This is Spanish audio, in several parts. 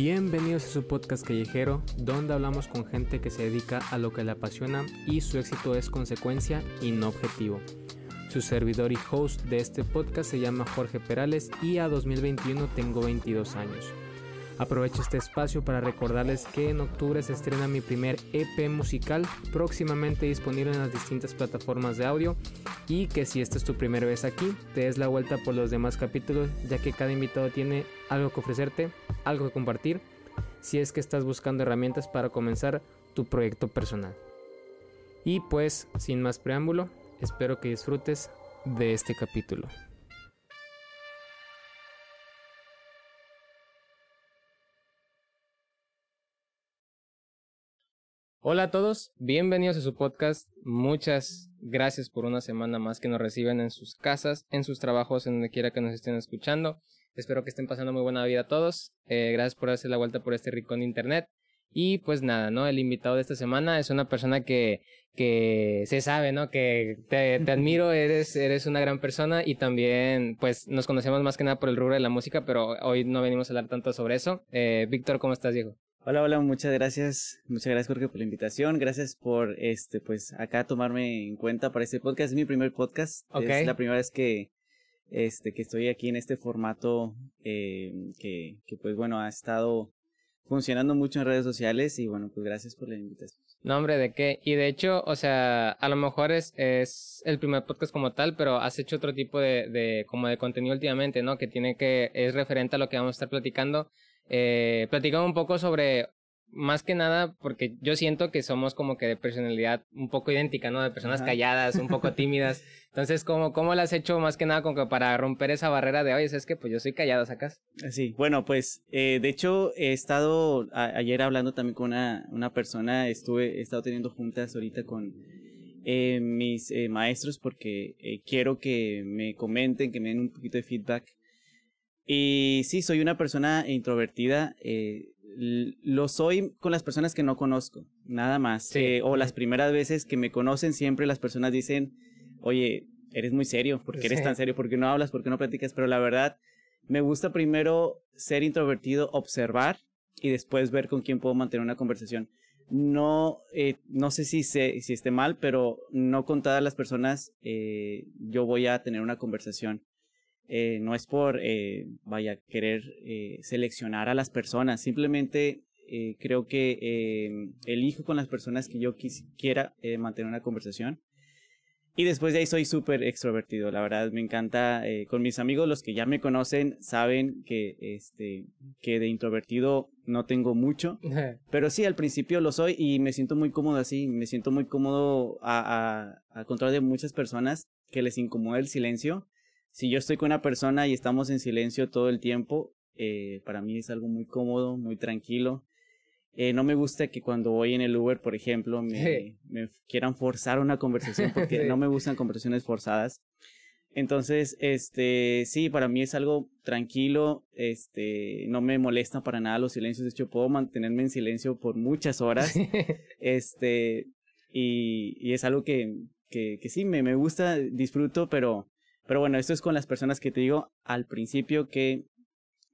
Bienvenidos a su podcast callejero, donde hablamos con gente que se dedica a lo que le apasiona y su éxito es consecuencia y no objetivo. Su servidor y host de este podcast se llama Jorge Perales y a 2021 tengo 22 años. Aprovecho este espacio para recordarles que en octubre se estrena mi primer EP musical, próximamente disponible en las distintas plataformas de audio, y que si esta es tu primera vez aquí, te des la vuelta por los demás capítulos, ya que cada invitado tiene algo que ofrecerte, algo que compartir, si es que estás buscando herramientas para comenzar tu proyecto personal. Y pues, sin más preámbulo, espero que disfrutes de este capítulo. Hola a todos, bienvenidos a su podcast. Muchas gracias por una semana más que nos reciben en sus casas, en sus trabajos, en donde quiera que nos estén escuchando. Espero que estén pasando muy buena vida a todos. Eh, gracias por darse la vuelta por este rincón de internet. Y pues nada, ¿no? El invitado de esta semana es una persona que, que se sabe, ¿no? Que te, te, admiro, eres, eres una gran persona y también pues nos conocemos más que nada por el rubro de la música, pero hoy no venimos a hablar tanto sobre eso. Eh, Víctor, ¿cómo estás, Diego? Hola, hola, muchas gracias. Muchas gracias Jorge por la invitación. Gracias por este pues acá tomarme en cuenta para este podcast. Es mi primer podcast. Es la primera vez que este que estoy aquí en este formato eh, que, pues bueno ha estado funcionando mucho en redes sociales y bueno, pues gracias por la invitación. No, hombre, ¿de qué? Y de hecho, o sea, a lo mejor es, es el primer podcast como tal, pero has hecho otro tipo de, de, como de contenido últimamente, ¿no? Que tiene que, es referente a lo que vamos a estar platicando. Eh, platicamos un poco sobre, más que nada, porque yo siento que somos como que de personalidad un poco idéntica, ¿no? De personas calladas, un poco tímidas. Entonces, ¿cómo, ¿cómo lo has hecho más que nada como que para romper esa barrera de, oye, es que pues yo soy callado, ¿sacas? Sí, bueno, pues, eh, de hecho, he estado ayer hablando también con una, una persona, estuve, he estado teniendo juntas ahorita con eh, mis eh, maestros porque eh, quiero que me comenten, que me den un poquito de feedback y sí, soy una persona introvertida. Lo soy con las personas que no conozco, nada más. Eh, o las primeras veces que me conocen, siempre las personas dicen, oye, eres muy serio, ¿por qué eres tan serio? ¿Por qué no hablas? ¿Por qué no platicas? Pero la verdad, me gusta primero ser introvertido, observar y después ver con quién puedo mantener una conversación. No, eh, no sé si, sé, si esté mal, pero no con todas las personas eh, yo voy a tener una conversación. Eh, no es por, eh, vaya, querer eh, seleccionar a las personas, simplemente eh, creo que eh, elijo con las personas que yo quiera eh, mantener una conversación. Y después de ahí soy súper extrovertido, la verdad me encanta, con mis amigos, los que ya me conocen, saben que, este, que de introvertido no tengo mucho, pero sí, al principio lo soy y me siento muy cómodo así, me siento muy cómodo a, a, a control de muchas personas que les incomoda el silencio si yo estoy con una persona y estamos en silencio todo el tiempo, eh, para mí es algo muy cómodo, muy tranquilo. Eh, no me gusta que cuando voy en el Uber, por ejemplo, me, me quieran forzar una conversación porque no me gustan conversaciones forzadas. Entonces, este, sí, para mí es algo tranquilo, este, no me molesta para nada los silencios, de hecho puedo mantenerme en silencio por muchas horas, este, y, y es algo que, que, que sí, me, me gusta, disfruto, pero pero bueno, esto es con las personas que te digo al principio que,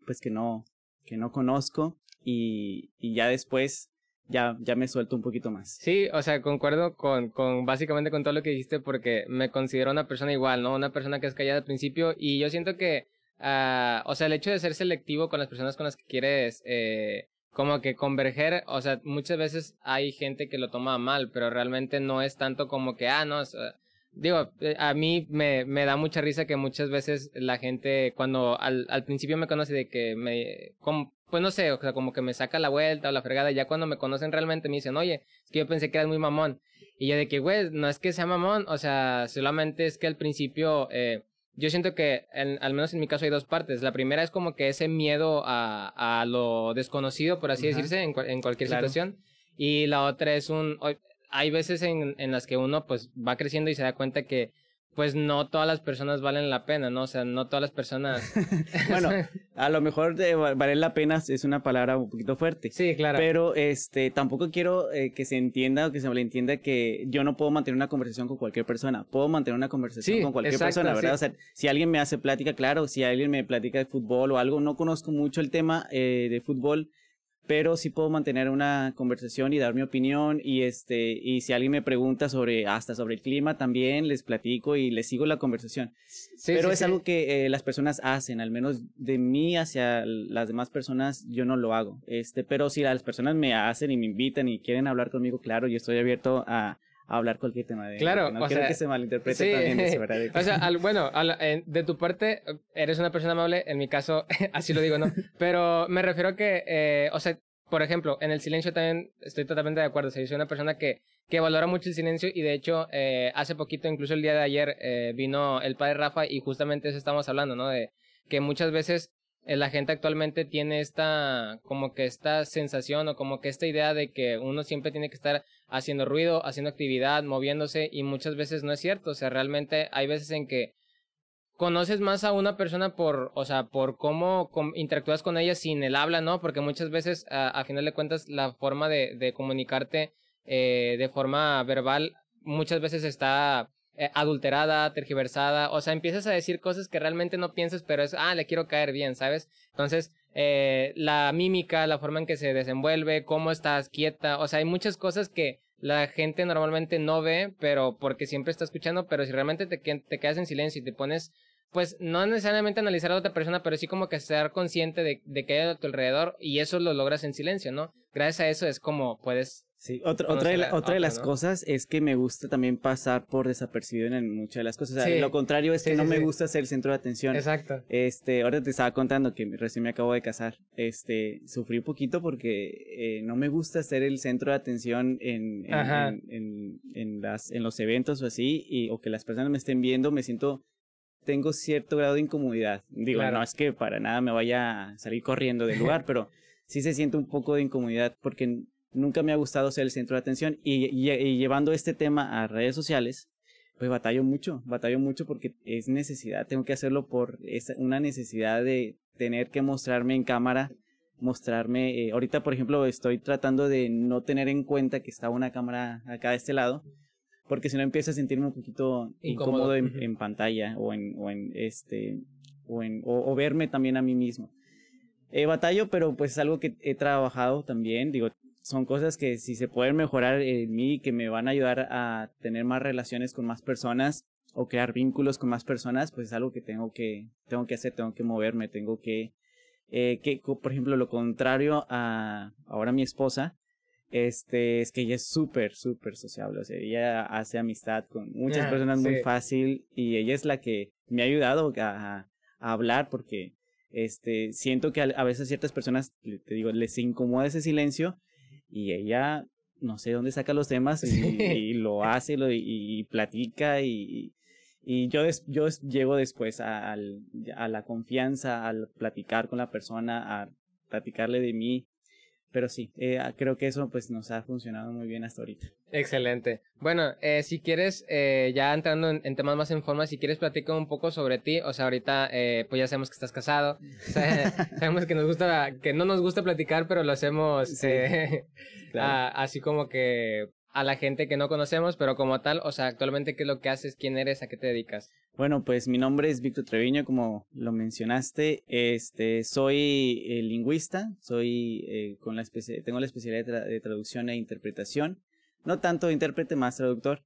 pues que no, que no conozco y, y ya después ya, ya me suelto un poquito más. Sí, o sea, concuerdo con, con básicamente con todo lo que dijiste porque me considero una persona igual, ¿no? Una persona que es callada al principio y yo siento que, uh, o sea, el hecho de ser selectivo con las personas con las que quieres, eh, como que converger, o sea, muchas veces hay gente que lo toma mal, pero realmente no es tanto como que, ah, no, o sea, digo, eh, a mí me, me da mucha risa que muchas veces la gente, cuando al, al principio me conoce de que me, como, pues no sé, o sea, como que me saca la vuelta o la fregada, ya cuando me conocen realmente me dicen, oye, es que yo pensé que eras muy mamón. Y yo de que, güey, no es que sea mamón, o sea, solamente es que al principio, eh, yo siento que, en, al menos en mi caso, hay dos partes. La primera es como que ese miedo a, a lo desconocido, por así decirse, en, en cualquier claro. situación. Y la otra es un, hay veces en, en las que uno pues va creciendo y se da cuenta que pues no todas las personas valen la pena, ¿no? O sea, no todas las personas... bueno, a lo mejor de valer la pena es una palabra un poquito fuerte. Sí, claro. Pero este, tampoco quiero eh, que se entienda o que se malentienda que yo no puedo mantener una conversación con cualquier persona. Puedo mantener una conversación sí, con cualquier exacto, persona, ¿verdad? Sí. O sea, si alguien me hace plática, claro, si alguien me platica de fútbol o algo, no conozco mucho el tema eh, de fútbol, pero sí puedo mantener una conversación y dar mi opinión y este y si alguien me pregunta sobre hasta sobre el clima también les platico y les sigo la conversación. Pero es algo que eh, las personas hacen al menos de mí hacia las demás personas yo no lo hago este pero si las personas me hacen y me invitan y quieren hablar conmigo claro yo estoy abierto a hablar cualquier tema de claro no quiero que se malinterprete también eso, ¿verdad? o sea bueno de tu parte eres una persona amable en mi caso así lo digo no pero me refiero a que eh, o sea por ejemplo, en el silencio también estoy totalmente de acuerdo. O sea, yo soy una persona que, que valora mucho el silencio y de hecho, eh, hace poquito, incluso el día de ayer, eh, vino el padre Rafa y justamente eso estamos hablando, ¿no? De que muchas veces la gente actualmente tiene esta, como que esta sensación o como que esta idea de que uno siempre tiene que estar haciendo ruido, haciendo actividad, moviéndose y muchas veces no es cierto. O sea, realmente hay veces en que conoces más a una persona por, o sea, por cómo interactúas con ella sin el habla, ¿no? Porque muchas veces, a, final de cuentas, la forma de, de comunicarte eh, de forma verbal muchas veces está eh, adulterada, tergiversada, o sea, empiezas a decir cosas que realmente no piensas, pero es, ah, le quiero caer bien, ¿sabes? Entonces, eh, la mímica, la forma en que se desenvuelve, cómo estás quieta, o sea, hay muchas cosas que la gente normalmente no ve, pero porque siempre está escuchando, pero si realmente te, te quedas en silencio y te pones, pues no necesariamente analizar a otra persona, pero sí como que estar consciente de, de que hay a tu alrededor y eso lo logras en silencio, ¿no? Gracias a eso es como puedes Sí, otra, otra, de, otra de las cosas es que me gusta también pasar por desapercibido en muchas de las cosas. O sea, lo contrario es que no me gusta ser el centro de atención. Exacto. Este, ahora te estaba contando que recién me acabo de casar. Este, sufrí un poquito porque eh, no me gusta ser el centro de atención en, en, en, en, las, en los eventos o así, y, o que las personas me estén viendo, me siento tengo cierto grado de incomodidad. Digo, no es que para nada me vaya a salir corriendo del lugar, pero sí se siente un poco de incomodidad porque nunca me ha gustado ser el centro de atención y, llevando este tema a redes sociales, pues batallo mucho, batallo mucho porque es necesidad, tengo que hacerlo por esa, una necesidad de tener que mostrarme en cámara, mostrarme, eh, ahorita por ejemplo estoy tratando de no tener en cuenta que está una cámara acá de este lado, porque si no empiezo a sentirme un poquito incómodo, en, pantalla o en, o en este, o, en, o, verme también a mí mismo. Eh, batallo, pero pues es algo que he trabajado también, digo, son cosas que si se pueden mejorar en mí, que me van a ayudar a tener más relaciones con más personas o crear vínculos con más personas, pues es algo que tengo que, tengo que hacer, tengo que moverme, tengo que, eh, que, por ejemplo, lo contrario a ahora mi esposa, este, es que ella es súper, súper sociable, o sea, ella hace amistad con muchas ah, personas muy fácil y ella es la que me ha ayudado a, a hablar porque, este, siento que a, a veces ciertas personas, te digo, les incomoda ese silencio y ella no sé dónde saca los temas y, lo hace lo, y, platica y, y yo, yo llego después a, a, la confianza, al platicar con la persona, a platicarle de mí. Pero sí, eh, creo que eso pues nos ha funcionado muy bien hasta ahorita. Excelente. Bueno, eh, si quieres, eh, ya entrando en, temas más en forma, si quieres platicar un poco sobre ti. O sea, ahorita pues ya sabemos que estás casado. sabemos que nos gusta, que no nos gusta platicar, pero lo hacemos así como que a la gente que no conocemos, pero como tal, o sea, actualmente, ¿qué es lo que haces? ¿Quién eres? ¿A qué te dedicas? Bueno, pues mi nombre es Víctor Treviño, como lo mencionaste. Este, soy eh, lingüista, soy eh, con la tengo la especialidad de, traducción e interpretación. No tanto intérprete, más traductor.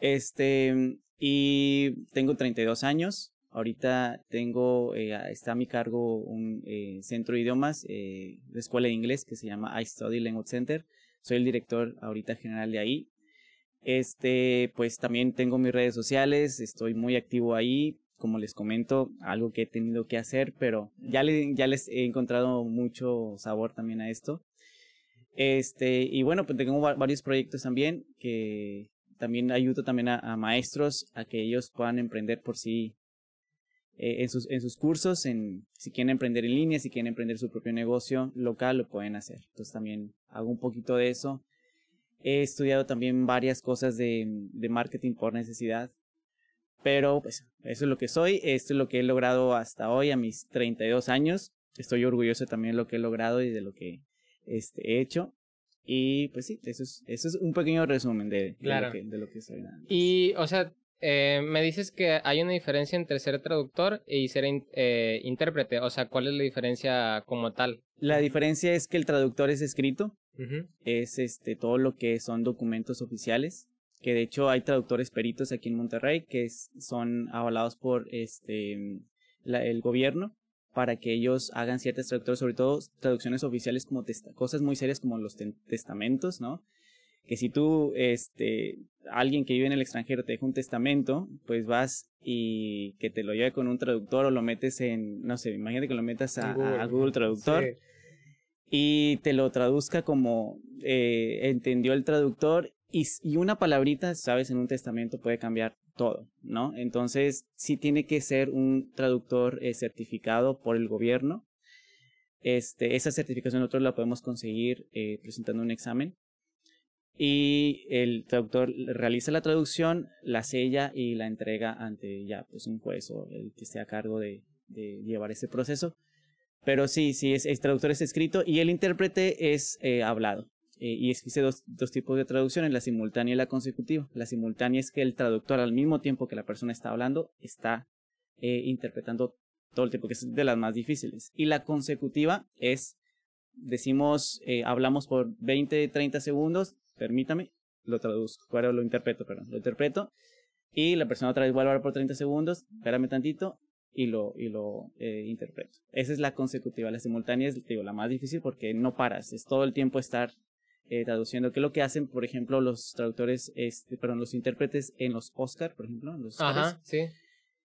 Este, y tengo 32 años. Ahorita tengo, eh, está a mi cargo un centro de idiomas, de escuela de inglés que se llama iStudy Language Center soy el director ahorita general de ahí. Este, pues también tengo mis redes sociales, estoy muy activo ahí, como les comento, algo que he tenido que hacer, pero ya, le, ya les he encontrado mucho sabor también a esto. Este, y bueno, pues tengo varios proyectos también que también ayudo también a maestros a que ellos puedan emprender por sí eh, en, sus, en sus cursos, en, si quieren emprender en línea, si quieren emprender su propio negocio local, lo pueden hacer. Entonces también hago un poquito de eso. He estudiado también varias cosas de, de marketing por necesidad. Pero pues eso es lo que soy, esto es lo que he logrado hasta hoy a mis 32 años. Estoy orgulloso también de lo que he logrado y de lo que este, he hecho. Y pues sí, eso es, eso es un pequeño resumen de, de, lo, que, de lo que soy. Y, o sea, eh, me dices que hay una diferencia entre ser traductor y ser eh, intérprete. O sea, ¿cuál es la diferencia como tal? La diferencia es que el traductor es escrito, es este todo lo que son documentos oficiales, que de hecho hay traductores peritos aquí en Monterrey que son avalados por este el gobierno para que ellos hagan ciertas traducciones, sobre todo traducciones oficiales como cosas muy serias como los testamentos, ¿no? Que si tú, este, alguien que vive en el extranjero te deja un testamento, pues vas y que te lo lleve con un traductor o lo metes en, no sé, imagínate que lo metas a Google, Traductor y te lo traduzca como eh, entendió el traductor y, y, una palabrita, sabes, en un testamento puede cambiar todo, ¿no? Entonces, sí tiene que ser un traductor eh, certificado por el gobierno. Este, esa certificación nosotros la podemos conseguir eh, presentando un examen y el traductor realiza la traducción, la sella y la entrega ante ya pues un juez o el que esté a cargo de, de llevar ese proceso. Pero sí, sí, es, el traductor es escrito y el intérprete es eh, hablado. Eh, y existe dos, dos tipos de traducciones, la simultánea y la consecutiva. La simultánea es que el traductor al mismo tiempo que la persona está hablando está eh, interpretando todo el tiempo, que es de las más difíciles. Y la consecutiva es, decimos, hablamos por 20, 30 segundos permítame, lo traduzco, ahora lo interpreto, perdón, lo interpreto y la persona otra vez vuelve a hablar por 30 segundos, espérame tantito y lo, y lo eh, interpreto. Esa es la consecutiva, la simultánea es digo, la más difícil porque no paras, es todo el tiempo estar eh, traduciendo, que es lo que hacen, por ejemplo, los traductores, este, perdón, los intérpretes en los Oscar, por ejemplo, los Ajá, sí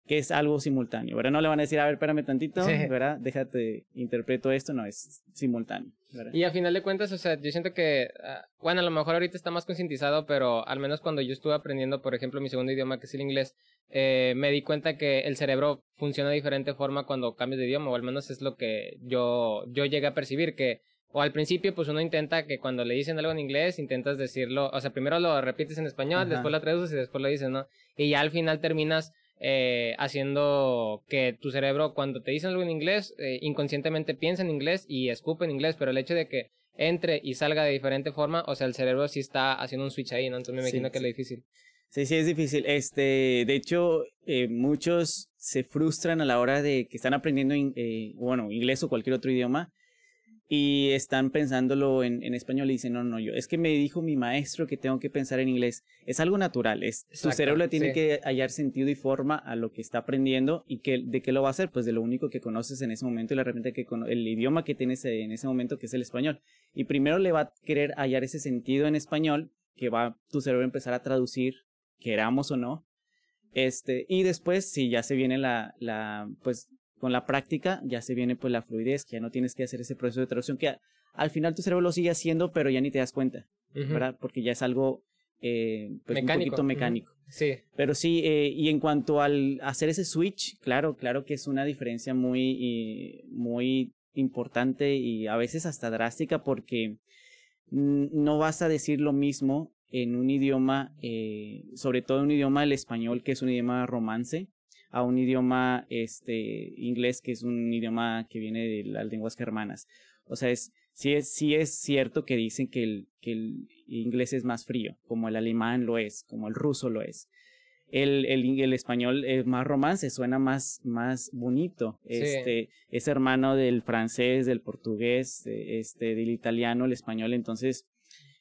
que es algo simultáneo, ¿verdad? No le van a decir, a ver, espérame tantito, ¿verdad? Déjate, interpreto esto, no, es simultáneo. Y a final de cuentas, o sea, yo siento que, ah, bueno, a lo mejor ahorita está más concientizado, pero al menos cuando yo estuve aprendiendo, por ejemplo, mi segundo idioma, que es el inglés, eh, me di cuenta que el cerebro funciona de diferente forma cuando cambias de idioma, o al menos es lo que yo, yo llegué a percibir, que o al principio, pues uno intenta que cuando le dicen algo en inglés, intentas decirlo, o sea, primero lo repites en español, después lo traduces y después lo dices, ¿no? Y ya al final terminas eh, haciendo que tu cerebro cuando te dicen algo en inglés, eh, inconscientemente piensa en inglés y escupe en inglés, pero el hecho de que entre y salga de diferente forma, o sea, el cerebro sí está haciendo un switch ahí, ¿no? Entonces me imagino que es difícil. Sí, sí, es difícil. Este, de hecho, eh, muchos se frustran a la hora de que están aprendiendo, bueno, inglés o cualquier otro idioma y están pensándolo en, en, español y dicen, no, no, yo, es que me dijo mi maestro que tengo que pensar en inglés. Es algo natural, es, su cerebro tiene que hallar sentido y forma a lo que está aprendiendo y que, de qué lo va a hacer, pues de lo único que conoces en ese momento y la herramienta que el idioma que tienes en ese momento que es el español. Y primero le va a querer hallar ese sentido en español que va tu cerebro a empezar a traducir, queramos o no, este, y después, si ya se viene la, la, pues con la práctica ya se viene pues la fluidez, que ya no tienes que hacer ese proceso de traducción, que al final tu cerebro lo sigue haciendo, pero ya ni te das cuenta, ¿verdad? Porque ya es algo eh, pues un poquito mecánico. Sí. Pero sí, eh, y en cuanto al hacer ese switch, claro, claro que es una diferencia muy, muy importante y a veces hasta drástica porque no vas a decir lo mismo en un idioma, eh, sobre todo en un idioma el español, que es un idioma romance, a un idioma este, inglés, que es un idioma que viene de las lenguas germanas. O sea, es, sí, es, sí es cierto que dicen que el, que el inglés es más frío, como el alemán lo es, como el ruso lo es. El, el, el español es más romance, suena más, más bonito. Este, es hermano del francés, del portugués, este, del italiano, el español. Entonces,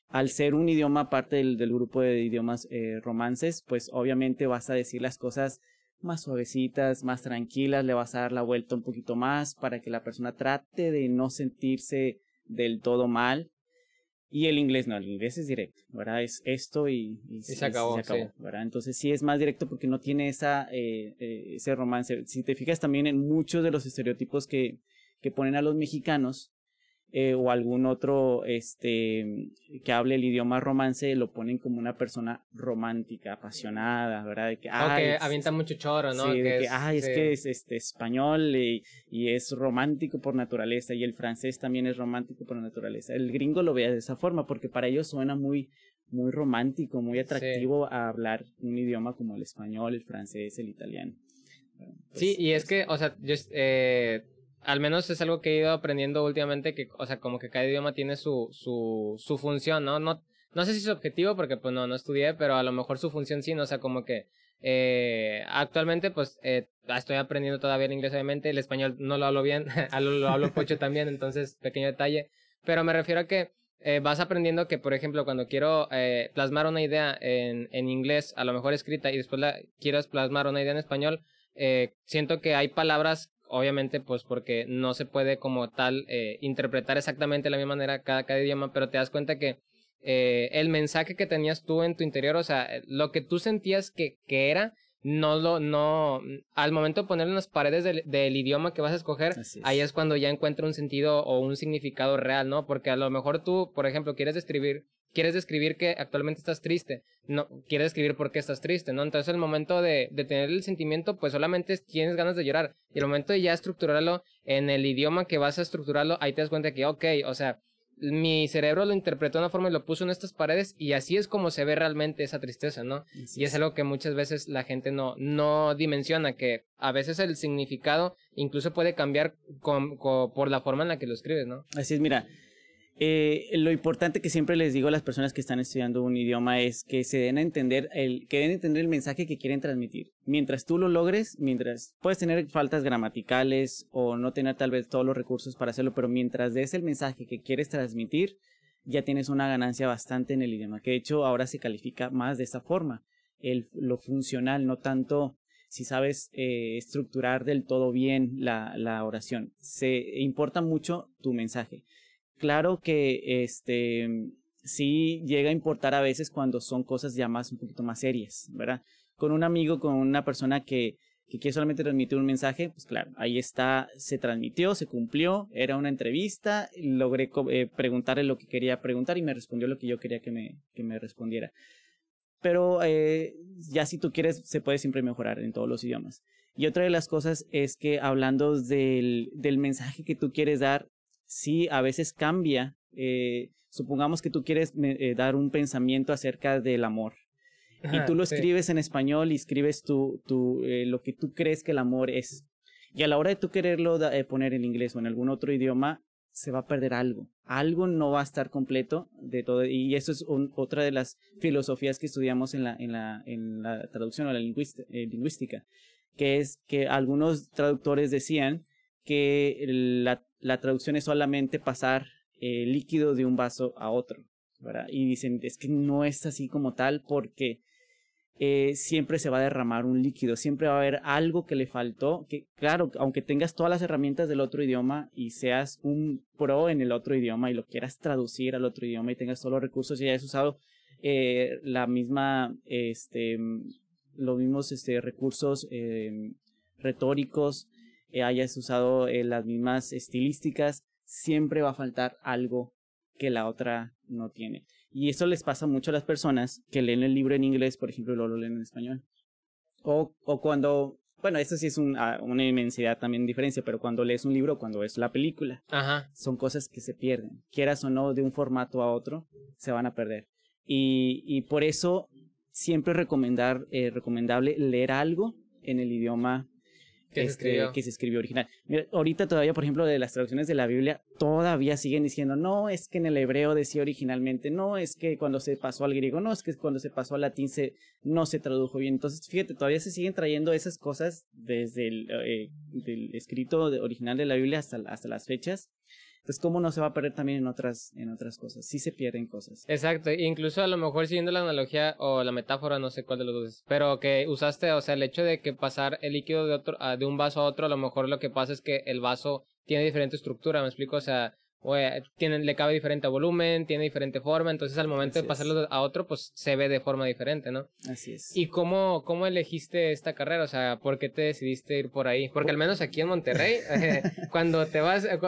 al ser un idioma parte del, del grupo de idiomas eh, romances, pues obviamente vas a decir las cosas más suavecitas, más tranquilas, le vas a dar la vuelta un poquito más para que la persona trate de no sentirse del todo mal. Y el inglés no, el inglés es directo, ¿verdad? Es esto y, se acabó, ¿verdad? Entonces sí es más directo porque no tiene esa, eh, eh, ese romance. Si te fijas también en muchos de los estereotipos que, que ponen a los mexicanos, eh, o algún otro este que hable el idioma romance lo ponen como una persona romántica, apasionada, ¿verdad? De que, ah, avienta mucho choro, ¿no? Sí, de que, ay, es que es este, español y, y, es romántico por naturaleza y el francés también es romántico por naturaleza. El gringo lo ve de esa forma porque para ellos suena muy muy romántico, muy atractivo a hablar un idioma como el español, el francés, el italiano. sí, y es que, o sea, yo, eh, al menos es algo que he ido aprendiendo últimamente, que, o sea, como que cada idioma tiene su, su, función, ¿no? No, no sé si su objetivo, porque pues no, no estudié, pero a lo mejor su función sí, ¿no? O sea, como que Eh, actualmente, pues, eh, estoy aprendiendo todavía el inglés, obviamente. El español no lo hablo bien, lo, hablo pocho también, entonces, pequeño detalle. Pero me refiero a que eh, vas aprendiendo que, por ejemplo, cuando quiero eh, plasmar una idea en, en, inglés, a lo mejor escrita, y después la quieras plasmar una idea en español, siento que hay palabras, obviamente, pues porque no se puede como tal eh, interpretar exactamente de la misma manera cada, cada idioma, pero te das cuenta que eh, el mensaje que tenías tú en tu interior, o sea, lo que tú sentías que, que era, no lo, no, al momento de ponerlo en las paredes del, del idioma que vas a escoger, es. ahí es cuando ya encuentra un sentido o un significado real, ¿no? Porque a lo mejor tú, por ejemplo, quieres describir, quieres describir que actualmente estás triste, no, quieres describir por qué estás triste, ¿no? Entonces el momento de, de tener el sentimiento, pues solamente tienes ganas de llorar. Y el momento de ya estructurarlo en el idioma que vas a estructurarlo, ahí te das cuenta que, ok, o sea, mi cerebro lo interpretó de una forma y lo puso en estas paredes y así es como se ve realmente esa tristeza, ¿no? Sí, y es algo que muchas veces la gente no, no dimensiona, que a veces el significado incluso puede cambiar con, con, por la forma en la que lo escribes, ¿no? Así es, mira, eh, lo importante que siempre les digo a las personas que están estudiando un idioma es que se den a entender el, a entender el mensaje que quieren transmitir. Mientras tú lo logres, mientras puedes tener faltas gramaticales o no tener tal vez todos los recursos para hacerlo, pero mientras des el mensaje que quieres transmitir, ya tienes una ganancia bastante en el idioma, que de hecho ahora se califica más de esa forma, el, lo funcional, no tanto si sabes eh, estructurar del todo bien la, la oración. Se importa mucho tu mensaje claro que este sí llega a importar a veces cuando son cosas ya más un poquito más serias, ¿verdad? Con un amigo, con una persona que, que quiere solamente transmitir un mensaje, pues claro, ahí está, se transmitió, se cumplió, era una entrevista, logré eh, preguntarle lo que quería preguntar y me respondió lo que yo quería que me, que me respondiera. Pero eh, ya si tú quieres, se puede siempre mejorar en todos los idiomas. Y otra de las cosas es que hablando del, del mensaje que tú quieres dar, sí a veces cambia. Eh, supongamos que tú quieres eh, dar un pensamiento acerca del amor. Ajá, y tú lo escribes en español y escribes tu, tu, eh, lo que tú crees que el amor es. Y a la hora de tú quererlo da, eh, poner en inglés o en algún otro idioma, se va a perder algo. Algo no va a estar completo de todo. Y eso es un, otra de las filosofías que estudiamos en la, en la, en la traducción o la lingüística, que es que algunos traductores decían que la, la traducción es solamente pasar eh, líquido de un vaso a otro. Y dicen, es que no es así como tal porque eh, siempre se va a derramar un líquido, siempre va a haber algo que le faltó, que claro, aunque tengas todas las herramientas del otro idioma y seas un pro en el otro idioma y lo quieras traducir al otro idioma y tengas todos los recursos y hayas usado eh, la misma, este, los mismos este, recursos retóricos, eh, hayas usado eh, las mismas estilísticas, siempre va a faltar algo que la otra no tiene. Y eso les pasa mucho a las personas que leen el libro en inglés, por ejemplo, y luego lo leen en español. O, o cuando, bueno, eso sí es un, una inmensidad también diferencia, pero cuando lees un libro, cuando ves la película, Ajá. son cosas que se pierden. Quieras o no, de un formato a otro, se van a perder. Y, y por eso siempre recomendar, eh, recomendable leer algo en el idioma que, este, se escribió. que se escribió original. Mira, ahorita todavía, por ejemplo, de las traducciones de la Biblia, todavía siguen diciendo, no, es que en el hebreo decía originalmente, no, es que cuando se pasó al griego, no, es que cuando se pasó al latín se, no se tradujo bien. Entonces, fíjate, todavía se siguen trayendo esas cosas desde el eh, del escrito original de la Biblia hasta, hasta las fechas. Entonces, ¿cómo no se va a perder también en otras, en otras cosas? Sí se pierden cosas. Exacto, incluso a lo mejor siguiendo la analogía o la metáfora, no sé cuál de los dos, pero que usaste, o sea, el hecho de que pasar el líquido de, otro, de un vaso a otro, a lo mejor lo que pasa es que el vaso tiene diferente estructura, ¿me explico? O sea, Oye, tiene, le cabe diferente volumen, tiene diferente forma, entonces al momento Así de pasarlo es. a otro, pues se ve de forma diferente, ¿no? Así es. ¿Y cómo, cómo elegiste esta carrera? O sea, ¿por qué te decidiste ir por ahí? Porque al menos aquí en Monterrey, eh, cuando te vas, eh,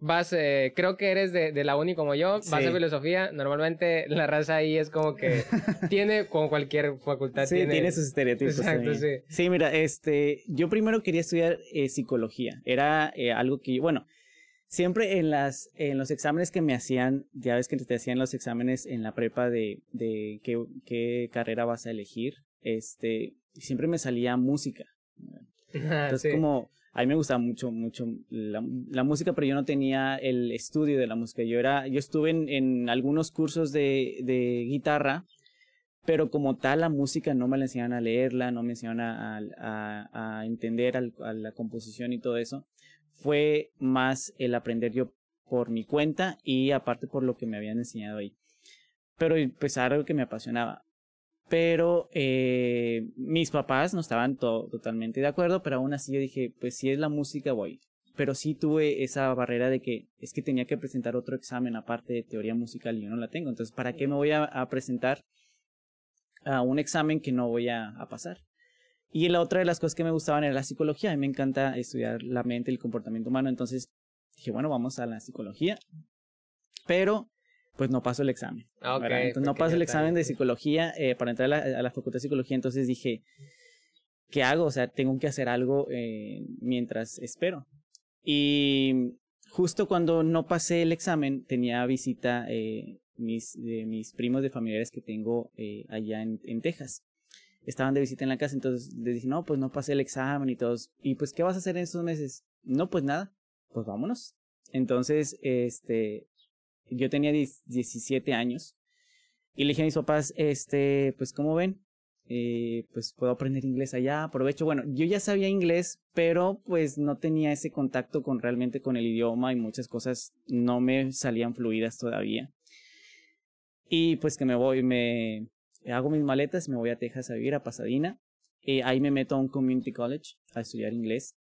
vas, eh, creo que eres de, de, la uni como yo, sí. vas a filosofía, normalmente la raza ahí es como que tiene, como cualquier facultad. Sí, tiene, tiene sus estereotipos. Exacto, sí. Sí, mira, este, yo primero quería estudiar psicología, era algo que, bueno, siempre en las en los exámenes que me hacían, ya ves que te hacían los exámenes en la prepa de, de qué, qué carrera vas a elegir, este, siempre me salía música. Entonces sí. como a mí me gustaba mucho, mucho la, la, música, pero yo no tenía el estudio de la música. Yo era, yo estuve en, en algunos cursos de, de guitarra, pero como tal la música no me la enseñaron a leerla, no me enseñaron a, a, a entender a la composición y todo eso. Fue más el aprender yo por mi cuenta y aparte por lo que me habían enseñado ahí. Pero pues era algo que me apasionaba. Pero eh, mis papás no estaban totalmente de acuerdo, pero aún así yo dije, pues si es la música voy. Pero sí tuve esa barrera de que es que tenía que presentar otro examen aparte de teoría musical y yo no la tengo. Entonces, ¿para qué me voy a, presentar a un examen que no voy a, a pasar? Y la otra de las cosas que me gustaban era la psicología. A mí me encanta estudiar la mente y el comportamiento humano. Entonces dije, bueno, vamos a la psicología. Pero pues no paso el examen. Ah, entonces no paso el examen de psicología eh, para entrar a la, facultad de psicología. Entonces dije, ¿qué hago? O sea, tengo que hacer algo eh, mientras espero. Y justo cuando no pasé el examen, tenía visita eh, mis, de mis primos de familiares que tengo eh, allá en, en, Texas. Estaban de visita en la casa, entonces les dije, no, pues no pasé el examen y todos. Y pues, ¿qué vas a hacer en estos meses? No, pues nada, pues vámonos. Entonces, este, yo tenía 17 años y le dije a mis papás, este, pues, ¿cómo ven? Eh, pues puedo aprender inglés allá, aprovecho. Bueno, yo ya sabía inglés, pero pues no tenía ese contacto con realmente con el idioma y muchas cosas no me salían fluidas todavía. Y pues que me voy, me hago mis maletas, me voy a Texas a vivir, a Pasadena. Eh, ahí me meto a un community college a estudiar inglés.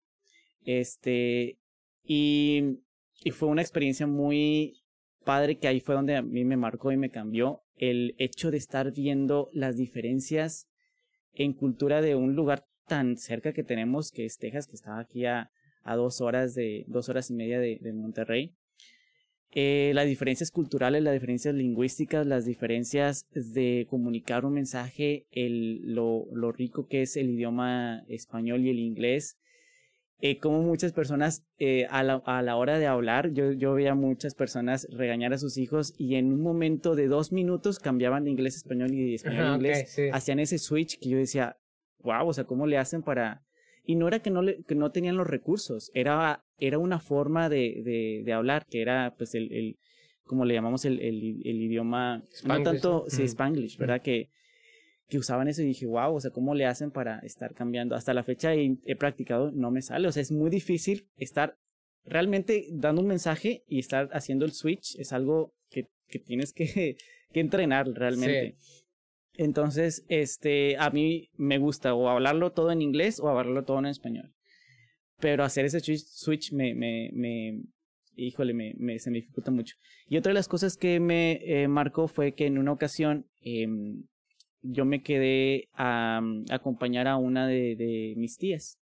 Este, y, y fue una experiencia muy padre que ahí fue donde a mí me marcó y me cambió el hecho de estar viendo las diferencias en cultura de un lugar tan cerca que tenemos que es Texas, que está aquí a, a dos horas de dos horas y media de, de Monterrey. Eh, las diferencias culturales, las diferencias lingüísticas, las diferencias de comunicar un mensaje, el, lo, lo rico que es el idioma español y el inglés, eh, como muchas personas eh, a, la, a, la, hora de hablar, yo, yo veía muchas personas regañar a sus hijos y en un momento de dos minutos cambiaban de inglés a español y de español a inglés, hacían ese switch que yo decía, wow, o sea, ¿cómo le hacen para...? Y no era que no, le, que no tenían los recursos, era, era una forma de, de, de hablar, que era pues el, el como le llamamos el, el, el idioma, no tanto, sí, Spanglish, ¿verdad? Que que usaban eso y dije, wow, o sea, ¿cómo le hacen para estar cambiando? Hasta la fecha he, he, practicado, no me sale, o sea, es muy difícil estar realmente dando un mensaje y estar haciendo el switch, es algo que, que tienes que, que entrenar realmente. Entonces, este, a mí me gusta o hablarlo todo en inglés o hablarlo todo en español. Pero hacer ese switch me, me, me híjole, me, se me dificulta mucho. Y otra de las cosas que me eh, marcó fue que en una ocasión eh, yo me quedé a, acompañar a una de, mis tías.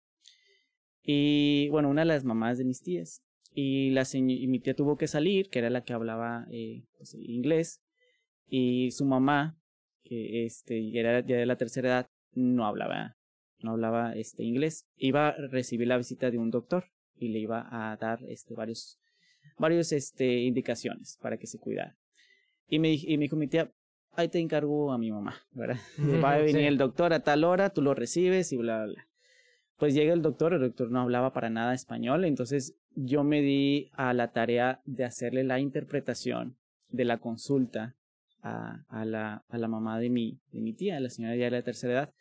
Y bueno, una de las mamás de mis tías. Y, la mi tía tuvo que salir, que era la que hablaba eh, pues, inglés. Y su mamá, que este, era ya de la tercera edad, no hablaba, no hablaba este, inglés. Iba a recibir la visita de un doctor y le iba a dar este, varios, varios este, indicaciones para que se cuidara. Y me, y me dijo mi tía, ahí te encargo a mi mamá, ¿verdad? Va a venir el doctor a tal hora, tú lo recibes y bla, bla, bla. Pues llega el doctor, el doctor no hablaba para nada español, entonces yo me di a la tarea de hacerle la interpretación de la consulta a, a, la, a la mamá de mi, de mi tía, la señora ya de la tercera edad.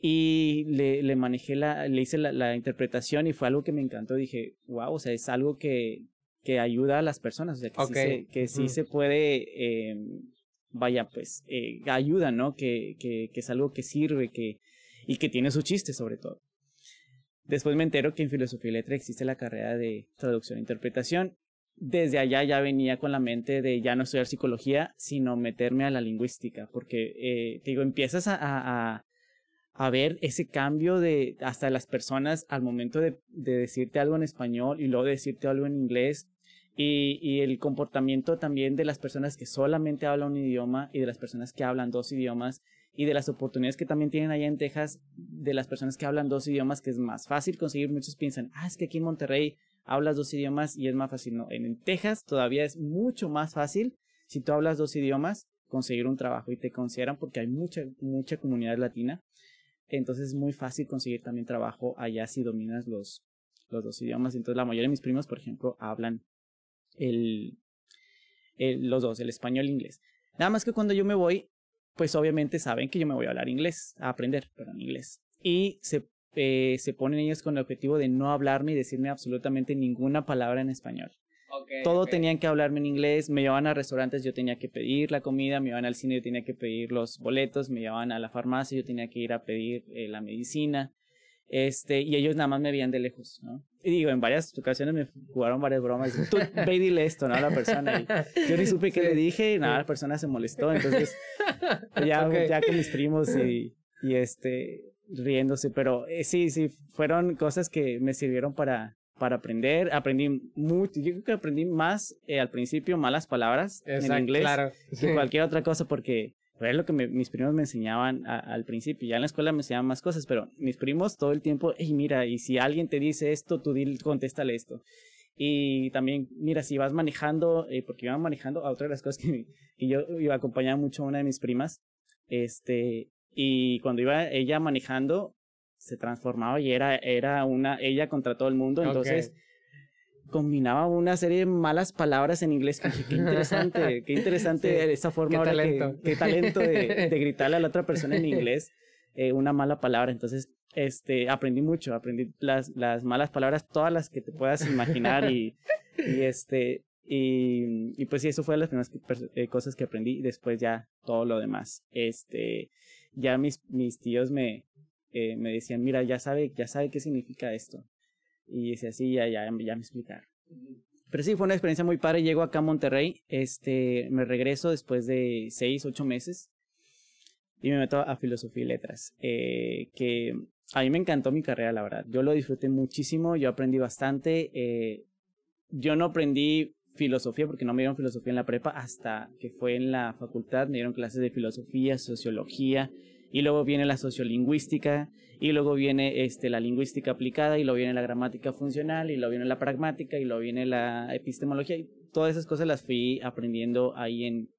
Y le, le manejé la, le hice la, la, interpretación y fue algo que me encantó. Dije, wow, o sea, es algo que, que ayuda a las personas, o sea, que sí se, que sí se puede eh, vaya, pues, eh, ayuda, ¿no? Que, que, que es algo que sirve que, y que tiene su chiste sobre todo. Después me entero que en filosofía y letra existe la carrera de traducción e interpretación. Desde allá ya venía con la mente de ya no estudiar psicología, sino meterme a la lingüística, porque, eh, digo, empiezas a, a, a ver ese cambio de hasta las personas al momento de, de decirte algo en español y luego de decirte algo en inglés, y, y, el comportamiento también de las personas que solamente hablan un idioma y de las personas que hablan dos idiomas y de las oportunidades que también tienen allá en Texas de las personas que hablan dos idiomas que es más fácil conseguir. Muchos piensan, ah, es que aquí en Monterrey hablas dos idiomas y es más fácil. No, en, Texas todavía es mucho más fácil si tú hablas dos idiomas conseguir un trabajo y te consideran porque hay mucha, mucha comunidad latina. Entonces es muy fácil conseguir también trabajo allá si dominas los, los dos idiomas. Entonces la mayoría de mis primos, por ejemplo, hablan el, los dos, el español e inglés. Nada más que cuando yo me voy, pues obviamente saben que yo me voy a hablar inglés, a aprender, pero en inglés. Y se, eh, se ponen ellos con el objetivo de no hablarme y decirme absolutamente ninguna palabra en español. Todo tenían que hablarme en inglés, me llevaban a restaurantes, yo tenía que pedir la comida, me llevaban al cine, yo tenía que pedir los boletos, me llevaban a la farmacia, yo tenía que ir a pedir eh, la medicina. Este, y ellos nada más me veían de lejos, ¿no? Y digo, en varias ocasiones me jugaron varias bromas. Tú ve y dile esto, ¿no? A la persona. Y yo ni supe qué le dije y nada, la persona se molestó. Entonces, ya, ya con mis primos y, y este, riéndose. Pero eh, sí, sí, fueron cosas que me sirvieron para, para aprender. Aprendí mucho. Yo creo que aprendí más eh, al principio malas palabras en inglés claro, que cualquier otra cosa porque es lo que mis primos me enseñaban al principio. Ya en la escuela me enseñaban más cosas, pero mis primos todo el tiempo, hey, mira, y si alguien te dice esto, tú dile, contéstale esto. Y también, mira, si vas manejando, eh, porque iba manejando, a otra de las cosas que, yo iba a acompañar mucho a una de mis primas, este, y cuando iba ella manejando, se transformaba y era, era una, ella contra todo el mundo, entonces combinaba una serie de malas palabras en inglés. Que, qué interesante, qué interesante esa forma qué talento. qué talento de, de, gritarle a la otra persona en inglés eh, una mala palabra. Entonces, este, aprendí mucho, aprendí las, las malas palabras, todas las que te puedas imaginar y, y este, y, y pues sí, eso fue las primeras eh, cosas que aprendí y después ya todo lo demás. Este, ya mis, mis tíos me, eh, me decían, mira, ya sabe, ya sabe qué significa esto. Y dice así, ya, ya, ya me explicaron. Pero sí, fue una experiencia muy padre. Llego acá a Monterrey, este, me regreso después de seis, ocho meses y me meto a filosofía y letras. Eh, que a mí me encantó mi carrera, la verdad. Yo lo disfruté muchísimo, yo aprendí bastante. Eh, yo no aprendí filosofía porque no me dieron filosofía en la prepa hasta que fue en la facultad, me dieron clases de filosofía, sociología y luego viene la sociolingüística, y luego viene este, la lingüística aplicada, y luego viene la gramática funcional, y luego viene la pragmática, y luego viene la epistemología, y todas esas cosas las fui aprendiendo ahí en,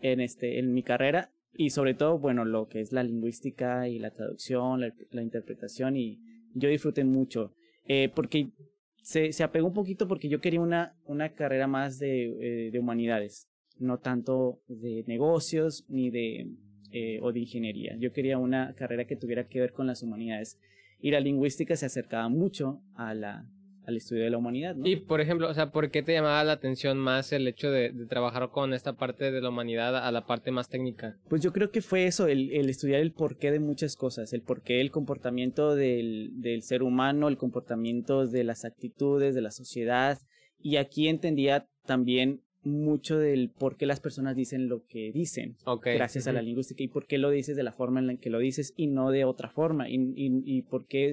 en, este, en mi carrera, y sobre todo, bueno, lo que es la lingüística y la traducción, la, interpretación, y yo disfruté mucho, eh, porque se, se apegó un poquito porque yo quería una, una carrera más de, eh, de humanidades, no tanto de negocios ni de eh, o de ingeniería. Yo quería una carrera que tuviera que ver con las humanidades. Y la lingüística se acercaba mucho a la, al estudio de la humanidad. Y, por ejemplo, o sea, ¿por qué te llamaba la atención más el hecho de, trabajar con esta parte de la humanidad a la parte más técnica? Pues yo creo que fue eso, el, el estudiar el porqué de muchas cosas, el porqué del comportamiento del, del ser humano, el comportamiento de las actitudes, de la sociedad. Y aquí entendía también mucho del por qué las personas dicen lo que dicen gracias a la lingüística y por qué lo dices de la forma en la que lo dices y no de otra forma y, y, y por qué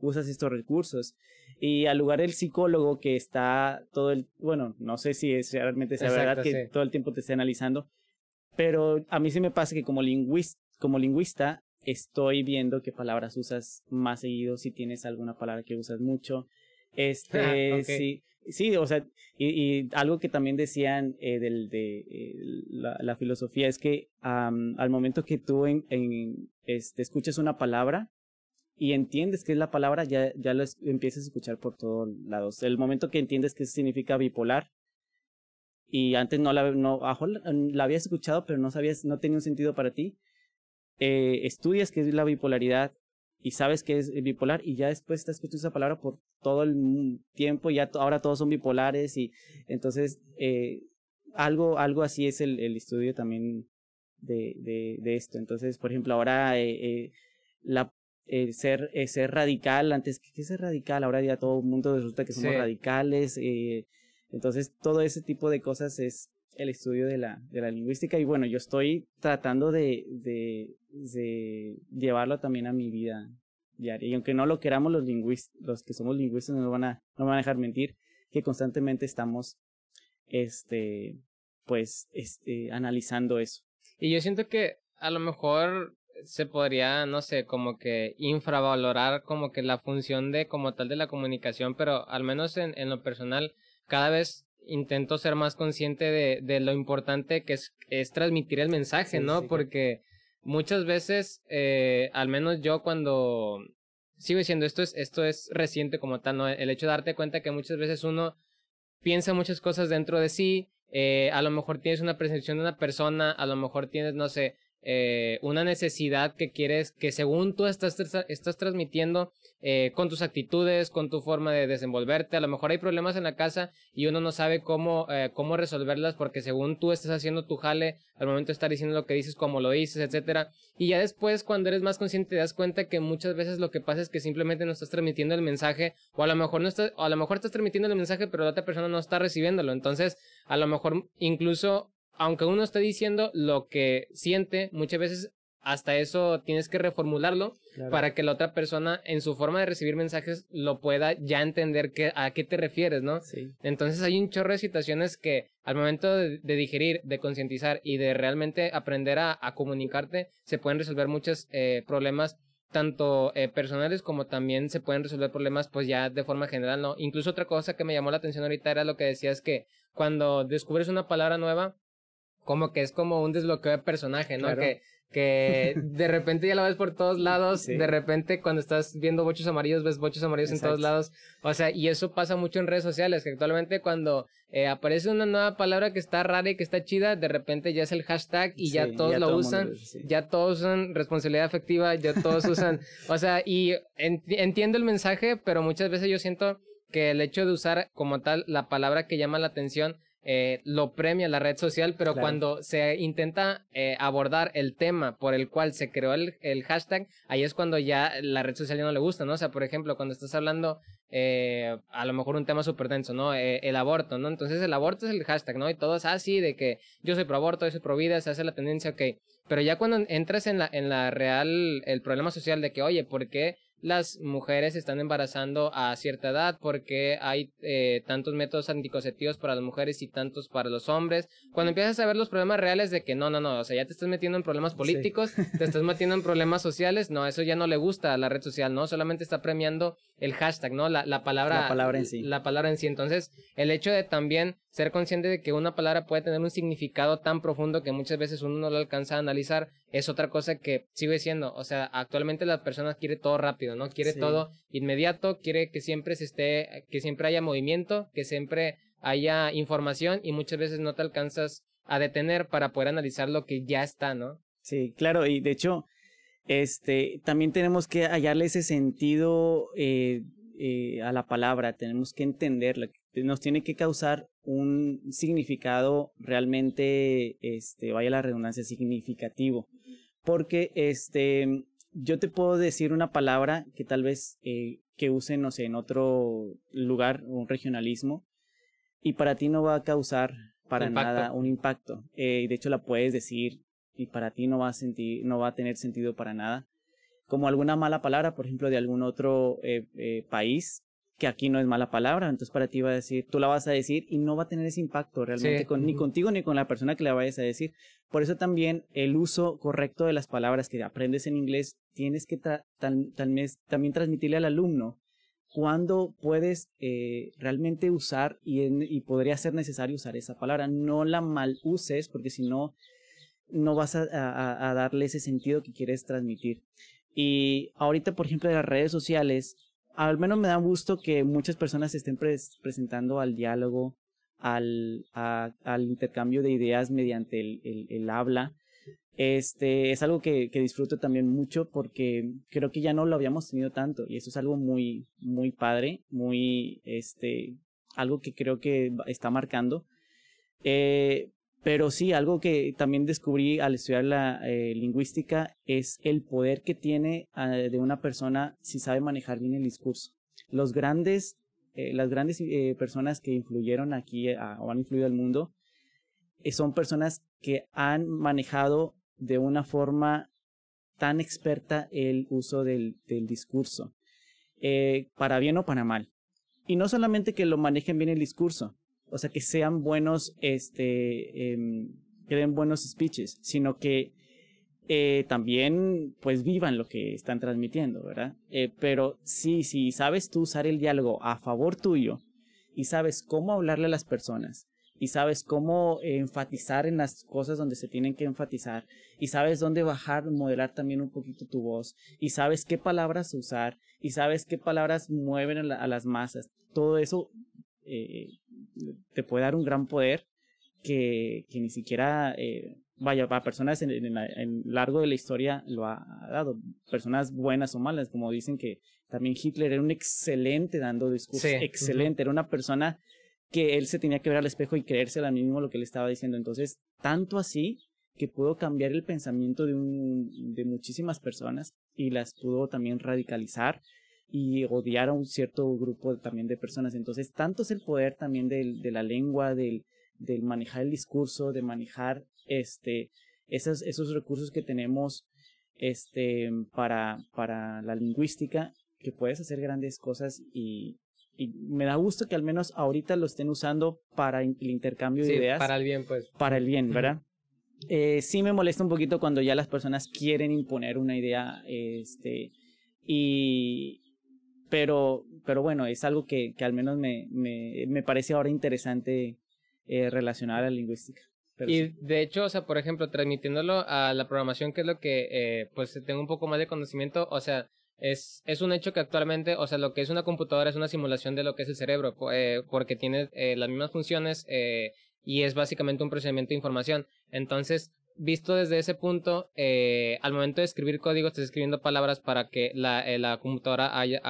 usas estos recursos. Y al lugar del psicólogo que está todo el, bueno, no sé si es realmente sea verdad que todo el tiempo te esté analizando, pero a mí sí me pasa que como, lingüista, como lingüista estoy viendo qué palabras usas más seguido, si tienes alguna palabra que usas mucho. Este, sí, Sí, o sea, y, algo que también decían eh, del, de eh, la, filosofía es que al momento que tú en, este, escuchas una palabra y entiendes qué es la palabra, ya, ya lo empiezas a escuchar por todos lados. El momento que entiendes qué significa bipolar, y antes no la, no, la habías escuchado, pero no sabías, no tenía un sentido para ti, eh, estudias qué es la bipolaridad y sabes que es bipolar y ya después te escuchando esa palabra por todo el tiempo, ya ahora todos son bipolares y entonces eh, algo, algo así es el, el estudio también de, de, esto. Entonces, por ejemplo, ahora eh, la, eh, ser, eh, ser radical, antes, ¿qué, es ser radical? Ahora ya todo el mundo resulta que somos radicales. Eh, entonces, todo ese tipo de cosas es el estudio de la, de la lingüística y bueno, yo estoy tratando de, de, de llevarlo también a mi vida diaria. Y aunque no lo queramos los lingüistas, los que somos lingüistas no van a, no van a dejar mentir, que constantemente estamos, este, pues, este, analizando eso. Y yo siento que a lo mejor se podría, no sé, como que infravalorar como que la función de como tal de la comunicación, pero al menos en, en lo personal, cada vez intento ser más consciente de, de lo importante que es, es transmitir el mensaje, ¿no? Porque muchas veces, eh, al menos yo cuando sigo diciendo esto es, esto es reciente como tal, ¿no? El hecho de darte cuenta que muchas veces uno piensa muchas cosas dentro de sí, eh, a lo mejor tienes una percepción de una persona, a lo mejor tienes, no sé, eh, una necesidad que quieres, que según tú estás, estás transmitiendo eh, con tus actitudes, con tu forma de desenvolverte, a lo mejor hay problemas en la casa y uno no sabe cómo, eh, cómo resolverlas porque según tú estás haciendo tu jale, al momento de estar diciendo lo que dices, como lo dices, etcétera. Y ya después, cuando eres más consciente, te das cuenta que muchas veces lo que pasa es que simplemente no estás transmitiendo el mensaje, o a lo mejor no estás, o a lo mejor estás transmitiendo el mensaje, pero la otra persona no está recibiéndolo. Entonces, a lo mejor incluso aunque uno esté diciendo lo que siente, muchas veces hasta eso tienes que reformularlo para que la otra persona en su forma de recibir mensajes lo pueda ya entender que, a qué te refieres, ¿no? Sí. Entonces hay un chorro de situaciones que al momento de, digerir, de concientizar y de realmente aprender a, comunicarte, se pueden resolver muchos eh, problemas tanto eh, personales como también se pueden resolver problemas pues ya de forma general, ¿no? Incluso otra cosa que me llamó la atención ahorita era lo que decías que cuando descubres una palabra nueva, como que es como un desbloqueo de personaje, ¿no? Que, que de repente ya lo ves por todos lados, de repente cuando estás viendo bochos amarillos ves bochos amarillos en todos lados, o sea, y eso pasa mucho en redes sociales, que actualmente cuando eh, aparece una nueva palabra que está rara y que está chida, de repente ya es el hashtag y ya todos lo usan, ya todos usan responsabilidad afectiva, ya todos usan, o sea, y entiendo el mensaje, pero muchas veces yo siento que el hecho de usar como tal la palabra que llama la atención eh, lo premia la red social, pero cuando se intenta eh, abordar el tema por el cual se creó el, el, hashtag, ahí es cuando ya la red social ya no le gusta, ¿no? O sea, por ejemplo, cuando estás hablando eh, a lo mejor un tema súper denso, ¿no? Eh, el aborto, ¿no? Entonces el aborto es el hashtag, ¿no? Y todo es así de que yo soy pro aborto, yo soy pro vida, se hace la tendencia, ok. Pero ya cuando entras en la, en la real, el problema social de que, oye, ¿por qué las mujeres están embarazando a cierta edad, porque hay eh, tantos métodos anticonceptivos para las mujeres y tantos para los hombres. Cuando empiezas a ver los problemas reales de que no, no, no, o sea, ya te estás metiendo en problemas políticos, te estás metiendo en problemas sociales, no, eso ya no le gusta a la red social, ¿no? Solamente está premiando el hashtag, ¿no? La, la palabra. La palabra en sí. La palabra en sí. Entonces, el hecho de también ser consciente de que una palabra puede tener un significado tan profundo que muchas veces uno no lo alcanza a analizar es otra cosa que sigue siendo, o sea, actualmente la persona quiere todo rápido, ¿no? Quiere todo inmediato, quiere que siempre se esté, que siempre haya movimiento, que siempre haya información y muchas veces no te alcanzas a detener para poder analizar lo que ya está, ¿no? Sí, claro, y de hecho, este, también tenemos que hallarle ese sentido eh, eh, a la palabra, tenemos que entenderla, nos tiene que causar un significado realmente, este, vaya la redundancia, significativo. Porque este, yo te puedo decir una palabra que tal vez eh, que use, no sé, en otro lugar, un regionalismo, y para ti no va a causar para nada un impacto. Eh, de hecho, la puedes decir y para ti no va a sentir, no va a tener sentido para nada. Como alguna mala palabra, por ejemplo, de algún otro eh, eh, país, que aquí no es mala palabra, entonces para ti va a decir, tú la vas a decir y no va a tener ese impacto realmente con, ni contigo ni con la persona que la vayas a decir. Por eso también el uso correcto de las palabras que aprendes en inglés, tienes que también transmitirle al alumno cuándo puedes eh, realmente usar y, y podría ser necesario usar esa palabra. No la mal uses porque si no, no vas a, a, a darle ese sentido que quieres transmitir. Y ahorita, por ejemplo, de las redes sociales, al menos me da gusto que muchas personas se estén presentando al diálogo, al, al intercambio de ideas mediante el, habla. Este es algo que, que, disfruto también mucho porque creo que ya no lo habíamos tenido tanto y eso es algo muy, muy padre, muy, este, algo que creo que está marcando. Eh, pero sí, algo que también descubrí al estudiar la eh, lingüística es el poder que tiene ah, de una persona si sabe manejar bien el discurso. Los grandes, eh, las grandes eh, personas que influyeron aquí o han influido al mundo son personas que han manejado de una forma tan experta el uso del, del discurso, para bien o para mal. Y no solamente que lo manejen bien el discurso, o sea, que sean buenos, este, eh, que den buenos speeches, sino que eh, también, pues, vivan lo que están transmitiendo, ¿verdad? Eh, pero sí, si sabes tú usar el diálogo a favor tuyo y sabes cómo hablarle a las personas y sabes cómo enfatizar en las cosas donde se tienen que enfatizar y sabes dónde bajar, modelar también un poquito tu voz y sabes qué palabras usar y sabes qué palabras mueven a las masas. Todo eso eh, te puede dar un gran poder que, que ni siquiera eh, vaya, a personas en, en, largo de la historia lo ha, dado, personas buenas o malas, como dicen que también Hitler era un excelente dando discursos, excelente, era una persona que él se tenía que ver al espejo y creerse a mismo lo que le estaba diciendo, entonces, tanto así que pudo cambiar el pensamiento de, un, de muchísimas personas y las pudo también radicalizar y odiar a un cierto grupo también de personas. Entonces, tanto es el poder también del, de la lengua, del, del manejar el discurso, de manejar este, esos, esos recursos que tenemos este, para, para la lingüística, que puedes hacer grandes cosas y, y me da gusto que al menos ahorita lo estén usando para el intercambio de ideas. Para el bien, pues. Para el bien, ¿verdad? Eh, sí me molesta un poquito cuando ya las personas quieren imponer una idea, este, y, pero, pero bueno, es algo que, que al menos me, me, me parece ahora interesante eh, relacionar a la lingüística. y de hecho, o sea, por ejemplo, transmitiéndolo a la programación, que es lo que, eh, pues, tengo un poco más de conocimiento, o sea, es, es un hecho que actualmente, o sea, lo que es una computadora es una simulación de lo que es el cerebro, eh, porque tiene eh, las mismas funciones eh, y es básicamente un procesamiento de información. Entonces, visto desde ese punto, eh, al momento de escribir código, estás escribiendo palabras para que la, eh, la computadora haya,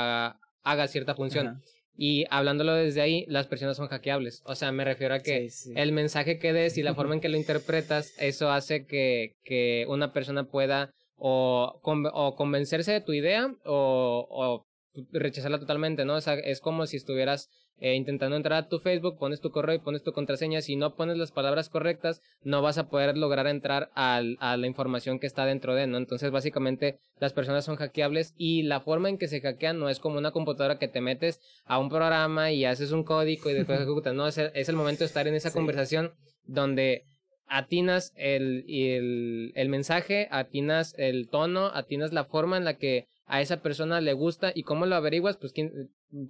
haga cierta función. Y hablándolo desde ahí, las personas son hackeables. O sea, me refiero a que el mensaje que des y la forma en que lo interpretas, eso hace que, que una persona pueda o, o convencerse de tu idea o, o rechazarla totalmente, ¿no? O sea, es como si estuvieras eh, intentando entrar a tu Facebook, pones tu correo y pones tu contraseña. Si no pones las palabras correctas, no vas a poder lograr entrar al, a la información que está dentro de, ¿no? Entonces, básicamente, las personas son hackeables y la forma en que se hackean no es como una computadora que te metes a un programa y haces un código y después ejecutas. No, es el, es el momento de estar en esa conversación donde atinas el, el, el mensaje, atinas el tono, atinas la forma en la que a esa persona le gusta y cómo lo averiguas, pues,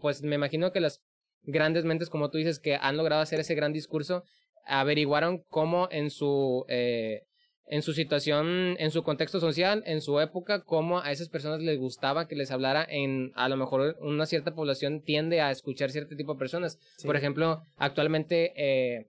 pues me imagino que las grandes mentes, como tú dices, que han logrado hacer ese gran discurso, averiguaron cómo en su, eh, en su situación, en su contexto social, en su época, cómo a esas personas les gustaba que les hablara en, a lo mejor una cierta población tiende a escuchar cierto tipo de personas. Por ejemplo, actualmente, eh,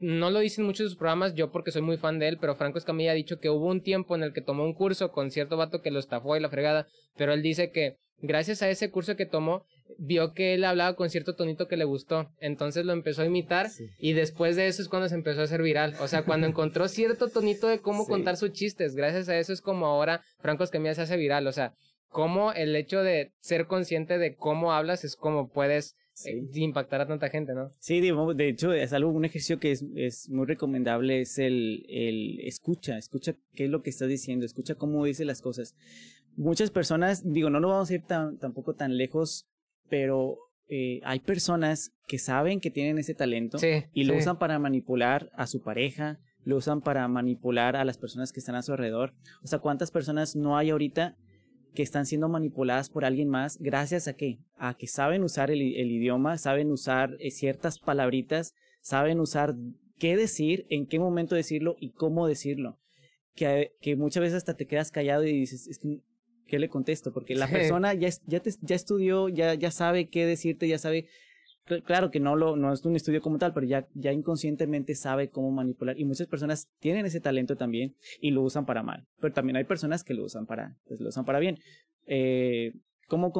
no lo dicen muchos de sus programas, yo porque soy muy fan de él, pero Franco Escamilla ha dicho que hubo un tiempo en el que tomó un curso con cierto vato que lo estafó y la fregada, pero él dice que gracias a ese curso que tomó, vio que él hablaba con cierto tonito que le gustó, entonces lo empezó a imitar y después de eso es cuando se empezó a hacer viral, o sea, cuando encontró cierto tonito de cómo contar sus chistes, gracias a eso es como ahora Franco Escamilla se hace viral, o sea, como el hecho de ser consciente de cómo hablas es como puedes eh, impactar a tanta gente, ¿no? Sí, de hecho, es algo, un ejercicio que es, es muy recomendable, es el, el escucha, escucha qué es lo que estás diciendo, escucha cómo dice las cosas. Muchas personas, digo, no nos vamos a ir tan, tampoco tan lejos, pero eh, hay personas que saben que tienen ese talento y lo usan para manipular a su pareja, lo usan para manipular a las personas que están a su alrededor. O sea, ¿cuántas personas no hay ahorita que están siendo manipuladas por alguien más gracias a qué? A que saben usar el, idioma, saben usar eh, ciertas palabritas, saben usar qué decir, en qué momento decirlo y cómo decirlo. Que, que muchas veces hasta te quedas callado y dices, es que, ¿qué le contesto? Porque la persona ya, ya, te, ya estudió, ya, ya sabe qué decirte, ya sabe claro que no lo no es un estudio como tal, pero ya ya inconscientemente sabe cómo manipular y muchas personas tienen ese talento también y lo usan para mal, pero también hay personas que lo usan para pues lo usan para bien. Eh, cómo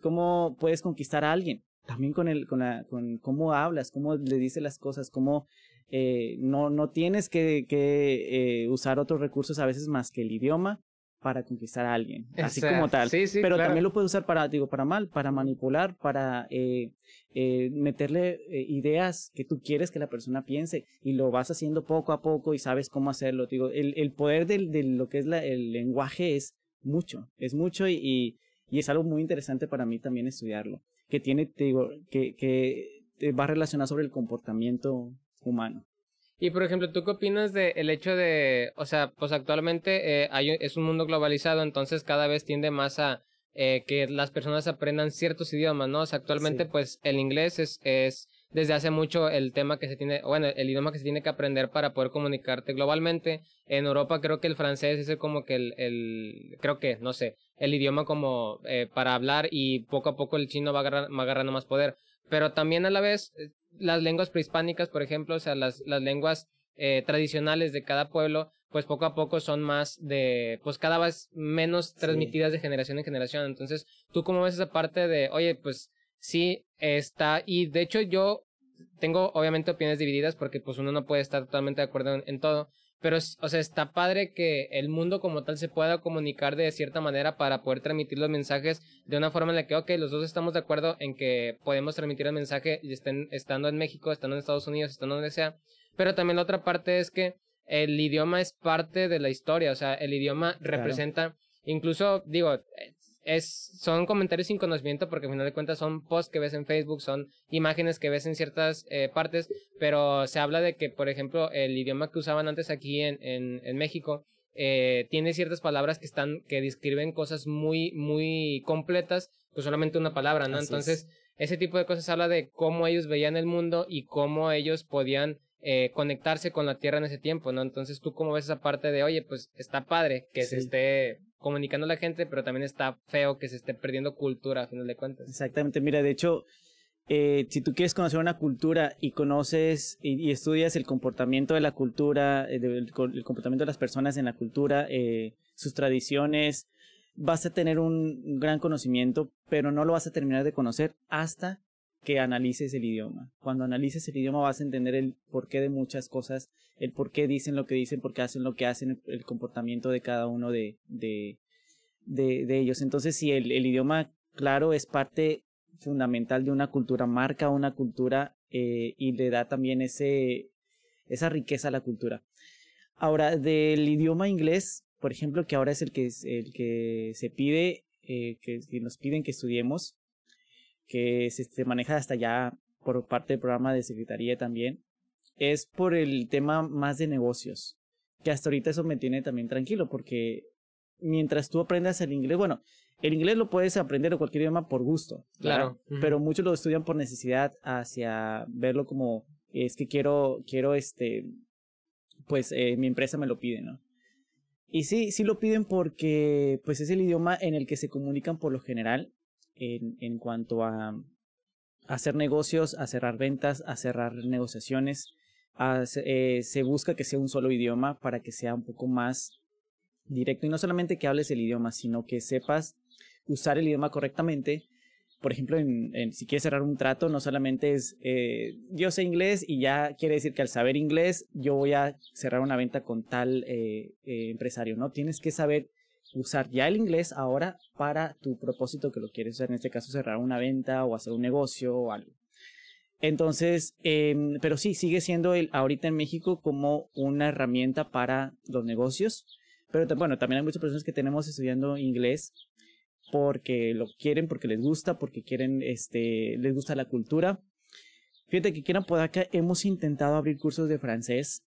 cómo puedes conquistar a alguien? También con el con la con cómo hablas, cómo le dices las cosas, cómo eh, no no tienes que, que eh, usar otros recursos a veces más que el idioma para conquistar a alguien, así como tal. Pero también lo puedes usar para, digo, para mal, para manipular, para eh, eh, meterle eh, ideas que tú quieres que la persona piense y lo vas haciendo poco a poco y sabes cómo hacerlo. Digo, el, el poder de lo que es la, el lenguaje es mucho, es mucho y, y, es algo muy interesante para mí también estudiarlo, que tiene, te digo, que, que va relacionado sobre el comportamiento humano. Y por ejemplo, ¿tú qué opinas del el hecho de, o sea, pues actualmente eh, hay, es un mundo globalizado, entonces cada vez tiende más a eh, que las personas aprendan ciertos idiomas, ¿no? O sea, actualmente pues el inglés es, es desde hace mucho el tema que se tiene, bueno, el idioma que se tiene que aprender para poder comunicarte globalmente. En Europa creo que el francés es como que el, el creo que, no sé, el idioma como eh, para hablar y poco a poco el chino va, va agarrando más poder. Pero también a la vez las lenguas prehispánicas, por ejemplo, o sea, las, las lenguas eh, tradicionales de cada pueblo, pues poco a poco son más de, pues cada vez menos transmitidas de generación en generación. Entonces, ¿tú cómo ves esa parte de, oye, pues sí está, y de hecho yo tengo obviamente opiniones divididas porque pues uno no puede estar totalmente de acuerdo en, todo, pero o sea, está padre que el mundo como tal se pueda comunicar de cierta manera para poder transmitir los mensajes de una forma en la que, ok, los dos estamos de acuerdo en que podemos transmitir el mensaje y estén, estando en México, estando en Estados Unidos, estando donde sea, pero también la otra parte es que el idioma es parte de la historia, o sea, el idioma representa, incluso digo, es, son comentarios sin conocimiento porque al final de cuentas son posts que ves en Facebook, son imágenes que ves en ciertas eh, partes, pero se habla de que, por ejemplo, el idioma que usaban antes aquí en, en, en México eh, tiene ciertas palabras que están, que describen cosas muy, muy completas, pues solamente una palabra, ¿no? Entonces, ese tipo de cosas habla de cómo ellos veían el mundo y cómo ellos podían eh, conectarse con la tierra en ese tiempo, ¿no? Entonces, tú cómo ves esa parte de, oye, pues está padre que se esté comunicando a la gente, pero también está feo que se esté perdiendo cultura a final de cuentas. Exactamente, mira, de hecho, eh, si tú quieres conocer una cultura y conoces y, estudias el comportamiento de la cultura, eh, el, comportamiento de las personas en la cultura, eh, sus tradiciones, vas a tener un gran conocimiento, pero no lo vas a terminar de conocer hasta que analices el idioma. Cuando analices el idioma vas a entender el porqué de muchas cosas, el por qué dicen lo que dicen, por qué hacen lo que hacen, el comportamiento de cada uno de, de, de, ellos. Entonces, si el, el, idioma, claro, es parte fundamental de una cultura, marca una cultura eh, y le da también ese, esa riqueza a la cultura. Ahora, del idioma inglés, por ejemplo, que ahora es el que, el que se pide, eh, que nos piden que estudiemos, que se, maneja hasta ya por parte del programa de secretaría también, es por el tema más de negocios, que hasta ahorita eso me tiene también tranquilo, porque mientras tú aprendas el inglés, bueno, el inglés lo puedes aprender o cualquier idioma por gusto, claro, pero muchos lo estudian por necesidad hacia verlo como es que quiero, quiero este, pues eh, mi empresa me lo pide, ¿no? Y sí, sí lo piden porque pues es el idioma en el que se comunican por lo general en, cuanto a, hacer negocios, a cerrar ventas, a cerrar negociaciones. Eh, se busca que sea un solo idioma para que sea un poco más directo y no solamente que hables el idioma, sino que sepas usar el idioma correctamente. Por ejemplo, en, si quieres cerrar un trato, no solamente es eh, yo sé inglés y ya quiere decir que al saber inglés yo voy a cerrar una venta con tal eh, empresario, ¿no? Tienes que saber usar ya el inglés ahora para tu propósito que lo quieres usar, en este caso cerrar una venta o hacer un negocio o algo. Entonces, em, pero sí, sigue siendo el, ahorita en México como una herramienta para los negocios. Pero bueno, también hay muchas personas que tenemos estudiando inglés porque lo quieren, porque les gusta, porque quieren, este, les gusta la cultura. Fíjate que aquí en Apodaca hemos intentado abrir cursos de francés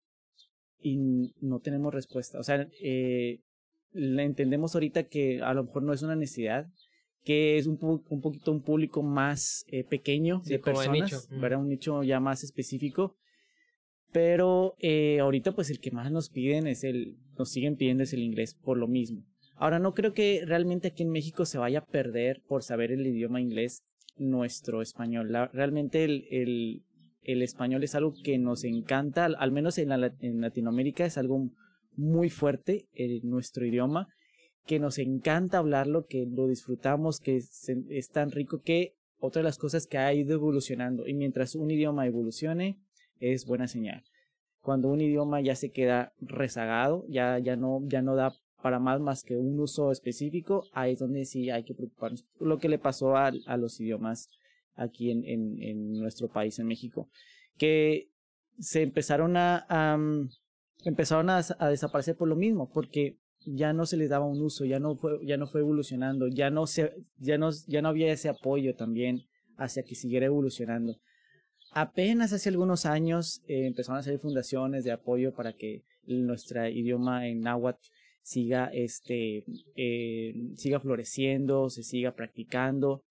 y no tenemos respuesta. O sea, eh, le entendemos ahorita que a lo mejor no es una necesidad, que es un, un poquito un público más eh, pequeño de personas, nicho. Un nicho ya más específico. Pero eh, ahorita pues el que más nos piden es el, nos siguen pidiendo es el inglés por lo mismo. Ahora no creo que realmente aquí en México se vaya a perder por saber el idioma inglés nuestro español. realmente el, el, el, español es algo que nos encanta, al, menos en, la, en Latinoamérica es algo muy fuerte en nuestro idioma, que nos encanta hablarlo, que lo disfrutamos, que es, tan rico que otra de las cosas que ha ido evolucionando. Y mientras un idioma evolucione, es buena señal. Cuando un idioma ya se queda rezagado, ya, ya, no, ya no da para más más que un uso específico, ahí es donde sí hay que preocuparnos. Lo que le pasó a, a los idiomas aquí en, en, en, nuestro país, en México, que se empezaron a, empezaron a, desaparecer por lo mismo, porque ya no se les daba un uso, ya no fue, ya no fue evolucionando, ya no se, ya no, ya no había ese apoyo también hacia que siguiera evolucionando. Apenas hace algunos años eh, empezaron a hacer fundaciones de apoyo para que nuestro idioma en náhuatl siga este eh, siga floreciendo, se siga practicando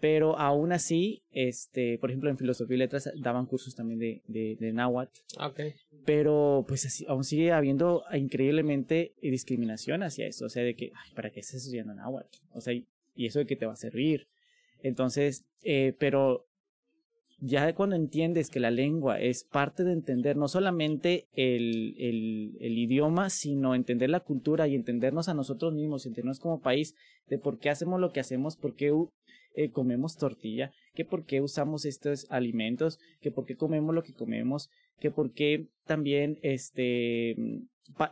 pero aún así, este, por ejemplo, en filosofía y letras daban cursos también de, de, de náhuatl. Okay. Pero pues aún sigue habiendo increíblemente discriminación hacia eso. O sea, de que, ay, ¿para qué estás estudiando náhuatl? O sea, y eso de que te va a servir. Entonces, eh, pero ya cuando entiendes que la lengua es parte de entender no solamente el, el, el, idioma, sino entender la cultura y entendernos a nosotros mismos, entendernos como país, de por qué hacemos lo que hacemos, por qué eh, comemos tortilla, que por qué usamos estos alimentos, que por qué comemos lo que comemos, que por qué también este,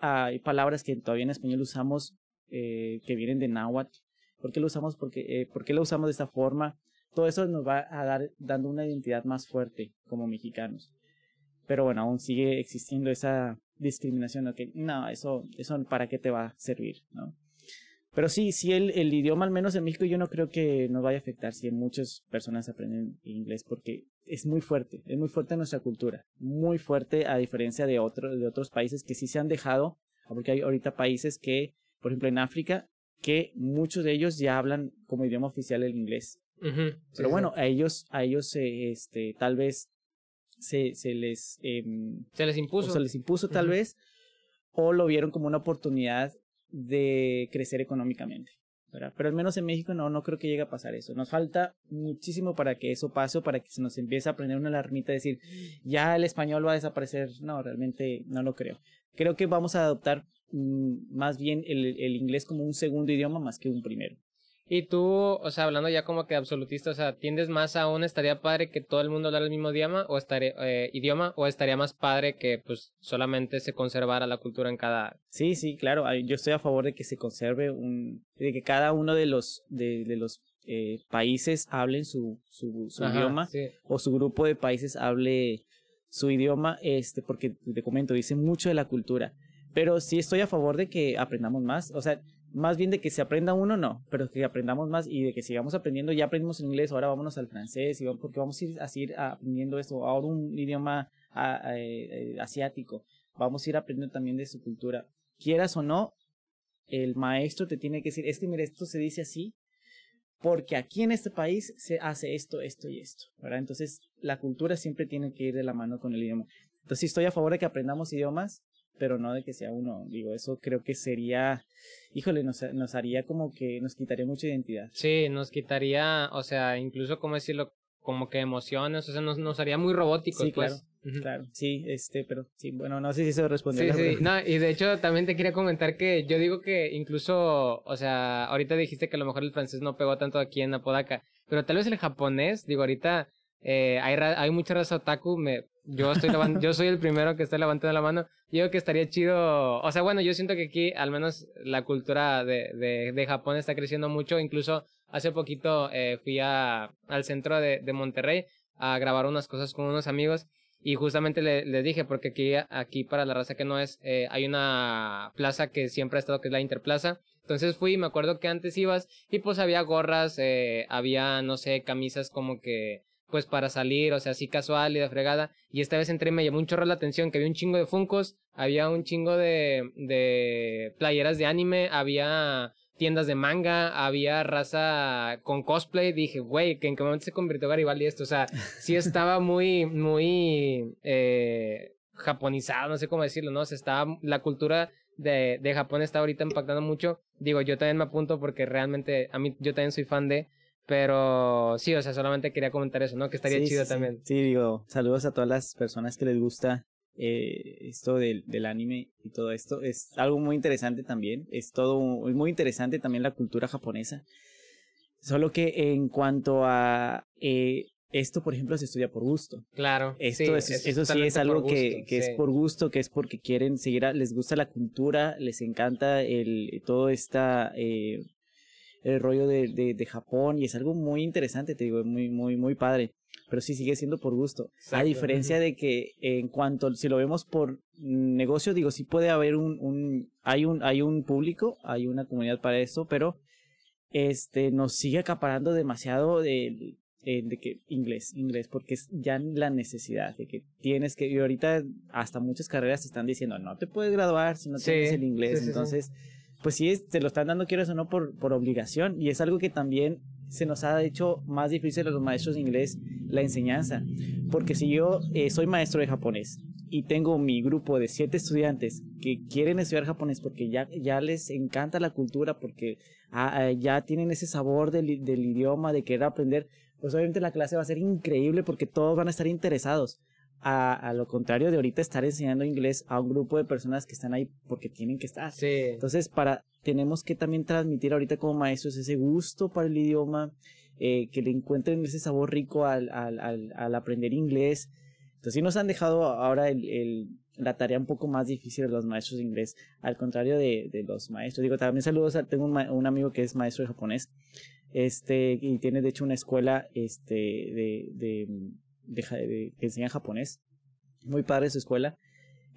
hay palabras que todavía en español usamos eh, que vienen de náhuatl, por qué lo usamos, porque, eh, por qué lo usamos de esta forma, todo eso nos va a dar dando una identidad más fuerte como mexicanos. Pero bueno, aún sigue existiendo esa discriminación, que no, eso, eso para qué te va a servir, ¿no? Pero sí, sí, el, el idioma, al menos en México, yo no creo que nos vaya a afectar si muchas personas aprenden inglés, porque es muy fuerte, es muy fuerte en nuestra cultura, muy fuerte a diferencia de, otros de otros países que sí se han dejado, porque hay ahorita países que, por ejemplo, en África, que muchos de ellos ya hablan como idioma oficial el inglés. Pero bueno, a ellos, a ellos este, tal vez se, se les... Em, se les impuso. se les impuso tal vez, o lo vieron como una oportunidad de crecer económicamente. Pero al menos en México no, no creo que llegue a pasar eso. Nos falta muchísimo para que eso pase, para que se nos empiece a aprender una alarmita y decir, ya el español va a desaparecer. No, realmente no lo creo. Creo que vamos a adoptar mm, más bien el, el inglés como un segundo idioma más que un primero. Y tú, o sea, hablando ya como que absolutista, o sea, ¿tiendes más a un estaría padre que todo el mundo hablara el mismo idioma o estaría, eh, idioma o estaría más padre que pues solamente se conservara la cultura en cada... Sí, sí, claro, yo estoy a favor de que se conserve un... de que cada uno de los, de, de los eh, países hablen su, su, su idioma o su grupo de países hable su idioma, este, porque te comento, dice mucho de la cultura. Pero sí estoy a favor de que aprendamos más. O sea, más bien de que se aprenda uno, no, pero que aprendamos más y de que sigamos aprendiendo. Ya aprendimos el inglés, ahora vámonos al francés, y porque vamos a ir, a aprendiendo esto. Ahora un idioma eh, asiático, vamos a ir aprendiendo también de su cultura. Quieras o no, el maestro te tiene que decir, es que mira, esto se dice así, porque aquí en este país se hace esto, esto y esto. Entonces, la cultura siempre tiene que ir de la mano con el idioma. Entonces, estoy a favor de que aprendamos idiomas, pero no de que sea uno. Digo, eso creo que sería, híjole, nos, nos haría como que nos quitaría mucha identidad. Sí, nos quitaría, o sea, incluso, como decirlo? Como que emociones, o sea, nos, nos haría muy robóticos. Sí, pues. claro. Claro, sí, este, pero sí, bueno, no sé si se respondió. Sí, sí, no, y de hecho también te quería comentar que yo digo que incluso, o sea, ahorita dijiste que a lo mejor el francés no pegó tanto aquí en Apodaca, pero tal vez el japonés, digo, ahorita eh, hay, hay mucha raza otaku, me, yo estoy yo soy el primero que está levantando la mano. Yo que estaría chido, o sea, bueno, yo siento que aquí al menos la cultura de, de, de Japón está creciendo mucho. Incluso hace poquito eh, fui a, al centro de, de Monterrey a grabar unas cosas con unos amigos y justamente les le dije, porque aquí, aquí para la raza que no es, eh, hay una plaza que siempre ha estado, que es la Interplaza. Entonces fui, me acuerdo que antes ibas y pues había gorras, eh, había, no sé, camisas como que pues para salir, o sea, así casual y de fregada. Y esta vez entré y me llamó un chorro la atención que había un chingo de funcos, había un chingo de, de playeras de anime, había tiendas de manga, había raza con cosplay. Dije, güey, que en qué momento se convirtió Garibaldi esto. O sea, sí estaba muy, muy eh, japonizado, no sé cómo decirlo, ¿no? O sea, estaba, la cultura de, de Japón está ahorita impactando mucho. Digo, yo también me apunto porque realmente a mí, yo también soy fan de. Pero sí, o sea, solamente quería comentar eso, ¿no? Que estaría chido también. Sí. digo, saludos a todas las personas que les gusta eh, esto del, del anime y todo esto. Es algo muy interesante también. Es todo muy interesante también la cultura japonesa. Solo que en cuanto a eh, esto, por ejemplo, se estudia por gusto. Claro. Esto eso sí es algo que, que es por gusto, que es porque quieren seguir, les gusta la cultura, les encanta el todo esta eh, el rollo de, de, de, Japón y es algo muy interesante, te digo, muy, muy, muy padre. Pero sí sigue siendo por gusto. A diferencia de que en cuanto, si lo vemos por negocio, digo, sí puede haber un, un, hay un, hay un público, hay una comunidad para eso, pero este, nos sigue acaparando demasiado de, de que inglés, inglés, porque es ya la necesidad de que tienes que, y ahorita hasta muchas carreras te están diciendo, no te puedes graduar si no tienes el inglés, entonces pues sí, se lo están dando, quiero o no, por, por obligación. Y es algo que también se nos ha hecho más difícil a los maestros de inglés la enseñanza. Porque si yo eh, soy maestro de japonés y tengo mi grupo de siete estudiantes que quieren estudiar japonés porque ya, ya les encanta la cultura, porque ah, ah, ya tienen ese sabor del, del, idioma, de querer aprender, pues obviamente la clase va a ser increíble porque todos van a estar interesados. A, a, lo contrario de ahorita estar enseñando inglés a un grupo de personas que están ahí porque tienen que estar. Sí. Entonces, para, tenemos que también transmitir ahorita como maestros ese gusto para el idioma, eh, que le encuentren ese sabor rico al, al, al, al aprender inglés. Entonces, sí nos han dejado ahora el, el, la tarea un poco más difícil de los maestros de inglés, al contrario de, de los maestros. Digo, también saludos, a, tengo un, un amigo que es maestro de japonés este y tiene de hecho una escuela este de, de, de, de que enseña japonés. Muy padre su escuela.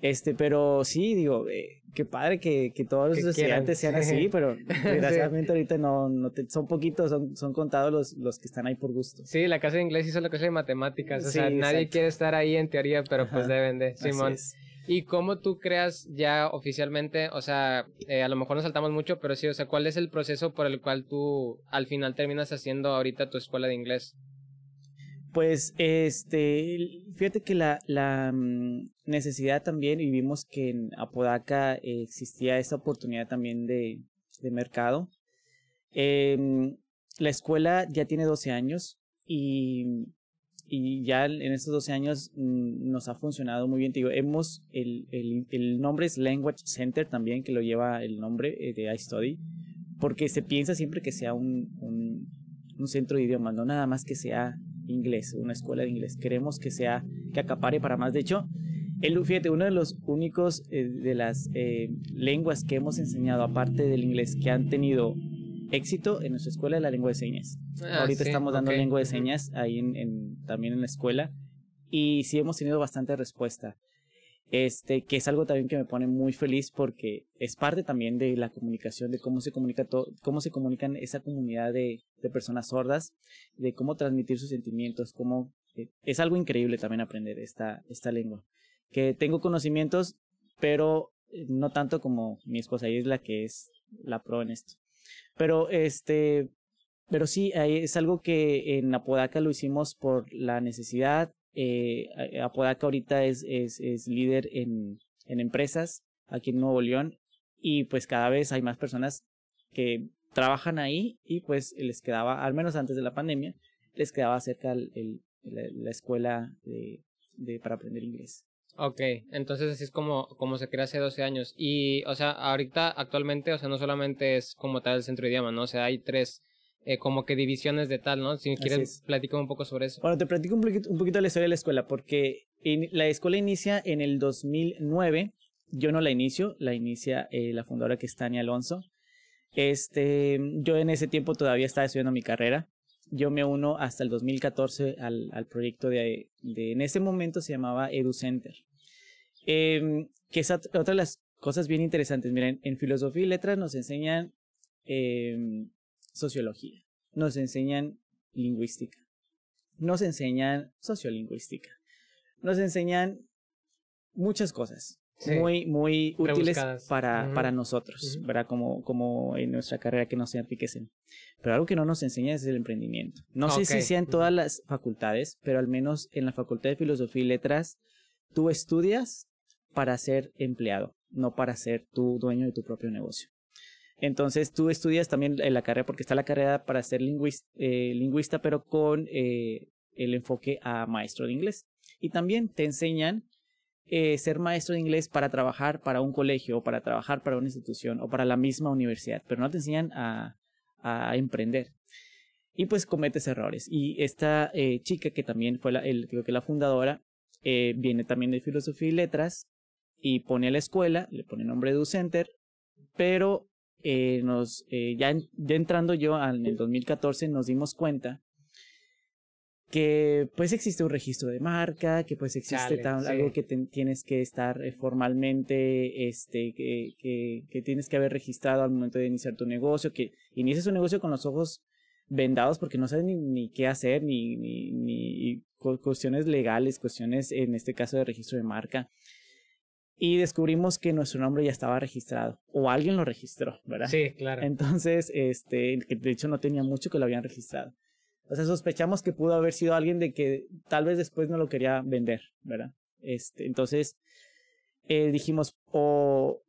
Este pero sí digo eh, qué padre que, que todos los estudiantes sean así pero desgraciadamente ahorita no, no te, son poquitos son, son contados los, los que están ahí por gusto. Sí la clase de inglés hizo la clase de matemáticas o sí, sea nadie exacto. quiere estar ahí en teoría pero Ajá, pues deben de Simón. ¿Y cómo tú creas ya oficialmente, o sea, eh, a lo mejor nos saltamos mucho, pero sí, o sea, cuál es el proceso por el cual tú al final terminas haciendo ahorita tu escuela de inglés? Pues, este, fíjate que la, la necesidad también, y vimos que en Apodaca eh, existía esa oportunidad también de, de mercado. Eh, la escuela ya tiene 12 años y y ya en estos 12 años mmm, nos ha funcionado muy bien. Te hemos, el, el, el, nombre es Language Center también, que lo lleva el nombre eh, de iStudy, porque se piensa siempre que sea un, un, un, centro de idiomas, no nada más que sea inglés, una escuela de inglés. Queremos que sea, que acapare para más. De hecho, el, fíjate, uno de los únicos eh, de las eh, lenguas que hemos enseñado, aparte del inglés, que han tenido éxito en nuestra escuela de la lengua de señas. Ah, Ahorita sí, estamos dando okay. lengua de señas ahí en, en, también en la escuela y sí hemos tenido bastante respuesta. Este, que es algo también que me pone muy feliz porque es parte también de la comunicación, de cómo se comunica todo, cómo se comunican esa comunidad de, de personas sordas, de cómo transmitir sus sentimientos, cómo eh, es algo increíble también aprender esta, esta lengua. Que tengo conocimientos, pero eh, no tanto como mi esposa, ella es la que es la pro en esto. Pero este, pero sí, es algo que en Apodaca lo hicimos por la necesidad. Eh, Apodaca ahorita es, es, líder en, en empresas aquí en Nuevo León y pues cada vez hay más personas que trabajan ahí y pues les quedaba, al menos antes de la pandemia, les quedaba cerca el, la, escuela de, de, para aprender inglés. Ok, entonces así es como, como se crea hace 12 años. Y, o sea, ahorita, actualmente, o sea, no solamente es como tal el centro de idioma, ¿no? O sea, hay tres eh, como que divisiones de tal, ¿no? Si quieres, platicar un poco sobre eso. Bueno, te platico un poquito, un poquito la historia de la escuela, porque la escuela inicia en el 2009. Yo no la inicio, la inicia eh, la fundadora que es Tania Alonso. Este, yo en ese tiempo todavía estaba estudiando mi carrera. Yo me uno hasta el 2014 al, al proyecto de, de, en ese momento se llamaba EduCenter. Eh, que es otra de las cosas bien interesantes. Miren, en filosofía y letras nos enseñan eh, sociología, nos enseñan lingüística, nos enseñan sociolingüística, nos enseñan muchas cosas. Sí. muy muy útiles para, uh -huh. para nosotros, uh -huh. ¿verdad? Como, como en nuestra carrera que nos enriquecen. Pero algo que no nos enseña es el emprendimiento. No okay. sé si sea en todas las facultades, pero al menos en la Facultad de Filosofía y Letras, tú estudias para ser empleado, no para ser tu dueño de tu propio negocio. Entonces tú estudias también la carrera, porque está la carrera para ser lingüista, eh, lingüista pero con eh, el enfoque a maestro de inglés. Y también te enseñan eh, ser maestro de inglés para trabajar para un colegio o para trabajar para una institución o para la misma universidad, pero no te enseñan a, a emprender. Y pues cometes errores. Y esta eh, chica que también fue la, el, creo que la fundadora, eh, viene también de filosofía y letras y pone a la escuela, le pone nombre de Center, pero eh, nos, eh, ya, ya entrando yo en el 2014 nos dimos cuenta que pues existe un registro de marca, que pues existe Dale, tan, sí. algo que te, tienes que estar eh, formalmente, este, que, que, que, tienes que haber registrado al momento de iniciar tu negocio, que inicies un negocio con los ojos vendados porque no sabes ni, ni qué hacer, ni, ni, ni cuestiones legales, cuestiones en este caso de registro de marca. Y descubrimos que nuestro nombre ya estaba registrado, o alguien lo registró, ¿verdad? Sí, claro. Entonces, este, de hecho no tenía mucho que lo habían registrado. O sea, sospechamos que pudo haber sido alguien de que tal vez después no lo quería vender, ¿verdad? Este, entonces, eh, dijimos, o,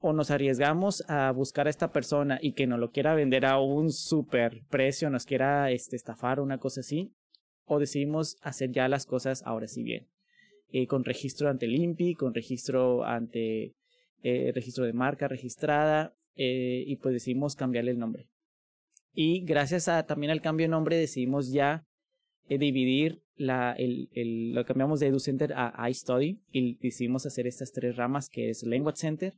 o nos arriesgamos a buscar a esta persona y que nos lo quiera vender a un super precio, nos quiera este, estafar o una cosa así, o decidimos hacer ya las cosas ahora sí bien. Eh, con registro ante el con registro ante eh, registro de marca registrada, eh, y pues decidimos cambiarle el nombre. Y gracias a también al cambio de nombre decidimos ya dividir la, el, el, lo cambiamos de EduCenter a iStudy y decidimos hacer estas tres ramas que es Language Center,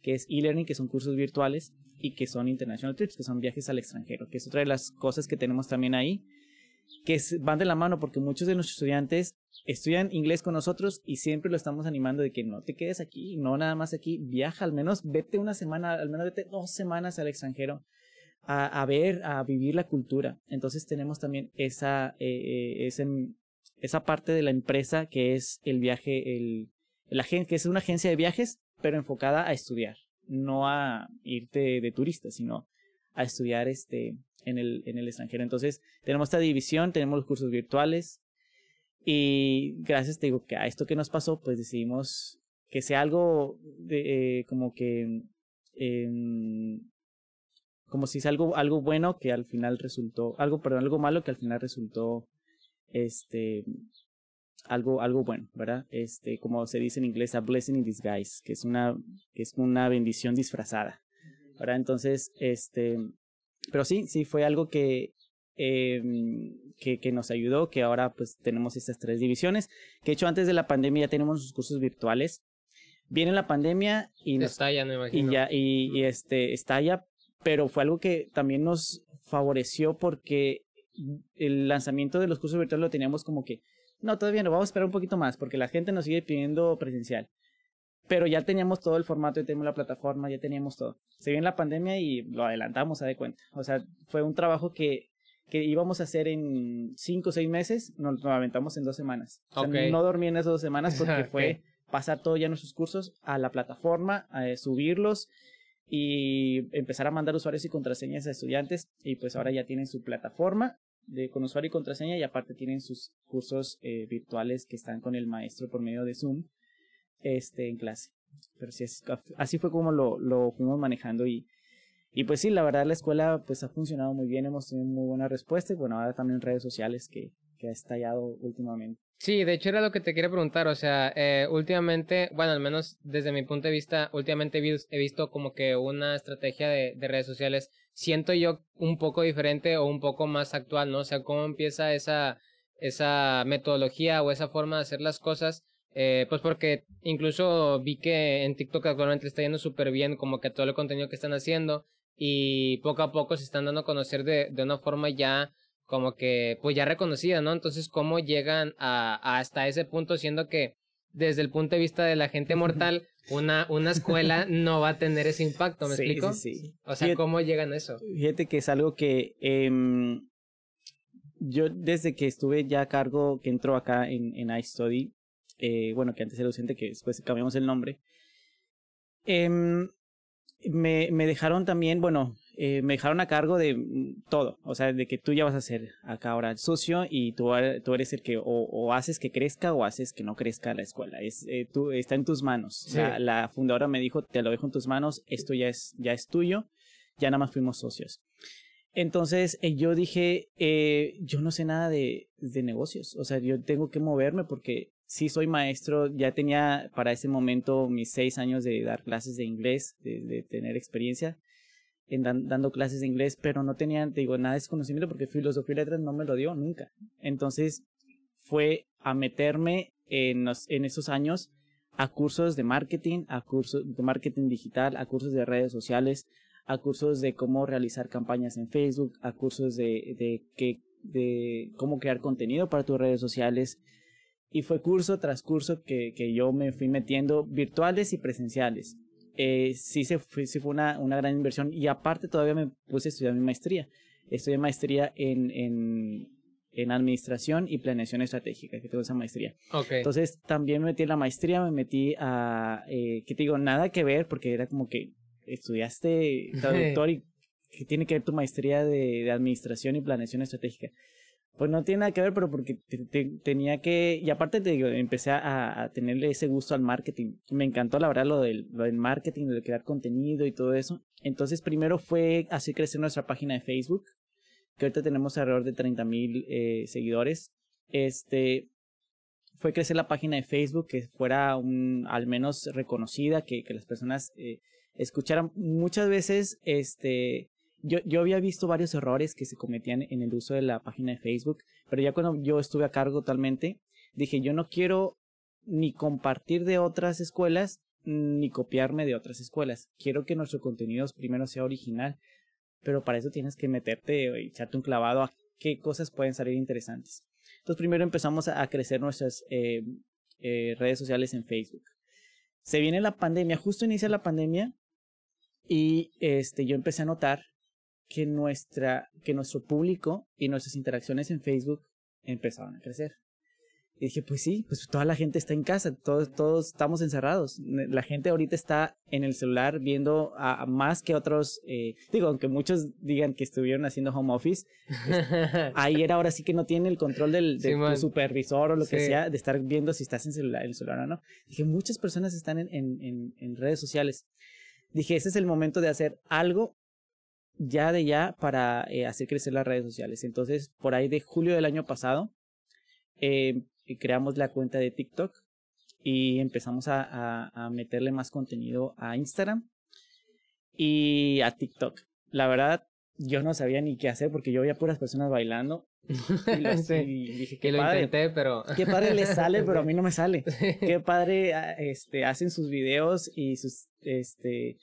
que es e-learning, que son cursos virtuales, y que son international trips, que son viajes al extranjero, que es otra de las cosas que tenemos también ahí, que van de la mano porque muchos de nuestros estudiantes estudian inglés con nosotros y siempre lo estamos animando de que no te quedes aquí, no nada más aquí, viaja al menos, vete una semana, al menos vete dos semanas al extranjero a, ver, a vivir la cultura. Entonces tenemos también esa, eh, esa, esa parte de la empresa que es el viaje, el, el que es una agencia de viajes pero enfocada a estudiar, no a irte de turista, sino a estudiar este, en, el, en el extranjero. Entonces, tenemos esta división, tenemos los cursos virtuales y gracias, te digo, que a esto que nos pasó, pues decidimos que sea algo de, eh, como que, eh, como si es algo, algo bueno que al final resultó, algo, perdón, algo malo que al final resultó, este, algo, algo bueno, ¿verdad? Este, como se dice en inglés, a blessing in disguise, que es una, que es una bendición disfrazada, ¿verdad? Entonces, este, pero sí, sí fue algo que, eh, que, que, nos ayudó, que ahora pues tenemos estas tres divisiones, que de hecho antes de la pandemia ya tenemos sus cursos virtuales. Viene la pandemia y nos, estalla, me imagino. Y ya, y, y este, estalla, pero fue algo que también nos favoreció porque el lanzamiento de los cursos virtuales lo teníamos como que no, todavía no, vamos a esperar un poquito más porque la gente nos sigue pidiendo presencial. Pero ya teníamos todo el formato, ya teníamos la plataforma, ya teníamos todo. Se vio en la pandemia y lo adelantamos, a de cuenta. O sea, fue un trabajo que, que íbamos a hacer en cinco o seis meses, nos lo aventamos en dos semanas. O sea, no dormí en esas dos semanas porque fue pasar todo ya nuestros cursos a la plataforma, a subirlos y empezar a mandar usuarios y contraseñas a estudiantes y pues ahora ya tienen su plataforma de, con usuario y contraseña y aparte tienen sus cursos eh, virtuales que están con el maestro por medio de Zoom este, en clase. Pero sí, así fue como lo, lo fuimos manejando y, y pues sí, la verdad la escuela pues ha funcionado muy bien, hemos tenido muy buena respuesta y bueno, ahora también redes sociales que, que ha estallado últimamente. Sí, de hecho era lo que te quería preguntar, o sea, eh, últimamente, bueno, al menos desde mi punto de vista, últimamente he visto como que una estrategia de, de redes sociales, siento yo un poco diferente o un poco más actual, ¿no? O sea, cómo empieza esa, esa metodología o esa forma de hacer las cosas, eh, pues porque incluso vi que en TikTok actualmente está yendo súper bien como que todo el contenido que están haciendo y poco a poco se están dando a conocer de, de una forma ya como que pues ya reconocida, ¿no? Entonces, ¿cómo llegan a, hasta ese punto siendo que desde el punto de vista de la gente mortal, una, una escuela no va a tener ese impacto, ¿me explico? Sí, sí. O sea, ¿cómo llegan a eso? Fíjate que es algo que eh, yo desde que estuve ya a cargo, que entró acá en, en iStudy, eh, bueno, que antes era docente, que después cambiamos el nombre, eh, me, me dejaron también, bueno, eh, me dejaron a cargo de mm, todo, o sea, de que tú ya vas a ser acá ahora el socio y tú, tú eres el que o, haces que crezca o haces que no crezca la escuela. Es, eh, tú, está en tus manos. La, fundadora me dijo, te lo dejo en tus manos, esto ya es, ya es tuyo, ya nada más fuimos socios. Entonces eh, yo dije, yo no sé nada de, de negocios, o sea, yo tengo que moverme porque sí soy maestro, ya tenía para ese momento mis seis años de dar clases de inglés, de, tener experiencia en dando clases de inglés, pero no tenía, digo, nada de conocimiento porque filosofía y letras no me lo dio nunca. Entonces fue a meterme en, en esos años a cursos de marketing, a cursos de marketing digital, a cursos de redes sociales, a cursos de cómo realizar campañas en Facebook, a cursos de, de, que, de cómo crear contenido para tus redes sociales. Y fue curso tras curso que, que yo me fui metiendo virtuales y presenciales eh, sí, se fue, sí fue una, una gran inversión y aparte todavía me puse a estudiar mi maestría. Estudié maestría en, en, en administración y planeación estratégica, que tengo esa maestría. Okay. Entonces también me metí en la maestría, me metí a, eh, que te digo, nada que ver porque era como que estudiaste traductor y que tiene que ver tu maestría de, de administración y planeación estratégica. Pues no tiene nada que ver, pero porque tenía que, y aparte te digo, empecé a, a, tenerle ese gusto al marketing. Me encantó la verdad lo del, lo del marketing, de crear contenido y todo eso. Entonces primero fue hacer crecer nuestra página de Facebook, que ahorita tenemos alrededor de 30 mil eh, seguidores. Este, fue crecer la página de Facebook, que fuera un, al menos reconocida, que, que las personas eh, escucharan. Muchas veces, este, yo, yo había visto varios errores que se cometían en el uso de la página de Facebook, pero ya cuando yo estuve a cargo totalmente, dije, yo no quiero ni compartir de otras escuelas, ni copiarme de otras escuelas. Quiero que nuestro contenido primero sea original, pero para eso tienes que meterte y echarte un clavado a qué cosas pueden salir interesantes. Entonces primero empezamos a, crecer nuestras eh, eh, redes sociales en Facebook. Se viene la pandemia, justo inicia la pandemia y este, yo empecé a notar que, nuestra, que nuestro público y nuestras interacciones en Facebook empezaban a crecer. Y dije, pues sí, pues toda la gente está en casa, todos, todos estamos encerrados. La gente ahorita está en el celular viendo a, más que otros, eh, digo, aunque muchos digan que estuvieron haciendo home office, ayer ahora sí que no tiene el control del, supervisor o lo que sea de estar viendo si estás en celular, el celular o no. Dije, muchas personas están en, en, en redes sociales. Dije, ese es el momento de hacer algo ya de ya para eh, hacer crecer las redes sociales. Entonces, por ahí de julio del año pasado, eh, creamos la cuenta de TikTok y empezamos a, a, meterle más contenido a Instagram y a TikTok. La verdad, yo no sabía ni qué hacer porque yo veía puras personas bailando. Y, dije, que lo intenté, pero... Qué padre les sale, pero a mí no me sale. Qué padre ah, este, hacen sus videos y sus... Este,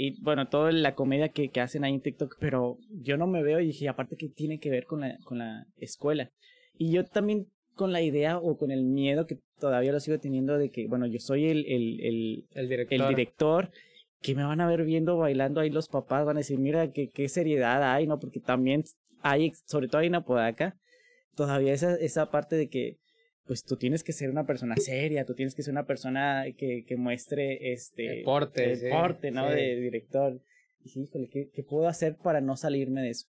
y bueno, toda la comedia que, que, hacen ahí en TikTok, pero yo no me veo y dije, aparte que tiene que ver con la, con la escuela. Y yo también con la idea o con el miedo que todavía lo sigo teniendo de que, bueno, yo soy el, el, el, el director. el director que me van a ver viendo bailando ahí los papás, van a decir, mira, qué, qué seriedad hay, ¿no? Porque también hay, sobre todo hay en Apodaca, todavía esa, esa parte de que pues tú tienes que ser una persona seria, tú tienes que ser una persona que, que muestre este deporte, deporte ¿no? De director. Y dije, híjole, ¿qué, ¿qué, puedo hacer para no salirme de eso?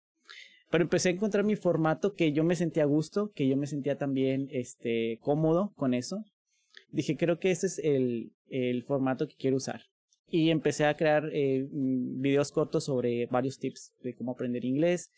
Pero empecé a encontrar mi formato que yo me sentía a gusto, que yo me sentía también este, cómodo con eso. Dije, creo que ese es el, el formato que quiero usar. Y empecé a crear eh, mm, videos cortos sobre varios tips de cómo aprender inglés.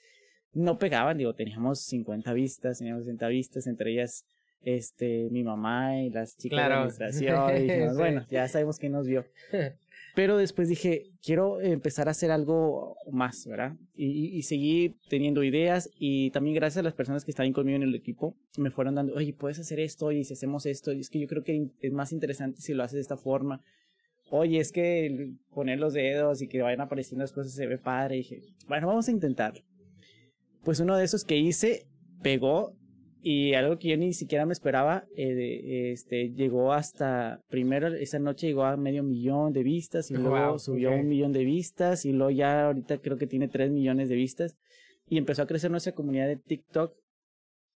No pegaban, digo, teníamos 50 vistas, teníamos 60 vistas, entre ellas este, mi mamá y las chicas de administración. Y bueno, ya sabemos quién nos vio. Pero después dije, quiero empezar a hacer algo más, ¿verdad? Y, y, seguí teniendo ideas y también gracias a las personas que estaban conmigo en el equipo, me fueron dando, oye, puedes hacer esto y si hacemos esto, y es que yo creo que es más interesante si lo haces de esta forma. Oye, es que poner los dedos y que vayan apareciendo las cosas se ve padre. Y dije, bueno, vamos a intentar. Pues uno de esos que hice pegó y algo que yo ni siquiera me esperaba, eh, este, llegó hasta, primero esa noche llegó a medio millón de vistas y luego subió a un millón de vistas y luego ya ahorita creo que tiene tres millones de vistas y empezó a crecer nuestra comunidad de TikTok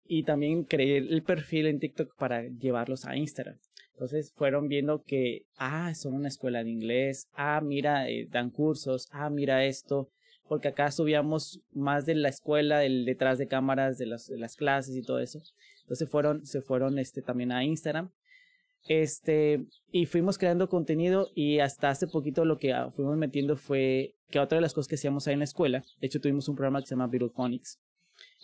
y también creé el perfil en TikTok para llevarlos a Instagram. Entonces fueron viendo que, ah, son una escuela de inglés, ah, mira, eh, dan cursos, ah, mira esto, porque acá subíamos más de la escuela, del detrás de cámaras, de las, clases y todo eso. Entonces fueron, se fueron este, también a Instagram. Este, y fuimos creando contenido y hasta hace poquito lo que ah, fuimos metiendo fue que otra de las cosas que hacíamos ahí en la escuela, de hecho tuvimos un programa que se llama Phonics.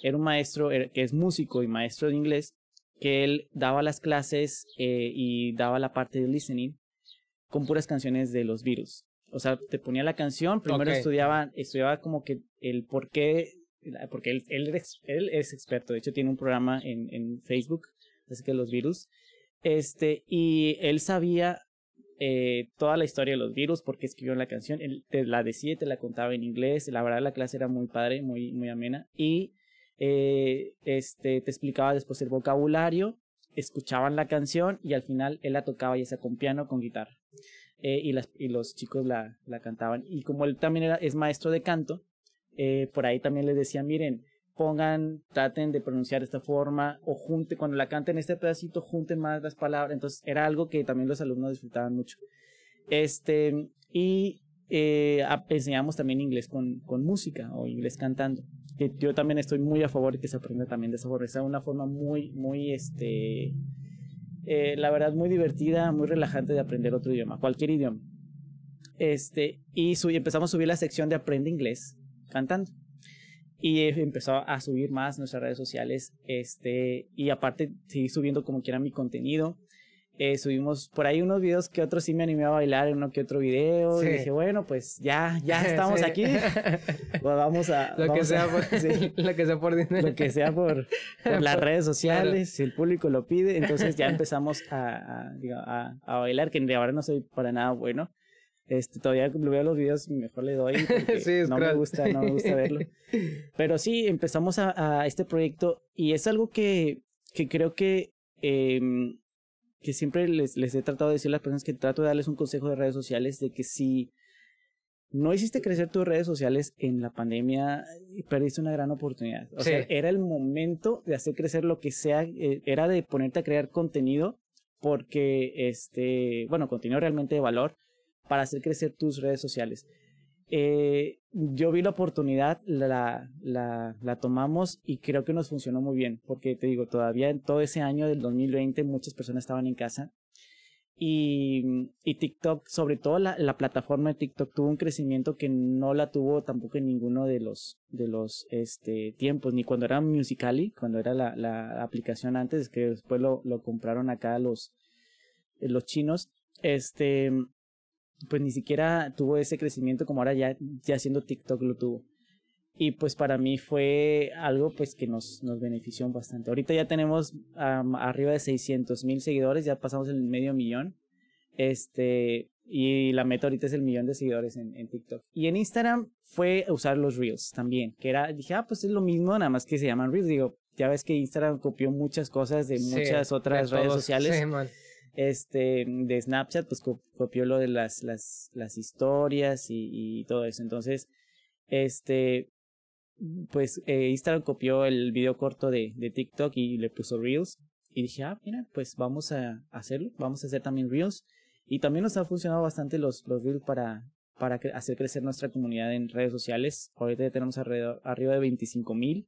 Era un maestro que es músico y maestro de inglés, que él daba las clases eh, y daba la parte de listening con puras canciones de los Beatles o sea, te ponía la canción, primero estudiaba, estudiaba como que el por qué, porque él, él, es, él es experto, de hecho tiene un programa en, en Facebook, así que los virus, este, y él sabía eh, toda la historia de los virus, porque escribió la canción, él te la decía, te la contaba en inglés, la verdad la clase era muy padre, muy, muy amena, y eh, este, te explicaba después el vocabulario, escuchaban la canción y al final él la tocaba ya sea con piano o con guitarra. Eh, y, los chicos la, cantaban. Y como él también es maestro de canto, eh, por ahí también les decía, miren, pongan, traten de pronunciar esta forma, o junte, cuando la canten este pedacito, junten más las palabras. Entonces era algo que también los alumnos disfrutaban mucho. Este, y eh, enseñamos también inglés con, música o inglés cantando. Que yo también estoy muy a favor de que se aprenda también de esa forma. Es una forma muy, muy, este, eh, la verdad, muy divertida, muy relajante de aprender otro idioma, cualquier idioma. Este, y empezamos a subir la sección de Aprende Inglés cantando. Y empezó a subir más nuestras redes sociales. Este, y aparte, seguí subiendo como quiera mi contenido. Eh, subimos por ahí unos videos que otros sí me animé a bailar en uno que otro video. Y dije, bueno, pues ya, ya estamos aquí. Pues vamos a. Lo, que sea por, lo que sea por dinero. Lo que sea por, las redes sociales, si el público lo pide. Entonces ya empezamos a, a, a, bailar, que ahora no soy para nada bueno. Este, todavía veo los videos, mejor le doy porque no me gusta, no me gusta verlo. Pero sí, empezamos a, a este proyecto y es algo que, que creo que eh, que siempre les, les he tratado de decir a las personas que trato de darles un consejo de redes sociales de que si no hiciste crecer tus redes sociales en la pandemia, perdiste una gran oportunidad. O sea, era el momento de hacer crecer lo que sea, eh, era de ponerte a crear contenido porque, este, bueno, contenido realmente de valor para hacer crecer tus redes sociales. Eh, yo vi la oportunidad, la, la, tomamos y creo que nos funcionó muy bien, porque te digo, todavía en todo ese año del 2020 muchas personas estaban en casa y, y TikTok, sobre todo la, la, plataforma de TikTok tuvo un crecimiento que no la tuvo tampoco en ninguno de los, de los este, tiempos, ni cuando era Musically, cuando era la, la aplicación antes, que después lo, lo compraron acá los, los chinos. Este, pues ni siquiera tuvo ese crecimiento como ahora ya, ya haciendo TikTok lo tuvo. Y pues para mí fue algo pues que nos, nos benefició bastante. Ahorita ya tenemos arriba de 600 mil seguidores, ya pasamos el medio millón. Este, y la meta ahorita es el millón de seguidores en, en, TikTok. Y en Instagram fue usar los Reels también, que era, dije, ah, pues es lo mismo, nada más que se llaman Reels. Digo, ya ves que Instagram copió muchas cosas de muchas otras redes sociales. Sí, este, de Snapchat, pues copió lo de las, las, las historias y, todo eso. Entonces, este, pues eh, Instagram copió el video corto de, de TikTok y le puso Reels. Y dije, ah, mira, pues vamos a hacerlo, vamos a hacer también Reels. Y también nos ha funcionado bastante los, los Reels para, para hacer crecer nuestra comunidad en redes sociales. Ahorita ya tenemos arriba de 25 mil.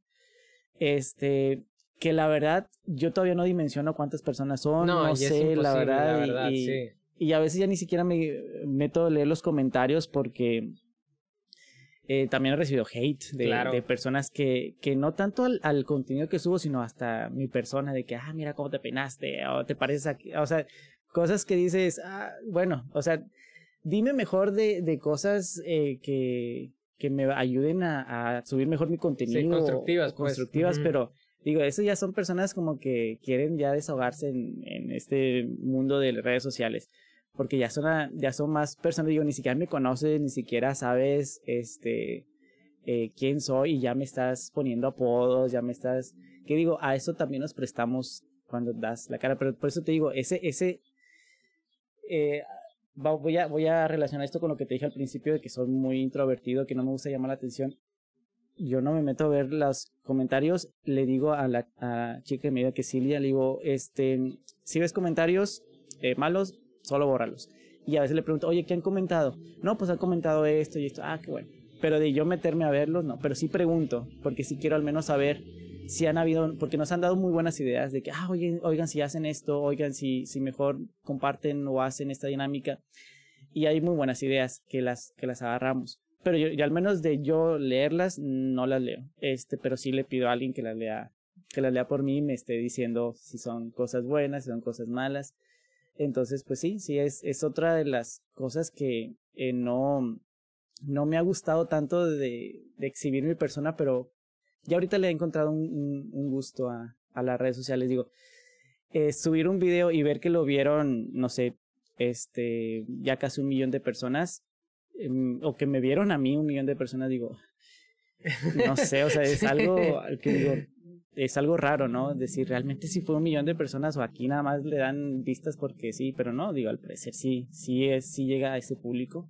Este, que la verdad yo todavía no dimensiono cuántas personas son, no, sé, la verdad, y, y, a veces ya ni siquiera me meto a leer los comentarios porque eh, también he recibido hate de, de personas que, que no tanto al, al, contenido que subo, sino hasta mi persona, de que, ah, mira cómo te peinaste, o te pareces aquí, o sea, cosas que dices, ah, bueno, o sea, dime mejor de, de cosas eh, que, que me ayuden a, a, subir mejor mi contenido. Sí, constructivas, pues. Constructivas, pero Digo, eso ya son personas como que quieren ya desahogarse en, en este mundo de redes sociales. Porque ya son, ya son más personas, digo, ni siquiera me conoces, ni siquiera sabes este, eh, quién soy y ya me estás poniendo apodos, ya me estás... Que digo, a eso también nos prestamos cuando das la cara. Pero por eso te digo, ese... ese eh, voy, a, voy a relacionar esto con lo que te dije al principio de que soy muy introvertido, que no me gusta llamar la atención yo no me meto a ver los comentarios, le digo a la chica media que Silvia, le digo, este, si ves comentarios eh, malos, solo bórralos. Y a veces le pregunto, oye, ¿qué han comentado? No, pues han comentado esto y esto. Ah, qué bueno. Pero de yo meterme a verlos, no. Pero sí pregunto, porque sí quiero al menos saber si han habido, porque nos han dado muy buenas ideas de que, ah, oigan, oigan si hacen esto, oigan si, si mejor comparten o hacen esta dinámica. Y hay muy buenas ideas que las, que las agarramos pero yo, al menos de yo leerlas, no las leo. Este, pero sí le pido a alguien que las lea, que las lea por mí y me esté diciendo si son cosas buenas, si son cosas malas. Entonces, pues sí, sí, es, es otra de las cosas que eh, no, no me ha gustado tanto de, de, exhibir mi persona, pero ya ahorita le he encontrado un, gusto a, a, las redes sociales. Digo, eh, subir un video y ver que lo vieron, no sé, este, ya casi un millón de personas, o que me vieron a mí un millón de personas, digo, no sé, o sea, es algo que digo, es algo raro, ¿no? Decir, realmente si fue un millón de personas o aquí nada más le dan vistas porque sí, pero no, digo, al parecer sí, sí es, sí llega a ese público.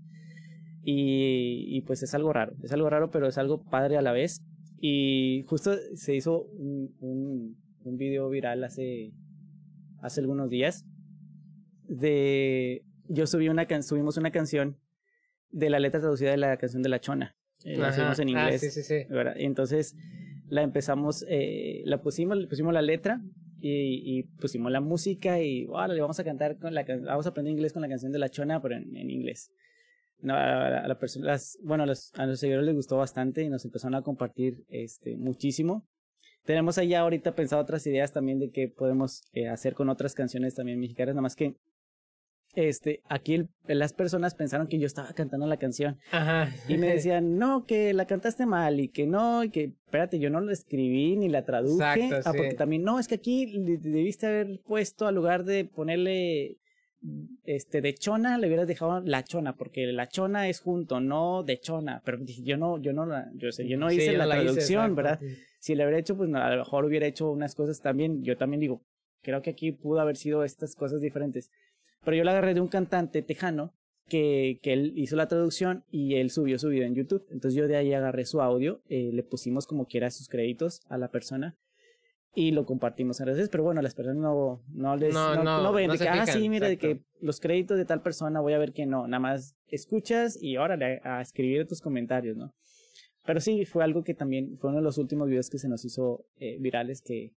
Y, y pues es algo raro, es algo raro, pero es algo padre a la vez. Y justo se hizo un, un, un video viral hace, hace algunos días de, yo subí una, subimos una canción de la letra traducida de la canción de La Chona. Eh, la hicimos en Ah, inglés. sí, sí, sí. ¿verdad? Y entonces la empezamos, eh, la pusimos, le pusimos la letra y, y pusimos la música y ahora le vamos a cantar con la vamos a aprender inglés con la canción de la chona, pero en, en inglés. No, a, a la persona, las- bueno, a los, a los seguidores les gustó bastante y nos empezaron a compartir este, muchísimo. Tenemos allá ahorita pensado otras ideas también de qué podemos eh, hacer con otras canciones también mexicanas, nada más que este, aquí el- las personas pensaron que yo estaba cantando la canción Ajá. y me decían, no, que la cantaste mal y que no, y que espérate, yo no lo escribí ni la traduje. Exacto, ah, sí. porque también, no, es que aquí debiste haber puesto, al lugar de ponerle este de chona, le hubieras dejado la chona, porque la chona es junto, no de chona. Pero yo no, yo no, la- yo, sé, yo no hice la traducción. ¿verdad? Si le hubiera hecho, pues no, a lo mejor hubiera hecho unas cosas también. Yo también digo, creo que aquí pudo haber sido estas cosas diferentes. Pero yo la agarré de un cantante tejano que, que él hizo la traducción y él subió su video en YouTube. Entonces yo de ahí agarré su audio, eh, le pusimos como quiera sus créditos a la persona y lo compartimos en redes. Pero bueno, las personas no, no les No, no, no, no ven no de que, ah, sí, mira, de exacto. que los créditos de tal persona voy a ver que no. Nada más escuchas y órale a, a escribir tus comentarios, ¿no? Pero sí, fue algo que también fue uno de los últimos videos que se nos hizo eh, virales que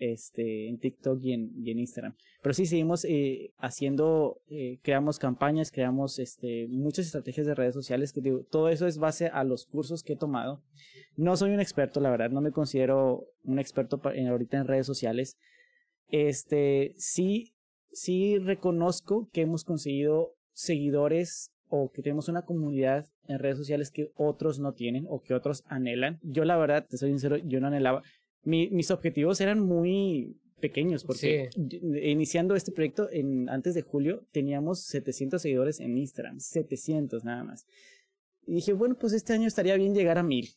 este en TikTok y en, y en Instagram. Pero sí seguimos eh, haciendo, eh, creamos campañas, creamos este muchas estrategias de redes sociales que digo, todo eso es base a los cursos que he tomado. No soy un experto, la verdad, no me considero un experto en, ahorita en redes sociales. Este, sí, sí reconozco que hemos conseguido seguidores o que tenemos una comunidad en redes sociales que otros no tienen o que otros anhelan. Yo la verdad, te soy sincero, yo no anhelaba. Mi- mis objetivos eran muy pequeños porque iniciando este proyecto en antes de julio teníamos 700 seguidores en Instagram, 700 nada más. Y dije, bueno, pues este año estaría bien llegar a 1000.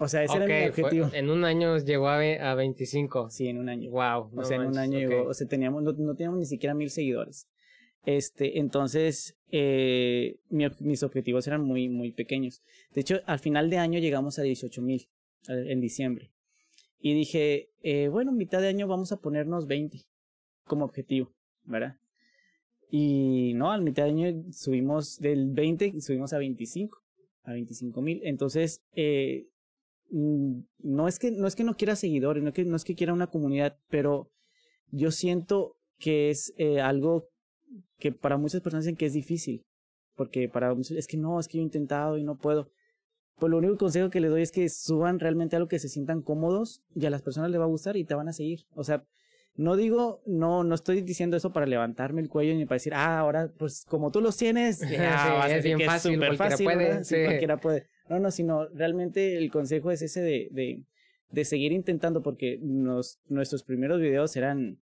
O sea, ese era mi fue- objetivo. en un año llegó a, a 25. Sí, en un año. Wow. O sea, en un año llegó, o sea, teníamos, no, no teníamos ni siquiera mil seguidores. Este, entonces, eh, mi mis objetivos eran muy, muy pequeños. De hecho, al final de año llegamos a 18 mil en diciembre. Y dije, eh, bueno, mitad de año vamos a ponernos 20 como objetivo, ¿verdad? Y no, al mitad de año subimos del 20, subimos a 25, a 25 mil. Entonces, eh, mm, no es que no es que no quiera seguidores, no que no es que quiera una comunidad, pero yo siento que es eh, algo que para muchas personas dicen que es difícil, porque para muchos es que no, es que yo he intentado y no puedo. Pues lo único consejo que les doy es que suban realmente algo que se sientan cómodos y a las personas les va a gustar y te van a seguir. O sea, no digo, no, no estoy diciendo eso para levantarme el cuello ni para decir, ah, ahora, pues como tú los tienes, ya Sí, vas a es bien que fácil, cualquiera fácil, puede, ¿verdad? Sí, sí. cualquiera puede. No, no, sino realmente el consejo es ese de, de, de seguir intentando porque nos, nuestros primeros videos eran,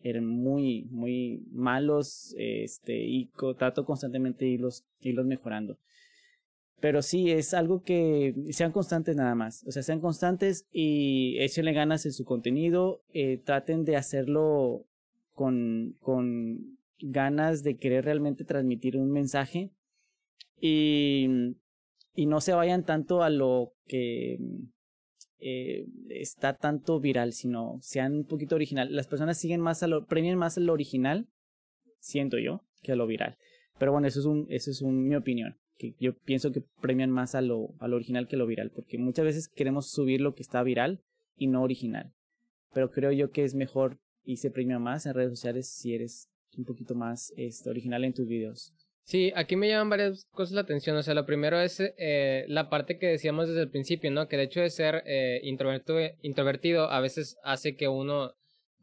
eran muy, muy malos, este, y trato constantemente de irlos, irlos mejorando. Pero sí, es algo que sean constantes nada más. O sea, sean constantes y échenle ganas en su contenido. eh, traten de hacerlo con, con ganas de querer realmente transmitir un mensaje. Y, y no se vayan tanto a lo que eh, está tanto viral, sino sean un poquito original. Las personas siguen más a lo, premian más a lo original, siento yo, que a lo viral. Pero bueno, eso es un, eso es un, mi opinión. Que yo pienso que premian más a lo, a lo original que lo viral, porque muchas veces queremos subir lo que está viral y no original. Pero creo yo que es mejor y se premia más en redes sociales si eres un poquito más este, original en tus videos. Sí, aquí me llaman varias cosas la atención. O sea, lo primero es eh, la parte que decíamos desde el principio, ¿no? Que el hecho de ser eh, introvertido, introvertido a veces hace que uno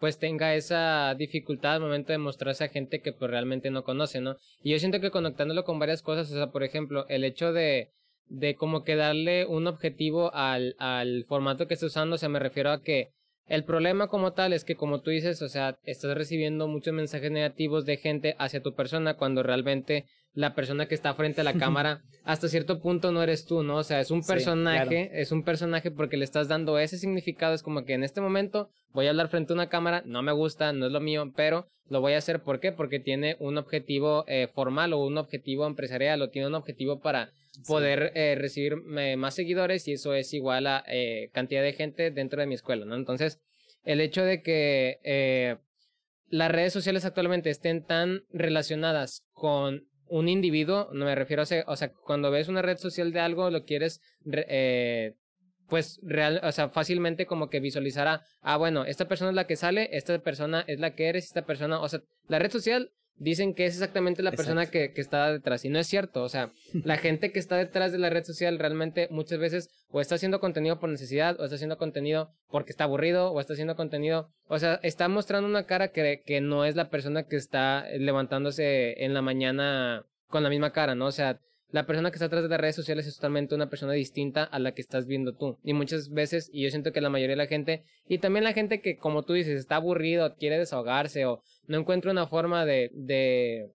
pues tenga esa dificultad al momento de mostrarse a gente que pues realmente no conoce, ¿no? Y yo siento que conectándolo con varias cosas, o sea, por ejemplo, el hecho de, de como que darle un objetivo al, al formato que estés usando, o sea, me refiero a que el problema como tal es que como tú dices, o sea, estás recibiendo muchos mensajes negativos de gente hacia tu persona cuando realmente la persona que está frente a la cámara hasta cierto punto no eres tú, ¿no? O sea, es un Sí, personaje, claro. es un personaje porque le estás dando ese significado, es como que en este momento voy a hablar frente a una cámara, no me gusta, no es lo mío, pero lo voy a hacer ¿por qué? Porque tiene un objetivo eh, formal o un objetivo empresarial o tiene un objetivo para poder eh, recibir eh, más seguidores y eso es igual a cantidad de gente dentro de mi escuela, ¿no? Entonces, el hecho de que las redes sociales actualmente estén tan relacionadas con un individuo, no me refiero a, o sea, cuando ves una red social de algo, lo quieres, eh, pues, real, o sea, fácilmente como que visualizar a, ah, bueno, esta persona es la que sale, esta persona es la que eres, esta persona, o sea, la red social dicen que es exactamente la persona que, que, está detrás. Y no es cierto. O sea, la gente que está detrás de la red social realmente muchas veces o está haciendo contenido por necesidad, o está haciendo contenido porque está aburrido, o está haciendo contenido. O sea, está mostrando una cara que, que no es la persona que está levantándose en la mañana con la misma cara, ¿no? O sea, la persona que está atrás de las redes sociales es totalmente una persona distinta a la que estás viendo tú. Y muchas veces, y yo siento que la mayoría de la gente, y también la gente que, como tú dices, está aburrido, quiere desahogarse o no encuentra una forma de, de,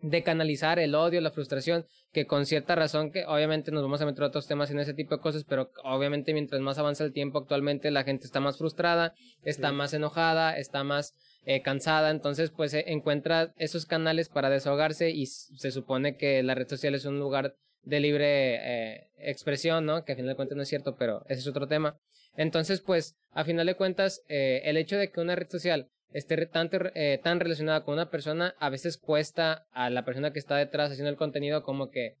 de canalizar el odio, la frustración, que con cierta razón, que obviamente nos vamos a meter a otros temas en ese tipo de cosas, pero obviamente mientras más avanza el tiempo actualmente, la gente está más frustrada, está más enojada, está más eh, cansada, entonces pues eh, encuentra esos canales para desahogarse y se supone que la red social es un lugar de libre eh, expresión, ¿no? Que a final de cuentas no es cierto, pero ese es otro tema. Entonces pues a final de cuentas el hecho de que una red social esté tan, tan relacionada con una persona a veces cuesta a la persona que está detrás haciendo el contenido como que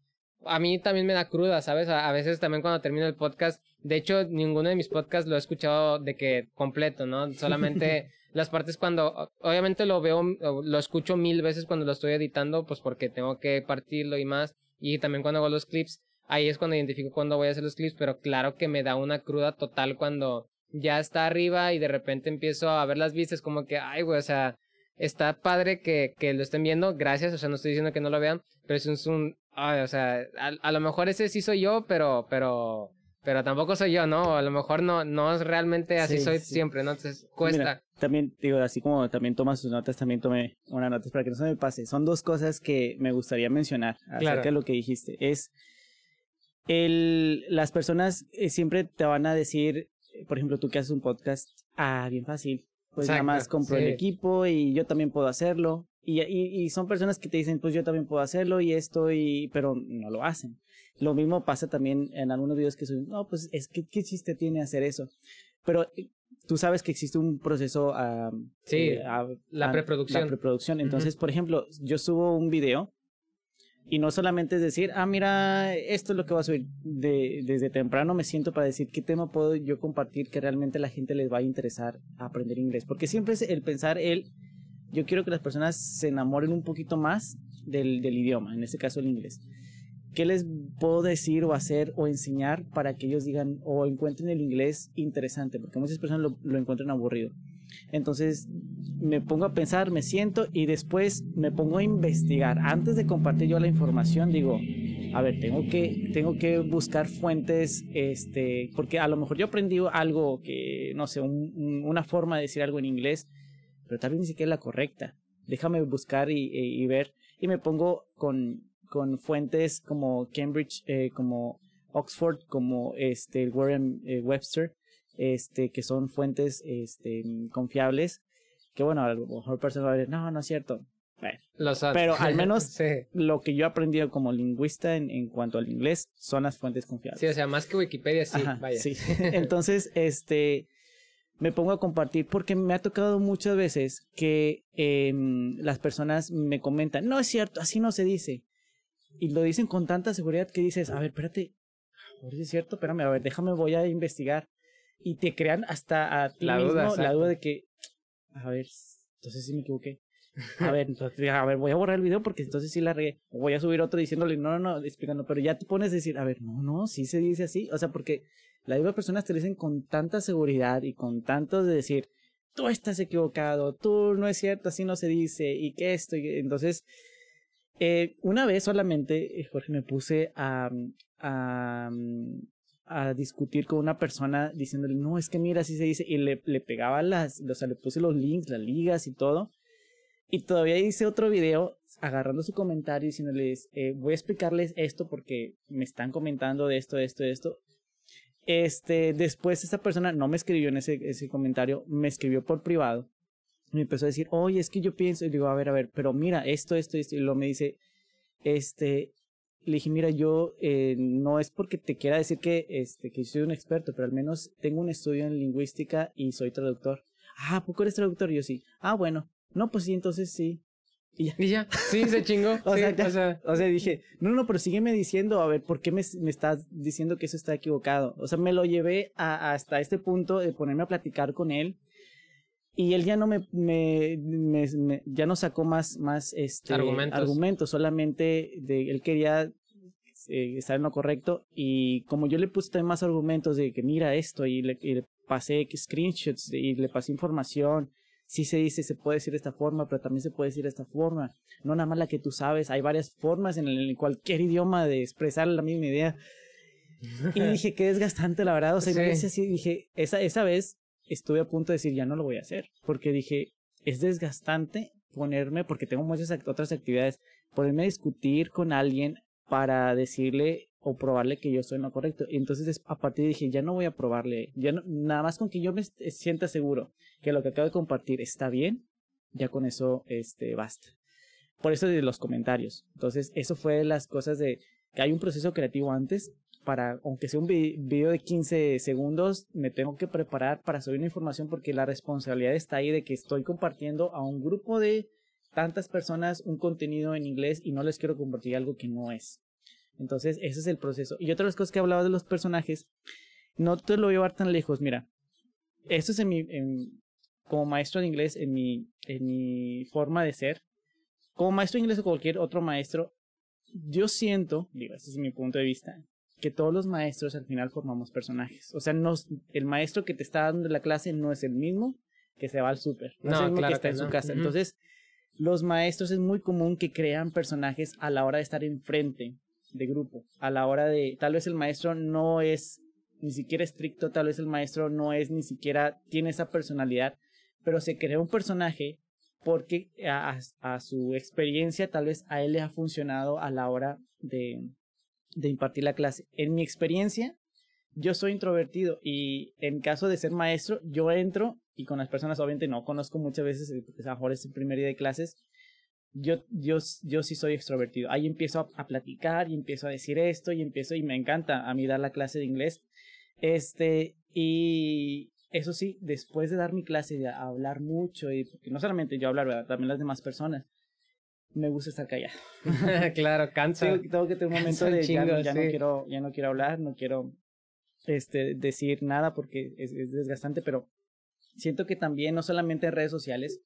a mí también me da cruda, ¿sabes? A, veces también cuando termino el podcast, de hecho, ninguno de mis podcasts lo he escuchado de que completo, ¿no? Solamente las partes cuando, obviamente lo veo, lo escucho mil veces cuando lo estoy editando, pues porque tengo que partirlo y más. Y también cuando hago los clips, ahí es cuando identifico cuándo voy a hacer los clips, pero claro que me da una cruda total cuando ya está arriba y de repente empiezo a ver las vistas como que, ay, güey, o sea, está padre que, que lo estén viendo, gracias, o sea, no estoy diciendo que no lo vean, pero es un, ay, o sea, a, a, lo mejor ese sí soy yo, pero, pero, pero tampoco soy yo, ¿no? A lo mejor no, no es realmente así soy siempre, ¿no? Entonces cuesta. también, digo, así como también tomas sus notas, también tomé una nota para que no se me pase. Son dos cosas que me gustaría mencionar acerca de lo que dijiste. Es el, las personas eh, siempre te van a decir, por ejemplo, tú que haces un podcast, ah, bien fácil. Pues nada más compro el equipo y yo también puedo hacerlo. Y, y, y, son personas que te dicen, pues yo también puedo hacerlo y esto, y, pero no lo hacen. Lo mismo pasa también en algunos videos que son, no, pues es que, ¿qué chiste tiene hacer eso? Pero eh, tú sabes que existe un proceso a... sí, eh, la preproducción. La preproducción. Entonces, por ejemplo, yo subo un video y no solamente es decir, ah, mira, esto es lo que va a subir. De, desde temprano me siento para decir qué tema puedo yo compartir que realmente a la gente les va a interesar aprender inglés. Porque siempre es el pensar, el, yo quiero que las personas se enamoren un poquito más del, del idioma, en este caso el inglés. ¿Qué les puedo decir o hacer o enseñar para que ellos digan o encuentren el inglés interesante? Porque muchas personas lo, encuentran aburrido. Entonces me pongo a pensar, me siento y después me pongo a investigar. Antes de compartir yo la información, digo, a ver, tengo que, tengo que buscar fuentes, este, porque a lo mejor yo aprendí algo que, no sé, una forma de decir algo en inglés, pero tal vez ni siquiera es la correcta. Déjame buscar y ver. Y me pongo con, con fuentes como Cambridge, eh, como Oxford, como este Warren eh, Webster, este, que son fuentes este, confiables, que bueno, a lo mejor personas va a decir, no, no es cierto. pero al menos lo que yo he aprendido como lingüista en, en, cuanto al inglés son las fuentes confiables. Sí, o sea, más que Wikipedia, sí, vaya. Sí. Entonces, este, me pongo a compartir porque me ha tocado muchas veces que eh, las personas me comentan, no es cierto, así no se dice y lo dicen con tanta seguridad que dices, a ver, espérate, a ver si es cierto, espérame, a ver, déjame, voy a investigar. Y te crean hasta a ti la duda, la duda de que, a ver, entonces sí me equivoqué. A ver, entonces, a ver, voy a borrar el video porque entonces sí la regué. O voy a subir otro diciéndole, no, no, no, explicando, pero ya te pones a decir, a ver, no, no, sí se dice así. O sea, porque la misma personas te dicen con tanta seguridad y con tanto de decir, tú estás equivocado, tú no es cierto, así no se dice, y que esto, y entonces eh, una vez solamente, eh, Jorge, me puse a, a, a, discutir con una persona diciéndole, no, es que mira, así se dice, y le, le pegaba las, o sea, le puse los links, las ligas y todo. Y todavía hice otro video agarrando su comentario y diciéndoles, eh, voy a explicarles esto porque me están comentando de esto, de esto, de esto. Este, después esa persona no me escribió en ese, ese comentario, me escribió por privado me empezó a decir, oye, es que yo pienso, y digo, a ver, a ver, pero mira, esto, esto, esto, y luego me dice, este, le dije, mira, yo eh, no es porque te quiera decir que, este, que soy un experto, pero al menos tengo un estudio en lingüística y soy traductor. Ah, ¿poco eres traductor? yo sí. Ah, bueno. No, pues sí, entonces sí. Y ya. Sí, se chingó. o, sea, o, sea, dije, no, no, pero sígueme diciendo, a ver, ¿por qué me, me estás diciendo que eso está equivocado? O sea, me lo llevé a, hasta este punto de ponerme a platicar con él. Y él ya no me, me, me, ya no sacó más, más este, argumentos. argumentos, solamente de, él quería eh, estar en lo correcto. Y como yo le puse también más argumentos de que mira esto, y le, y le pasé screenshots y le pasé información sí se dice, se puede decir de esta forma, pero también se puede decir de esta forma. No nada más la que tú sabes, hay varias formas en, el, cualquier idioma de expresar la misma idea. Y dije, qué desgastante, la verdad. O sea, así, dije, esa, esa vez estuve a punto de decir, ya no lo voy a hacer. Porque dije, es desgastante ponerme, porque tengo muchas otras actividades, ponerme a discutir con alguien para decirle o probarle que yo en lo correcto. Y entonces a partir de dije, ya no voy a probarle, ya nada más con que yo me sienta seguro que lo que acabo de compartir está bien, ya con eso este, basta. Por eso de los comentarios. Entonces, eso fue las cosas de que hay un proceso creativo antes para, aunque sea un video de 15 segundos, me tengo que preparar para subir una información porque la responsabilidad está ahí de que estoy compartiendo a un grupo de tantas personas un contenido en inglés y no les quiero compartir algo que no es. Entonces, ese es el proceso. Y otra de las cosas que hablaba de los personajes, no te lo voy a llevar tan lejos. Mira, esto es en mi, como maestro de inglés, en mi, en mi forma de ser. Como maestro de inglés o cualquier otro maestro, yo siento, digo, este es mi punto de vista, que todos los maestros al final formamos personajes. O sea, el maestro que te está dando la clase no es el mismo que se va al súper. No, es el mismo que está en su casa. Entonces, los maestros es muy común que crean personajes a la hora de estar enfrente de grupo, a la hora de, tal vez el maestro no es ni siquiera estricto, tal vez el maestro no es ni siquiera, tiene esa personalidad, pero se crea un personaje porque a, a, su experiencia tal vez a él le ha funcionado a la hora de, de impartir la clase. En mi experiencia, yo soy introvertido y en caso de ser maestro, yo entro y con las personas obviamente no conozco muchas veces, porque a lo mejor es el primer día de clases, yo, yo, yo sí soy extrovertido. Ahí empiezo a, platicar y empiezo a decir esto y empiezo y me encanta a mí dar la clase de inglés. Este, y eso sí, después de dar mi clase y hablar mucho, y no solamente yo hablar, ¿verdad? también las demás personas, me gusta estar callado. claro, cansa. Tengo, que tener un momento de ya, no quiero, ya no quiero hablar, no quiero este, decir nada porque es, es desgastante, pero siento que también, no solamente en redes sociales,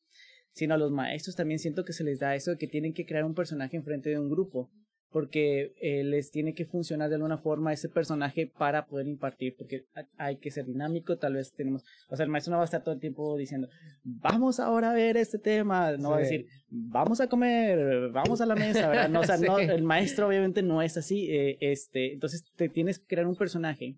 sino a los maestros también siento que se les da eso de que tienen que crear un personaje enfrente de un grupo, porque eh, les tiene que funcionar de alguna forma ese personaje para poder impartir, porque hay que ser dinámico, tal vez tenemos, o sea, el maestro no va a estar todo el tiempo diciendo, vamos ahora a ver este tema, no va a decir, vamos a comer, vamos a la mesa, ¿verdad? No, o sea, no, el maestro obviamente no es así, eh, este, entonces te tienes que crear un personaje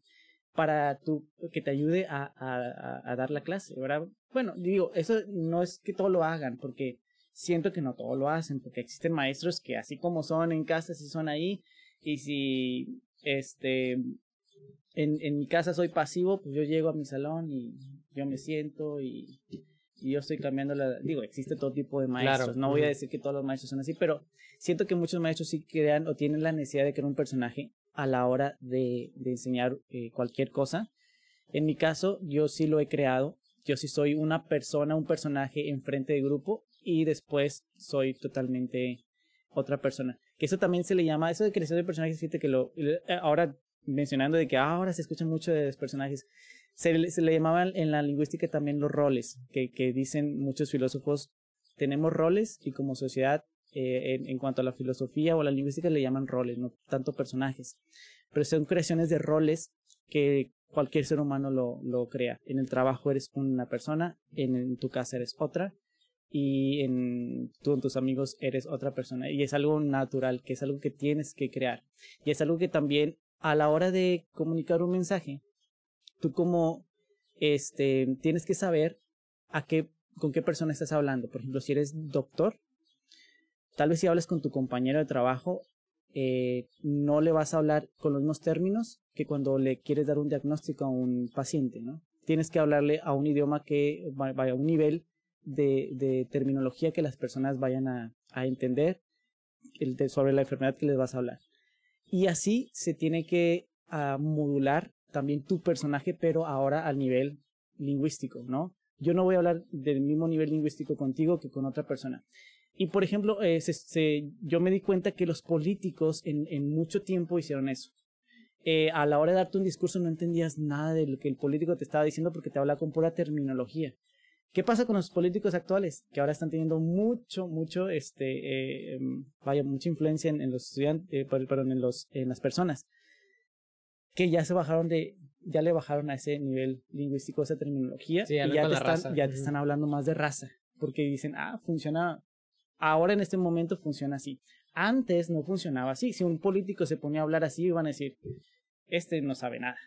para tu, que te ayude a, a, a, dar la clase, ¿verdad? Bueno, digo, eso no es que todo lo hagan, porque siento que no todo lo hacen, porque existen maestros que así como son en casa, sí son ahí, y si, este, en, en mi casa soy pasivo, pues yo llego a mi salón y yo me siento y, y yo estoy cambiando la, digo, existe todo tipo de maestros, no voy a decir que todos los maestros son así, pero siento que muchos maestros sí crean o tienen la necesidad de crear un personaje a la hora de, de enseñar eh, cualquier cosa. En mi caso, yo sí lo he creado. Yo sí soy una persona, un personaje enfrente de grupo y después soy totalmente otra persona. Que eso también se le llama, eso de creación de personajes, fíjate que lo, eh, ahora mencionando de que ahora se escucha mucho de los personajes, se se le llamaban en la lingüística también los roles, que, que dicen muchos filósofos, tenemos roles y como sociedad eh, en, en, cuanto a la filosofía o la lingüística le llaman roles, no tanto personajes, pero son creaciones de roles que cualquier ser humano lo, lo crea. En el trabajo eres una persona, en tu casa eres otra y en tú con tus amigos eres otra persona y es algo natural, que es algo que tienes que crear y es algo que también a la hora de comunicar un mensaje, tú como este tienes que saber a qué con qué persona estás hablando. Por ejemplo, si eres doctor, Tal vez si hablas con tu compañero de trabajo, eh, no le vas a hablar con los mismos términos que cuando le quieres dar un diagnóstico a un paciente, ¿no? Tienes que hablarle a un idioma que vaya a un nivel de, terminología que las personas vayan a, entender sobre la enfermedad que les vas a hablar. Y así se tiene que uh, modular también tu personaje, pero ahora al nivel lingüístico, ¿no? Yo no voy a hablar del mismo nivel lingüístico contigo que con otra persona. y por ejemplo, eh, yo me di cuenta que los políticos en, mucho tiempo hicieron eso. Eh, a la hora de darte un discurso no entendías nada de lo que el político te estaba diciendo porque te hablaba con pura terminología. ¿Qué pasa con los políticos actuales? Que ahora están teniendo mucho, mucho, este, eh, em, vaya, mucha influencia en, los estudiantes, eh, perdón, en, los, en las personas. Que ya se bajaron de, ya le bajaron a ese nivel lingüístico esa terminología. y ya, te están, ya te están hablando más de raza. Porque dicen, ah, funciona, ahora en este momento funciona así. Antes no funcionaba así. Si un político se ponía a hablar así, iban a decir, este no sabe nada.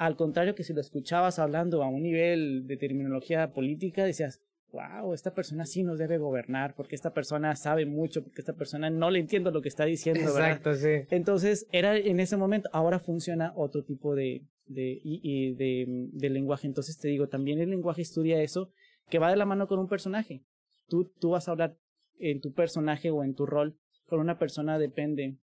Al contrario que si lo escuchabas hablando a un nivel de terminología política, decías, wow, esta persona sí nos debe gobernar, porque esta persona sabe mucho, porque esta persona no le entiendo lo que está diciendo. Exacto, sí. Entonces, era en ese momento, ahora funciona otro tipo de, de, y, de, de, lenguaje. Entonces, te digo, también el lenguaje estudia eso, que va de la mano con un personaje. Tú, tú vas a hablar en tu personaje o en tu rol con una persona depende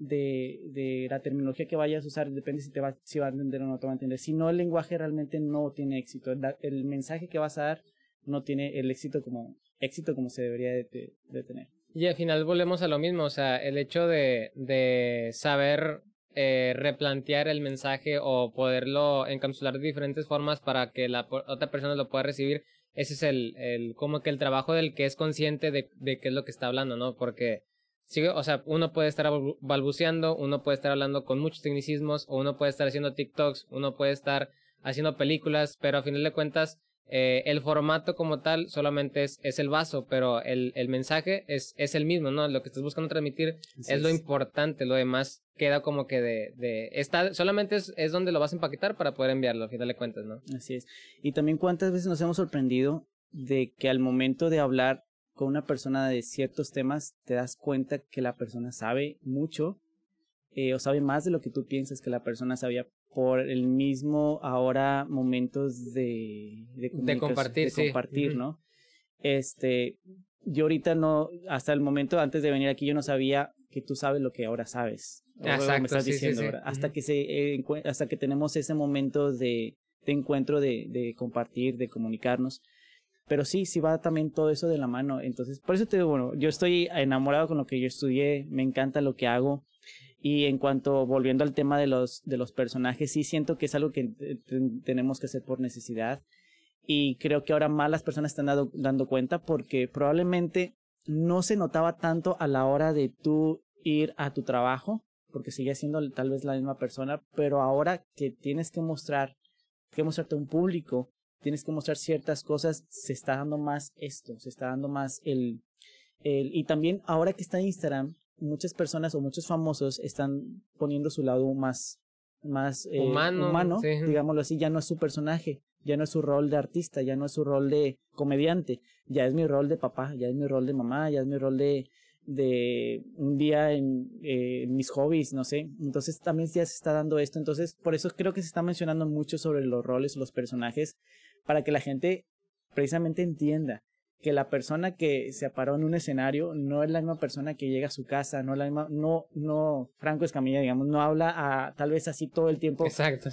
de, de la terminología que vayas a usar, depende si te va, si va a entender o no te va a entender. Si no, el lenguaje realmente no tiene éxito. El, mensaje que vas a dar no tiene el éxito como, éxito como se debería de, de, tener. Y al final volvemos a lo mismo, o sea, el hecho de, de saber eh, replantear el mensaje o poderlo encapsular de diferentes formas para que la otra persona lo pueda recibir, ese es el, el como que el trabajo del que es consciente de, de qué es lo que está hablando, ¿no? Porque Sí, o sea, uno puede estar balbuceando, uno puede estar hablando con muchos tecnicismos, o uno puede estar haciendo TikToks, uno puede estar haciendo películas, pero a final de cuentas, eh, el formato como tal solamente es, es el vaso, pero el, el mensaje es, es el mismo, ¿no? Lo que estás buscando transmitir es, lo importante, lo demás queda como que de, de está, solamente es, es donde lo vas a empaquetar para poder enviarlo, a final de cuentas, ¿no? Así es. Y también cuántas veces nos hemos sorprendido de que al momento de hablar con una persona de ciertos temas, te das cuenta que la persona sabe mucho eh, o sabe más de lo que tú piensas que la persona sabía por el mismo ahora momentos de, de, compartir, de compartir ¿no? Este, yo ahorita no, hasta el momento antes de venir aquí yo no sabía que tú sabes lo que ahora sabes. Exacto, me estás diciendo, Hasta que se, eh, hasta que tenemos ese momento de, de encuentro, de, de compartir, de comunicarnos pero sí, sí va también todo eso de la mano. Entonces, por eso te digo, bueno, yo estoy enamorado con lo que yo estudié, me encanta lo que hago. Y en cuanto, volviendo al tema de los, de los personajes, sí siento que es algo que tenemos que hacer por necesidad. Y creo que ahora más las personas están dando cuenta porque probablemente no se notaba tanto a la hora de tú ir a tu trabajo, porque sigue siendo tal vez la misma persona, pero ahora que tienes que mostrar, que mostrarte a un público, tienes que mostrar ciertas cosas, se está dando más esto, se está dando más el, el y también ahora que está Instagram, muchas personas o muchos famosos están poniendo su lado más más eh, humano, humano digámoslo así, ya no es su personaje, ya no es su rol de artista, ya no es su rol de comediante, ya es mi rol de papá, ya es mi rol de mamá, ya es mi rol de de un día en eh, mis hobbies, no sé. Entonces también ya se está dando esto. Entonces, por eso creo que se está mencionando mucho sobre los roles, los personajes, para que la gente precisamente entienda que la persona que se paró en un escenario no es la misma persona que llega a su casa, no es la misma, no, no, Franco Escamilla, digamos, no habla a, tal vez así todo el tiempo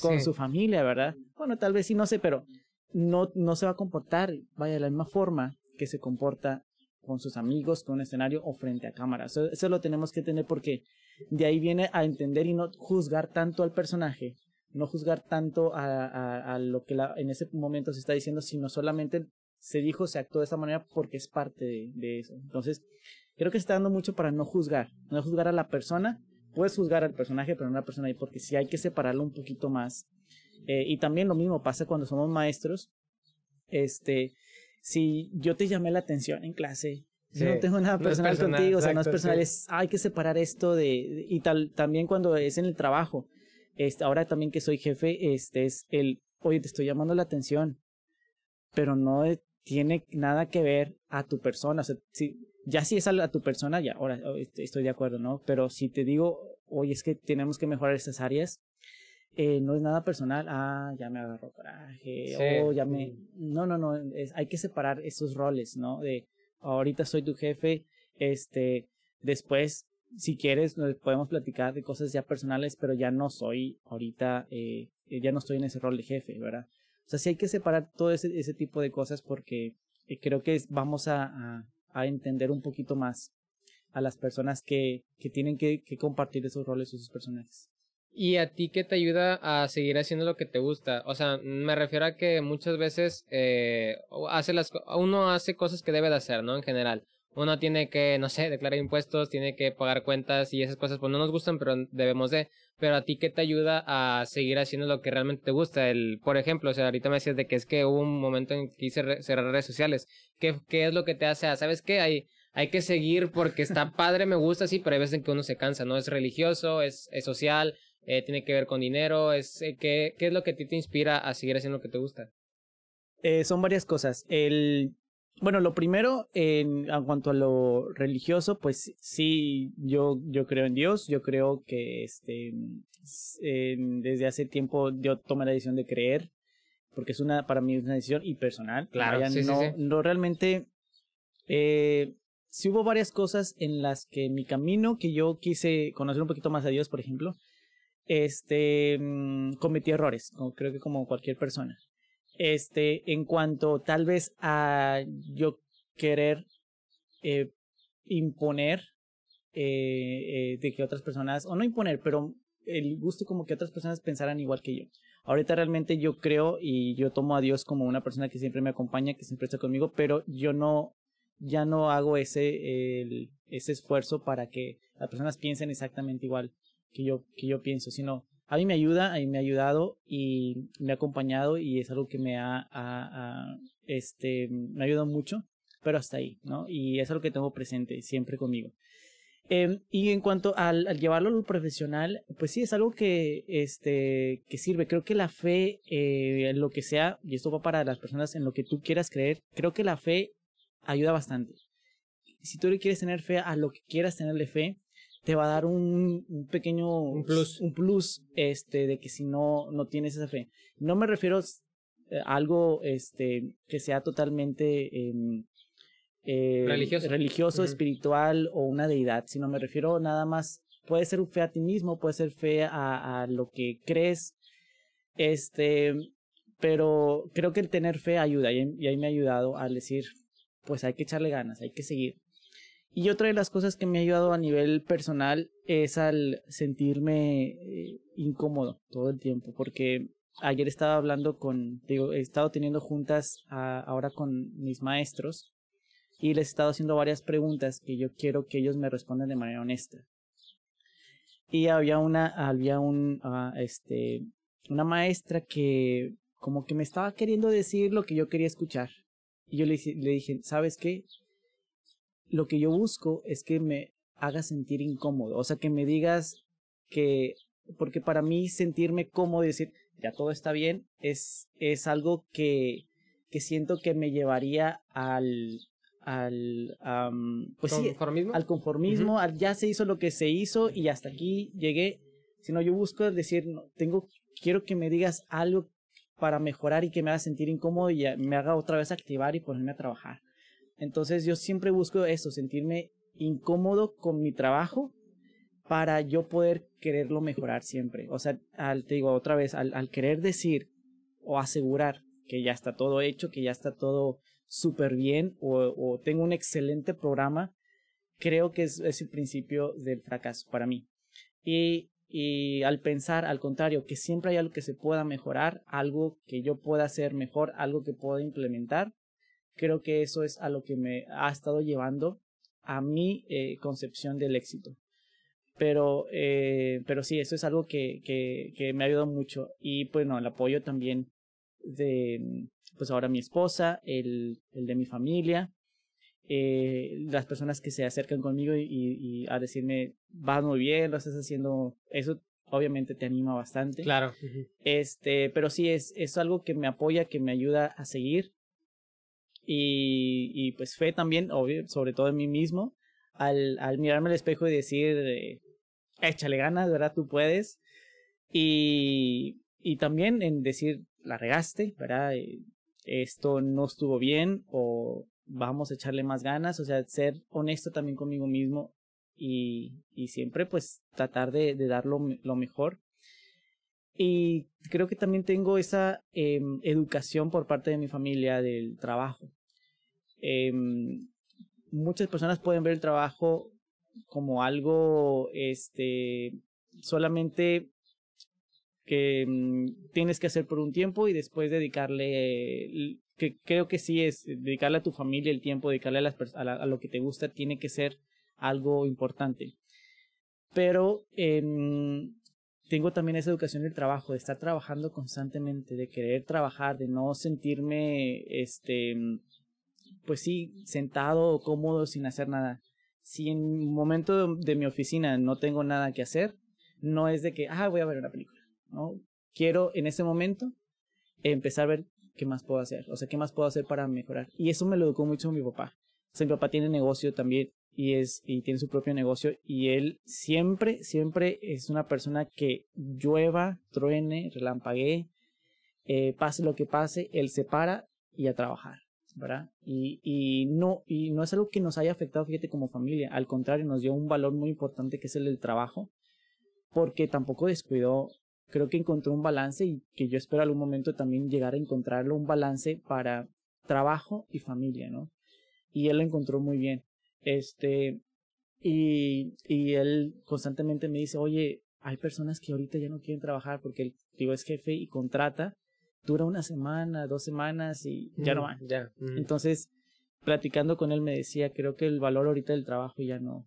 con su familia, ¿verdad? Bueno, tal vez sí, no sé, pero no, no se va a comportar, vaya, de la misma forma que se comporta con sus amigos, con un escenario o frente a cámara. Eso, eso lo tenemos que tener porque de ahí viene a entender y no juzgar tanto al personaje, no juzgar tanto a, a, lo que la, en ese momento se está diciendo, sino solamente se dijo, se actuó de esa manera porque es parte de, de, eso. Entonces, creo que se está dando mucho para no juzgar, no juzgar a la persona, puedes juzgar al personaje, pero no a la persona ahí, porque sí hay que separarlo un poquito más. Eh, y también lo mismo pasa cuando somos maestros. Este, si yo te llamé la atención en clase, no tengo nada personal, contigo, o sea, no es personal, es, hay que separar esto de, y tal, también cuando es en el trabajo, este, ahora también que soy jefe, este es el, oye, te estoy llamando la atención, pero no tiene nada que ver a tu persona. O sea, si, ya si es a, tu persona, ya, ahora este, estoy de acuerdo, ¿no? Pero si te digo, oye, es que tenemos que mejorar estas áreas, eh, no es nada personal, ah, ya me agarró coraje, o ya me... No, no, no, es, hay que separar esos roles, ¿no? De, ahorita soy tu jefe, este, después si quieres, podemos platicar de cosas ya personales, pero ya no soy ahorita, eh, ya no estoy en ese rol de jefe, ¿verdad? O sea, sí hay que separar todo ese, ese tipo de cosas porque eh, creo que vamos a, a, a entender un poquito más a las personas que, que tienen que, que compartir esos roles o esos personajes. ¿Y a ti qué te ayuda a seguir haciendo lo que te gusta? O sea, me refiero a que muchas veces eh, hace las, uno hace cosas que debe de hacer, ¿no? En general. Uno tiene que, no sé, declarar impuestos, tiene que pagar cuentas y esas cosas pues no nos gustan, pero debemos de. Pero a ti qué te ayuda a seguir haciendo lo que realmente te gusta? El, por ejemplo, o sea, ahorita me decías de que es que hubo un momento en que quise cerrar redes sociales. ¿Qué, ¿Qué es lo que te hace? ¿Sabes qué? Hay, hay que seguir porque está padre, me gusta, sí, pero hay veces en que uno se cansa, ¿no? Es religioso, es, es social, eh, tiene que ver con dinero, es, eh, ¿qué, ¿qué es lo que a ti te inspira a seguir haciendo lo que te gusta? Eh, son varias cosas. El, bueno, lo primero, en, en, cuanto a lo religioso, pues sí, yo, yo creo en Dios, yo creo que este, en, desde hace tiempo yo tomé la decisión de creer, porque es una, para mí es una decisión y personal. Claro, sí, no, sí, sí. no realmente, eh, sí hubo varias cosas en las que mi camino, que yo quise conocer un poquito más a Dios, por ejemplo, este, mmm, cometí errores, creo que como cualquier persona. Este, en cuanto tal vez a yo querer eh, imponer eh, eh, de que otras personas, o no imponer, pero el gusto como que otras personas pensaran igual que yo. Ahorita realmente yo creo y yo tomo a Dios como una persona que siempre me acompaña, que siempre está conmigo, pero yo no, ya no hago ese, ese esfuerzo para que las personas piensen exactamente igual que yo, que yo pienso, sino a mí me ayuda, a mí me ha ayudado y me ha acompañado y es algo que me ha, ha este, me ha ayudado mucho, pero hasta ahí, ¿no? Y es algo que tengo presente siempre conmigo. Eh, y en cuanto al, al, llevarlo a lo profesional, pues sí, es algo que, este, que sirve. Creo que la fe, eh, en lo que sea, y esto va para las personas en lo que tú quieras creer, creo que la fe ayuda bastante. Si tú le quieres tener fe a lo que quieras tenerle fe, te va a dar un, un pequeño un plus. un plus este de que si no no tienes esa fe no me refiero a algo este que sea totalmente eh, eh, religioso, religioso uh -huh. espiritual o una deidad sino me refiero nada más puede ser fe a ti mismo puede ser fe a, a lo que crees este pero creo que el tener fe ayuda y, y ahí me ha ayudado al decir pues hay que echarle ganas hay que seguir y otra de las cosas que me ha ayudado a nivel personal es al sentirme eh, incómodo todo el tiempo, porque ayer estaba hablando con, digo, he estado teniendo juntas a, ahora con mis maestros y les he estado haciendo varias preguntas que yo quiero que ellos me respondan de manera honesta. Y había una, había un, uh, este, una maestra que como que me estaba queriendo decir lo que yo quería escuchar. Y yo le, le dije, ¿sabes qué? Lo que yo busco es que me hagas sentir incómodo, o sea, que me digas que, porque para mí sentirme cómodo y decir, ya todo está bien, es, es algo que, que siento que me llevaría al, al, um, pues ¿Conformismo? Sí, al conformismo, uh -huh. al ya se hizo lo que se hizo y hasta aquí llegué, sino yo busco decir, no, tengo, quiero que me digas algo para mejorar y que me haga sentir incómodo y me haga otra vez activar y ponerme a trabajar. Entonces yo siempre busco eso, sentirme incómodo con mi trabajo para yo poder quererlo mejorar siempre. O sea, al, te digo otra vez, al, querer decir o asegurar que ya está todo hecho, que ya está todo súper bien o, o, tengo un excelente programa, creo que es, es, el principio del fracaso para mí. Y, y al pensar, al contrario, que siempre hay algo que se pueda mejorar, algo que yo pueda hacer mejor, algo que pueda implementar, creo que eso es a lo que me ha estado llevando a mi eh, concepción del éxito. Pero, eh, pero sí, eso es algo que, que, que me ha ayudado mucho. Y pues no, el apoyo también de, pues ahora mi esposa, el, el de mi familia, eh, las personas que se acercan conmigo y, y, a decirme, vas muy bien, lo estás haciendo, eso obviamente te anima bastante. Claro. Este, pero sí, es, es algo que me apoya, que me ayuda a seguir y, pues fe también, obvio, sobre todo en mí mismo, al, mirarme al espejo y decir, eh, échale ganas, ¿verdad? Tú puedes. Y, también en decir, la regaste, ¿verdad? Esto no estuvo bien o vamos a echarle más ganas, o sea, ser honesto también conmigo mismo y, siempre pues tratar de, de dar lo, mejor. Y creo que también tengo esa eh, educación por parte de mi familia del trabajo. Eh, muchas personas pueden ver el trabajo como algo, este, solamente que mm, tienes que hacer por un tiempo y después dedicarle, que creo que sí es, dedicarle a tu familia el tiempo, dedicarle a, las, a, a lo que te gusta, tiene que ser algo importante. Pero eh, tengo también esa educación del trabajo, de estar trabajando constantemente, de querer trabajar, de no sentirme, este, pues sí, sentado cómodo sin hacer nada. Si en un momento de, mi oficina no tengo nada que hacer, no es de que, ah, voy a ver una película, ¿no? Quiero en ese momento empezar a ver qué más puedo hacer, o sea, qué más puedo hacer para mejorar. Y eso me lo educó mucho mi papá. O mi papá tiene negocio también y es y tiene su propio negocio y él siempre siempre es una persona que llueva, truene, relampaguee, eh, pase lo que pase, él se para y a trabajar, y no y no es algo que nos haya afectado, fíjate, como familia, al contrario, nos dio un valor muy importante que es el del trabajo, porque tampoco descuidó, creo que encontró un balance y que yo espero algún momento también llegar a encontrarlo, un balance para trabajo y familia, ¿no? Y él lo encontró muy bien. Este, y, y él constantemente me dice, oye, hay personas que ahorita ya no quieren trabajar porque el tío es jefe y contrata, dura una semana, dos semanas y ya no van. Ya. Entonces, platicando con él me decía, creo que el valor ahorita del trabajo ya no,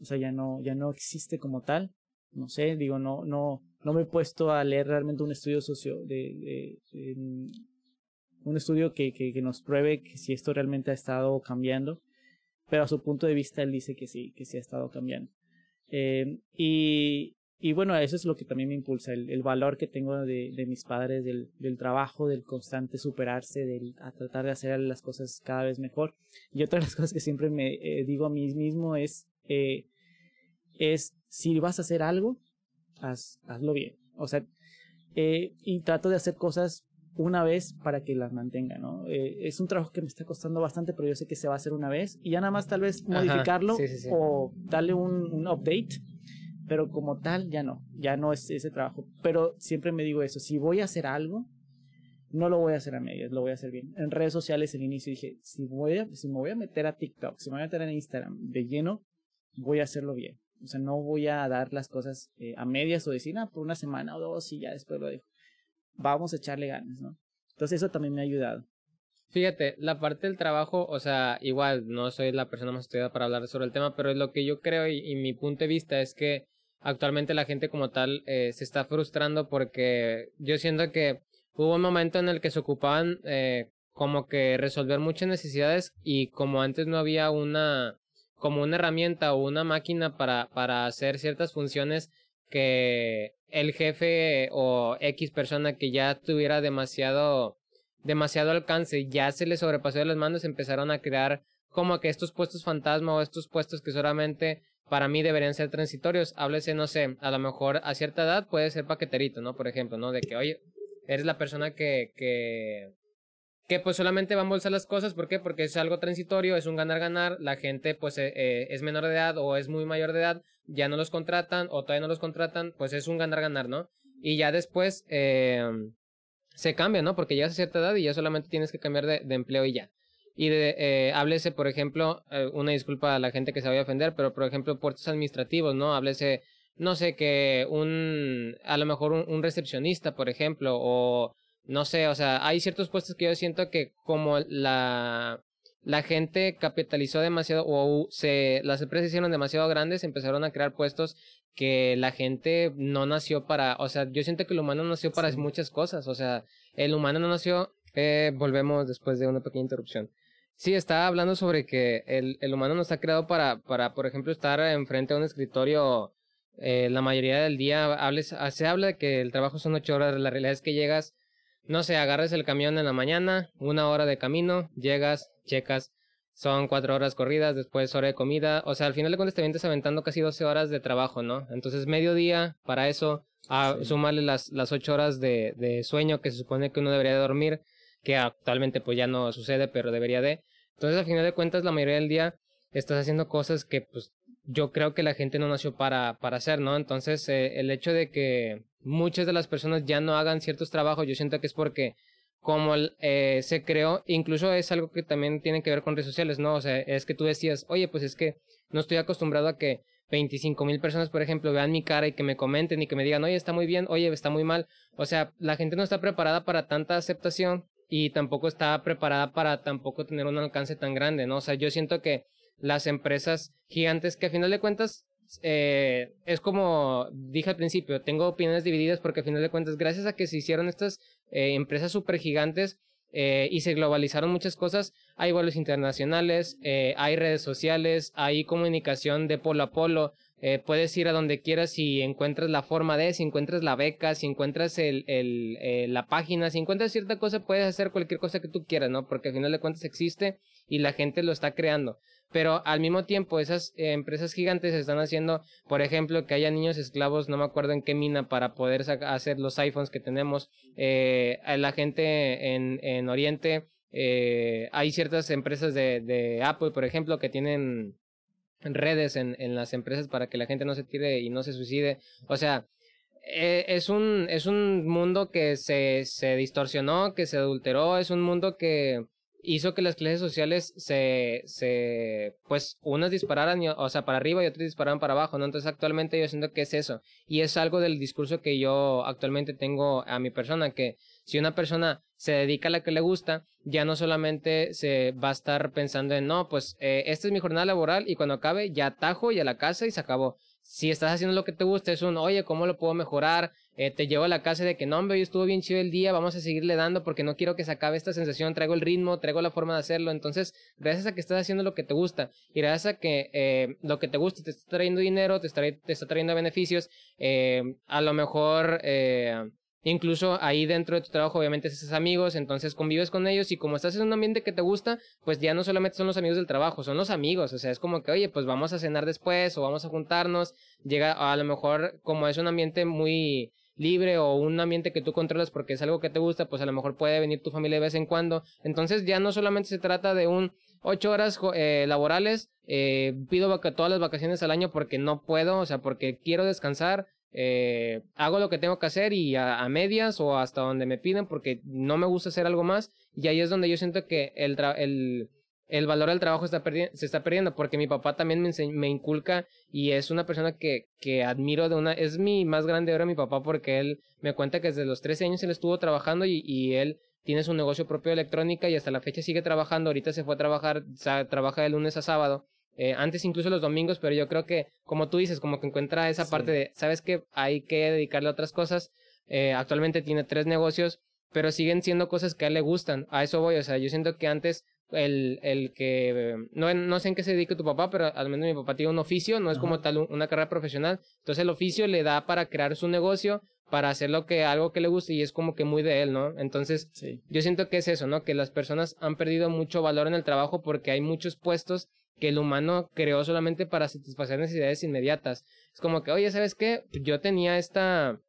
o sea, ya no, ya no existe como tal. No sé, digo, no, no, no me he puesto a leer realmente un estudio socio de, de, un estudio que, que, que, nos pruebe que si esto realmente ha estado cambiando pero a su punto de vista él dice que sí, que sí ha estado cambiando. Eh, y, y bueno, eso es lo que también me impulsa, el, el valor que tengo de, de mis padres, del, del, trabajo, del constante superarse, del a tratar de hacer las cosas cada vez mejor. Y otra de las cosas que siempre me eh, digo a mí mismo es, eh, es si vas a hacer algo, haz, hazlo bien. O sea, eh, y trato de hacer cosas una vez para que las mantenga, ¿no? Eh, es un trabajo que me está costando bastante, pero yo sé que se va a hacer una vez y ya nada más tal vez modificarlo o darle un, un, update, pero como tal ya no, ya no es ese trabajo. Pero siempre me digo eso, si voy a hacer algo, no lo voy a hacer a medias, lo voy a hacer bien. En redes sociales, el inicio dije, si, voy a, si me voy a meter a TikTok, si me voy a meter en Instagram de lleno, voy a hacerlo bien. O sea, no voy a dar las cosas eh, a medias o decir, ah, por una semana o dos y ya después lo dejo vamos a echarle ganas, ¿no? Entonces eso también me ha ayudado. Fíjate, la parte del trabajo, o sea, igual no soy la persona más estudiada para hablar sobre el tema, pero lo que yo creo y, mi punto de vista es que actualmente la gente como tal eh, se está frustrando porque yo siento que hubo un momento en el que se ocupaban eh, como que resolver muchas necesidades y como antes no había una como una herramienta o una máquina para, para hacer ciertas funciones que el jefe o X persona que ya tuviera demasiado, demasiado alcance, ya se le sobrepasó de las manos, empezaron a crear como que estos puestos fantasma o estos puestos que solamente para mí deberían ser transitorios. Háblese, no sé, a lo mejor a cierta edad puede ser paqueterito, ¿no? Por ejemplo, ¿no? De que, oye, eres la persona que, que, pues solamente va a embolsar las cosas, ¿por qué? Porque es algo transitorio, es un ganar-ganar, la gente pues eh, eh, es menor de edad o es muy mayor de edad, ya no los contratan o todavía no los contratan, pues es un ganar-ganar, ¿no? Y ya después eh, se cambia, ¿no? Porque ya a cierta edad y ya solamente tienes que cambiar de, de empleo y ya. Y de, eh, háblese, por ejemplo, eh, una disculpa a la gente que se vaya a ofender, pero por ejemplo, puertos administrativos, ¿no? Háblese, no sé, que un, a lo mejor un, un recepcionista, por ejemplo, o no sé, o sea, hay ciertos puestos que yo siento que como la, la gente capitalizó demasiado o se, las empresas hicieron demasiado grandes, empezaron a crear puestos que la gente no nació para, o sea, yo siento que el humano nació para muchas cosas, o sea, el humano no nació, eh, volvemos después de una pequeña interrupción. Sí, estaba hablando sobre que el, el humano no está creado para, para, por ejemplo, estar enfrente a un escritorio eh, la mayoría del día. Hables, se habla de que el trabajo son ocho horas, la realidad es que llegas no sé, agarres el camión en la mañana, una hora de camino, llegas, checas, son cuatro horas corridas, después hora de comida, o sea, al final de cuentas te vienes aventando casi 12 horas de trabajo, ¿no? Entonces, mediodía, para eso, a sumarle las, las ocho horas de, de sueño que se supone que uno debería dormir, que actualmente pues ya no sucede, pero debería de. Entonces, al final de cuentas, la mayoría del día estás haciendo cosas que pues yo creo que la gente no nació para, para hacer, ¿no? Entonces, eh, el hecho de que muchas de las personas ya no hagan ciertos trabajos, yo siento que es porque como eh, se creó, incluso es algo que también tiene que ver con redes sociales, ¿no? O sea, es que tú decías, oye, pues es que no estoy acostumbrado a que 25 mil personas, por ejemplo, vean mi cara y que me comenten y que me digan, oye, está muy bien, oye, está muy mal. O sea, la gente no está preparada para tanta aceptación y tampoco está preparada para tampoco tener un alcance tan grande, ¿no? O sea, yo siento que las empresas gigantes que a final de cuentas eh, es como dije al principio, tengo opiniones divididas porque a final de cuentas, gracias a que se hicieron estas eh, empresas super gigantes eh, y se globalizaron muchas cosas, hay vuelos internacionales, eh, hay redes sociales, hay comunicación de polo a polo, eh, puedes ir a donde quieras si encuentras la forma de, si encuentras la beca, si encuentras el, el, eh, la página, si encuentras cierta cosa, puedes hacer cualquier cosa que tú quieras, ¿no? Porque al final de cuentas existe y la gente lo está creando. Pero al mismo tiempo, esas eh, empresas gigantes están haciendo, por ejemplo, que haya niños esclavos, no me acuerdo en qué mina, para poder hacer los iPhones que tenemos. La gente en, en Oriente, hay ciertas empresas de Apple, por ejemplo, que tienen redes en, en las empresas para que la gente no se tire y no se suicide. O sea, eh, es un, es un mundo que se, se distorsionó, que se adulteró, es un mundo que hizo que las clases sociales se, se, pues, unas dispararan, o sea, para arriba y otras dispararan para abajo, ¿no? Entonces, actualmente yo siento que es eso. Y es algo del discurso que yo actualmente tengo a mi persona, que si una persona se dedica a la que le gusta, ya no solamente se va a estar pensando en, no, pues, eh, esta es mi jornada laboral y cuando acabe ya atajo y a la casa y se acabó. Si estás haciendo lo que te gusta, es un, oye, ¿cómo lo puedo mejorar? Eh, te llevo a la casa de que no, hombre, hoy estuvo bien chido el día, vamos a seguirle dando porque no quiero que se acabe esta sensación, traigo el ritmo, traigo la forma de hacerlo. Entonces, gracias a que estás haciendo lo que te gusta y gracias a que eh, lo que te gusta te está trayendo dinero, te está, te está trayendo beneficios, eh, a lo mejor eh, Incluso ahí dentro de tu trabajo obviamente haces amigos, entonces convives con ellos y como estás en un ambiente que te gusta, pues ya no solamente son los amigos del trabajo, son los amigos, o sea, es como que, oye, pues vamos a cenar después o vamos a juntarnos, llega a lo mejor como es un ambiente muy libre o un ambiente que tú controlas porque es algo que te gusta, pues a lo mejor puede venir tu familia de vez en cuando, entonces ya no solamente se trata de un ocho horas eh, laborales, eh, pido todas las vacaciones al año porque no puedo, o sea, porque quiero descansar, eh, hago lo que tengo que hacer y a, medias o hasta donde me piden porque no me gusta hacer algo más y ahí es donde yo siento que el, el, el valor del trabajo está se está perdiendo porque mi papá también me, me inculca y es una persona que, que admiro de una, es mi más grande ahora mi papá porque él me cuenta que desde los 13 años él estuvo trabajando y, él tiene su negocio propio de electrónica y hasta la fecha sigue trabajando, ahorita se fue a trabajar, trabaja de lunes a sábado eh, antes incluso los domingos, pero yo creo que, como tú dices, como que encuentra esa parte de, sabes que hay que dedicarle a otras cosas. Eh, actualmente tiene tres negocios, pero siguen siendo cosas que a él le gustan. A eso voy, o sea, yo siento que antes el, el que, no, no sé en qué se dedica tu papá, pero al menos mi papá tiene un oficio, no es como tal una carrera profesional. Entonces el oficio le da para crear su negocio, para hacer lo que, algo que le guste y es como que muy de él, ¿no? Entonces, yo siento que es eso, ¿no? Que las personas han perdido mucho valor en el trabajo porque hay muchos puestos que el humano creó solamente para satisfacer necesidades inmediatas. Es como que, oye, ¿sabes qué? Yo tenía esta,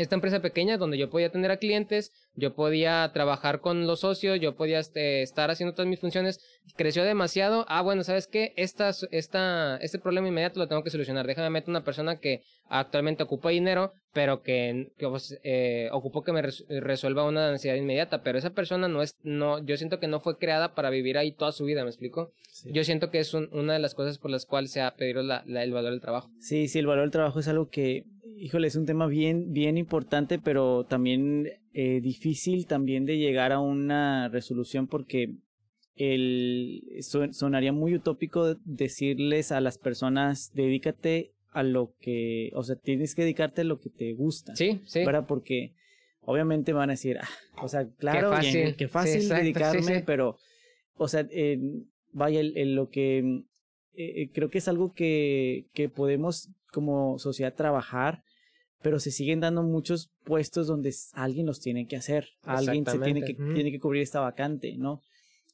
esta empresa pequeña donde yo podía atender a clientes, yo podía trabajar con los socios, yo podía este, estar haciendo todas mis funciones, creció demasiado, ah, bueno, ¿sabes qué? Esta, esta, este problema inmediato lo tengo que solucionar, déjame meter una persona que actualmente ocupa dinero, pero que, que pues, eh, ocupó que me resuelva una necesidad inmediata, pero esa persona no es, no, yo siento que no fue creada para vivir ahí toda su vida, ¿me explico? Yo siento que es una de las cosas por las cuales se ha pedido la, el valor del trabajo. Sí, sí, el valor del trabajo es algo que, híjole, es un tema bien, bien importante, pero también eh, difícil también de llegar a una resolución porque el, sonaría muy utópico decirles a las personas, dedícate a lo que, o sea, tienes que dedicarte a lo que te gusta. Sí, sí. ¿Verdad? Porque obviamente van a decir, ah, o sea, claro, qué fácil, dedicarme, pero, o sea, vaya, el, lo que eh, eh, creo que es algo que, que podemos como sociedad trabajar, pero se siguen dando muchos puestos donde alguien los tiene que hacer, alguien se tiene que, tiene que cubrir esta vacante, ¿no?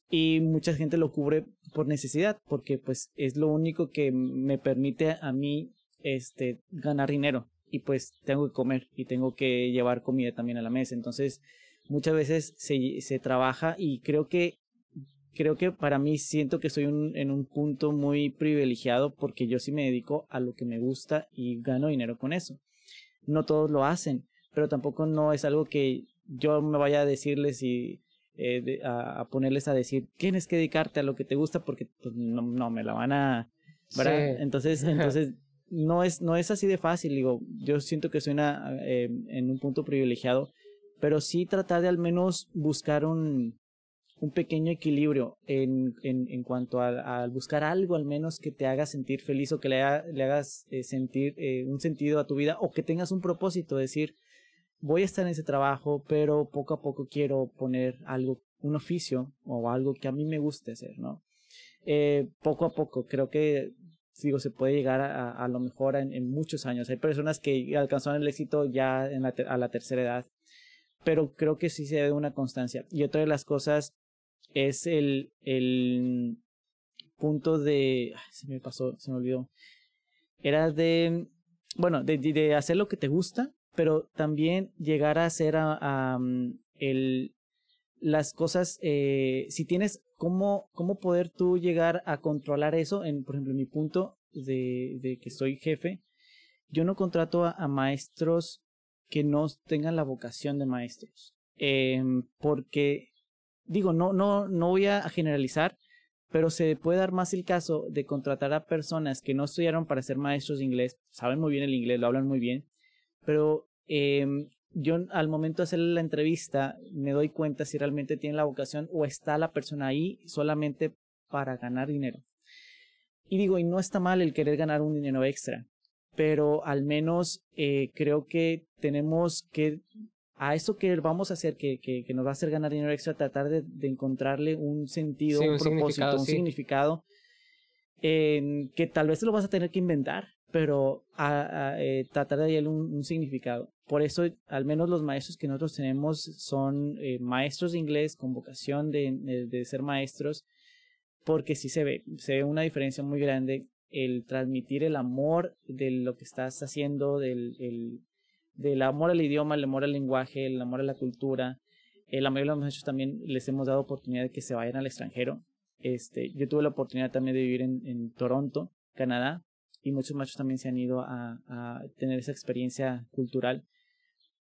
y mucha gente lo cubre por necesidad porque pues es lo único que me permite a mí este ganar dinero. Y pues tengo que comer y tengo que llevar comida también a la mesa. Entonces muchas veces se, se trabaja y creo que creo que para mí siento que estoy en un punto muy privilegiado porque yo sí me dedico a lo que me gusta y gano dinero con eso no todos lo hacen pero tampoco no es algo que yo me vaya a decirles y eh, a, ponerles a decir, tienes que dedicarte a lo que te gusta porque pues, no, no me la van a... ¿verdad? Entonces, entonces no, es, no es así de fácil, digo, yo siento que soy una, eh, en un punto privilegiado, pero sí tratar de al menos buscar un, un pequeño equilibrio en, en, en cuanto a, buscar algo al menos que te haga sentir feliz o que le, le hagas eh, sentir eh, un sentido a tu vida o que tengas un propósito, decir, voy a estar en ese trabajo, pero poco a poco quiero poner algo, un oficio o algo que a mí me guste hacer, ¿no? Eh, poco a poco, creo que digo, se puede llegar a, a lo mejor en, en, muchos años. Hay personas que alcanzaron el éxito ya en la a la tercera edad, pero creo que sí se debe una constancia. Y otra de las cosas es el, el punto de... se me pasó, se me olvidó. Era de, bueno, de, de hacer lo que te gusta, pero también llegar a hacer a, mm, el, las cosas, eh, si tienes cómo, cómo poder tú llegar a controlar eso, en, por ejemplo, en mi punto de, de que soy jefe, yo no contrato a, maestros que no tengan la vocación de maestros, eh, porque digo, no, no, no voy a generalizar, pero se puede dar más el caso de contratar a personas que no estudiaron para ser maestros de inglés, saben muy bien el inglés, lo hablan muy bien, pero eh, yo al momento de hacer la entrevista me doy cuenta si realmente tiene la vocación o está la persona ahí solamente para ganar dinero. Y digo, y no está mal el querer ganar un dinero extra, pero al menos eh, creo que tenemos que a eso que vamos a hacer, que, que, que, nos va a hacer ganar dinero extra, tratar de, de encontrarle un sentido, un, propósito, un significado, en que tal vez lo vas a tener que inventar, pero a, eh, tratar de darle un, un, significado. Por eso, al menos los maestros que nosotros tenemos son eh, maestros de inglés con vocación de, de, ser maestros, porque sí se ve, se ve una diferencia muy grande el transmitir el amor de lo que estás haciendo, del el, del amor al idioma, el amor al lenguaje, el amor a la cultura. Eh, la mayoría de los muchachos también les hemos dado oportunidad de que se vayan al extranjero. Este, yo tuve la oportunidad también de vivir en, Toronto, Canadá, y muchos machos también se han ido a, a, tener esa experiencia cultural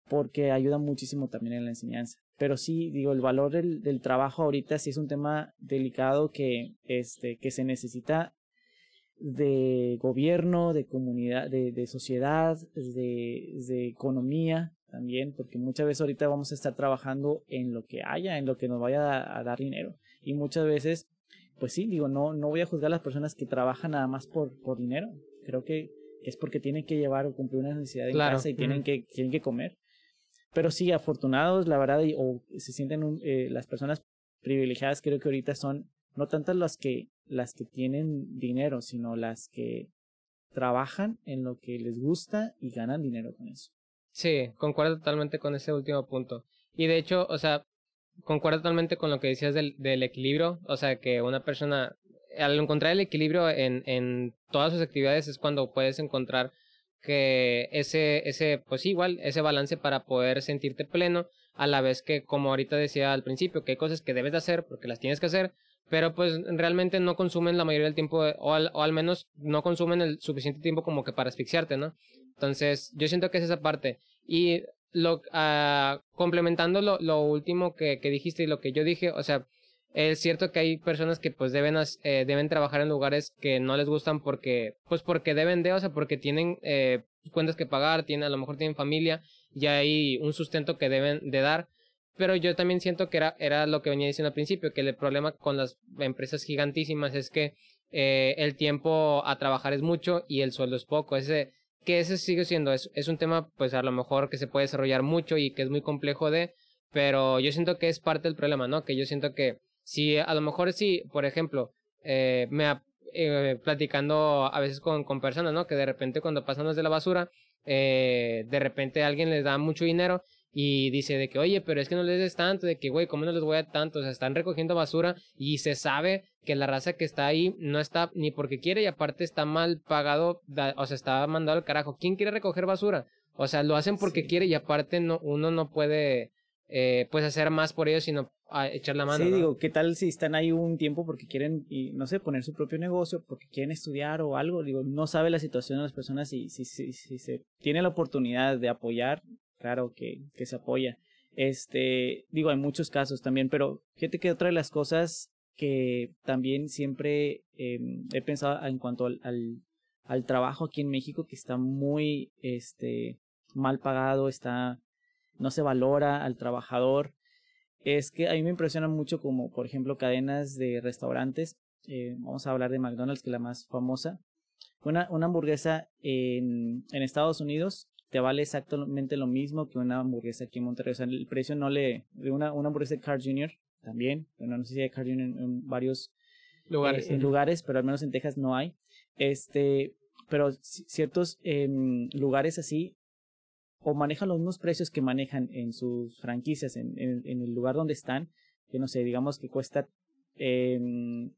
porque ayuda muchísimo también en la enseñanza. Pero sí, digo, el valor del, del trabajo ahorita sí es un tema delicado que, este, que se necesita de gobierno, de comunidad, de, de sociedad, de, de, economía también, porque muchas veces ahorita vamos a estar trabajando en lo que haya, en lo que nos vaya a, dar dinero. Y muchas veces, pues sí, digo, no, no voy a juzgar a las personas que trabajan nada más por, por dinero. Creo que es porque tienen que llevar o cumplir una necesidad en casa y tienen, que, tienen que comer. Pero sí, afortunados, la verdad, o se sienten eh, las personas privilegiadas, creo que ahorita son no tantas las que las que tienen dinero, sino las que trabajan en lo que les gusta y ganan dinero con eso. Sí, concuerdo totalmente con ese último punto. Y de hecho, o sea, concuerdo totalmente con lo que decías del, del equilibrio, o sea, que una persona, al encontrar el equilibrio en, en todas sus actividades es cuando puedes encontrar que ese, ese, pues igual, ese balance para poder sentirte pleno, a la vez que, como ahorita decía al principio, que hay cosas que debes de hacer porque las tienes que hacer, pero pues realmente no consumen la mayoría del tiempo, o al, o al menos no consumen el suficiente tiempo como que para asfixiarte, ¿no? Entonces, yo siento que es esa parte. Y lo, uh, complementando lo, último que, que, dijiste y lo que yo dije, o sea, es cierto que hay personas que pues deben, eh, deben trabajar en lugares que no les gustan porque, pues porque deben de, o sea, porque tienen eh, cuentas que pagar, tienen, a lo mejor tienen familia y hay un sustento que deben de dar pero yo también siento que era, era lo que venía diciendo al principio, que el problema con las empresas gigantísimas es que eh, el tiempo a trabajar es mucho y el sueldo es poco. Ese, que ese sigue siendo, es, es un tema pues a lo mejor que se puede desarrollar mucho y que es muy complejo de, pero yo siento que es parte del problema, ¿no? Que yo siento que si a lo mejor si, por ejemplo, eh, me eh, platicando a veces con, con personas, ¿no? Que de repente cuando pasan de la basura, de repente alguien les da mucho dinero y dice de que, oye, pero es que no les des tanto, de que, güey, ¿cómo no les voy a dar tanto? O sea, están recogiendo basura y se sabe que la raza que está ahí no está ni porque quiere y aparte está mal pagado, o sea, está mandado al carajo. ¿Quién quiere recoger basura? O sea, lo hacen porque quiere y aparte no, uno no puede, eh, pues, hacer más por ellos, sino a echar la mano. Sí, digo, ¿qué tal si están ahí un tiempo porque quieren, y, no sé, poner su propio negocio, porque quieren estudiar o algo? Digo, no sabe la situación de las personas y si, si, si se tiene la oportunidad de apoyar, claro que, que se apoya. Este, digo, hay muchos casos también, pero fíjate que otra de las cosas que también siempre em, he pensado en cuanto al, al, trabajo aquí en México, que está muy este, mal pagado, está, no se valora al trabajador, es que a mí me impresiona mucho como, por ejemplo, cadenas de restaurantes. Eh, vamos a hablar de McDonald's, que es la más famosa. Una, una hamburguesa en, en Estados Unidos te vale exactamente lo mismo que una hamburguesa aquí en Monterrey. O sea, el precio no le... De una, una hamburguesa de Carl Jr. también. Bueno, no sé si hay Carl Jr. en, varios lugares, eh, en lugares, pero al menos en Texas no hay. Este, pero ciertos em, lugares así o manejan los mismos precios que manejan en sus franquicias, en, en, el lugar donde están, que no sé, digamos que cuesta, eh,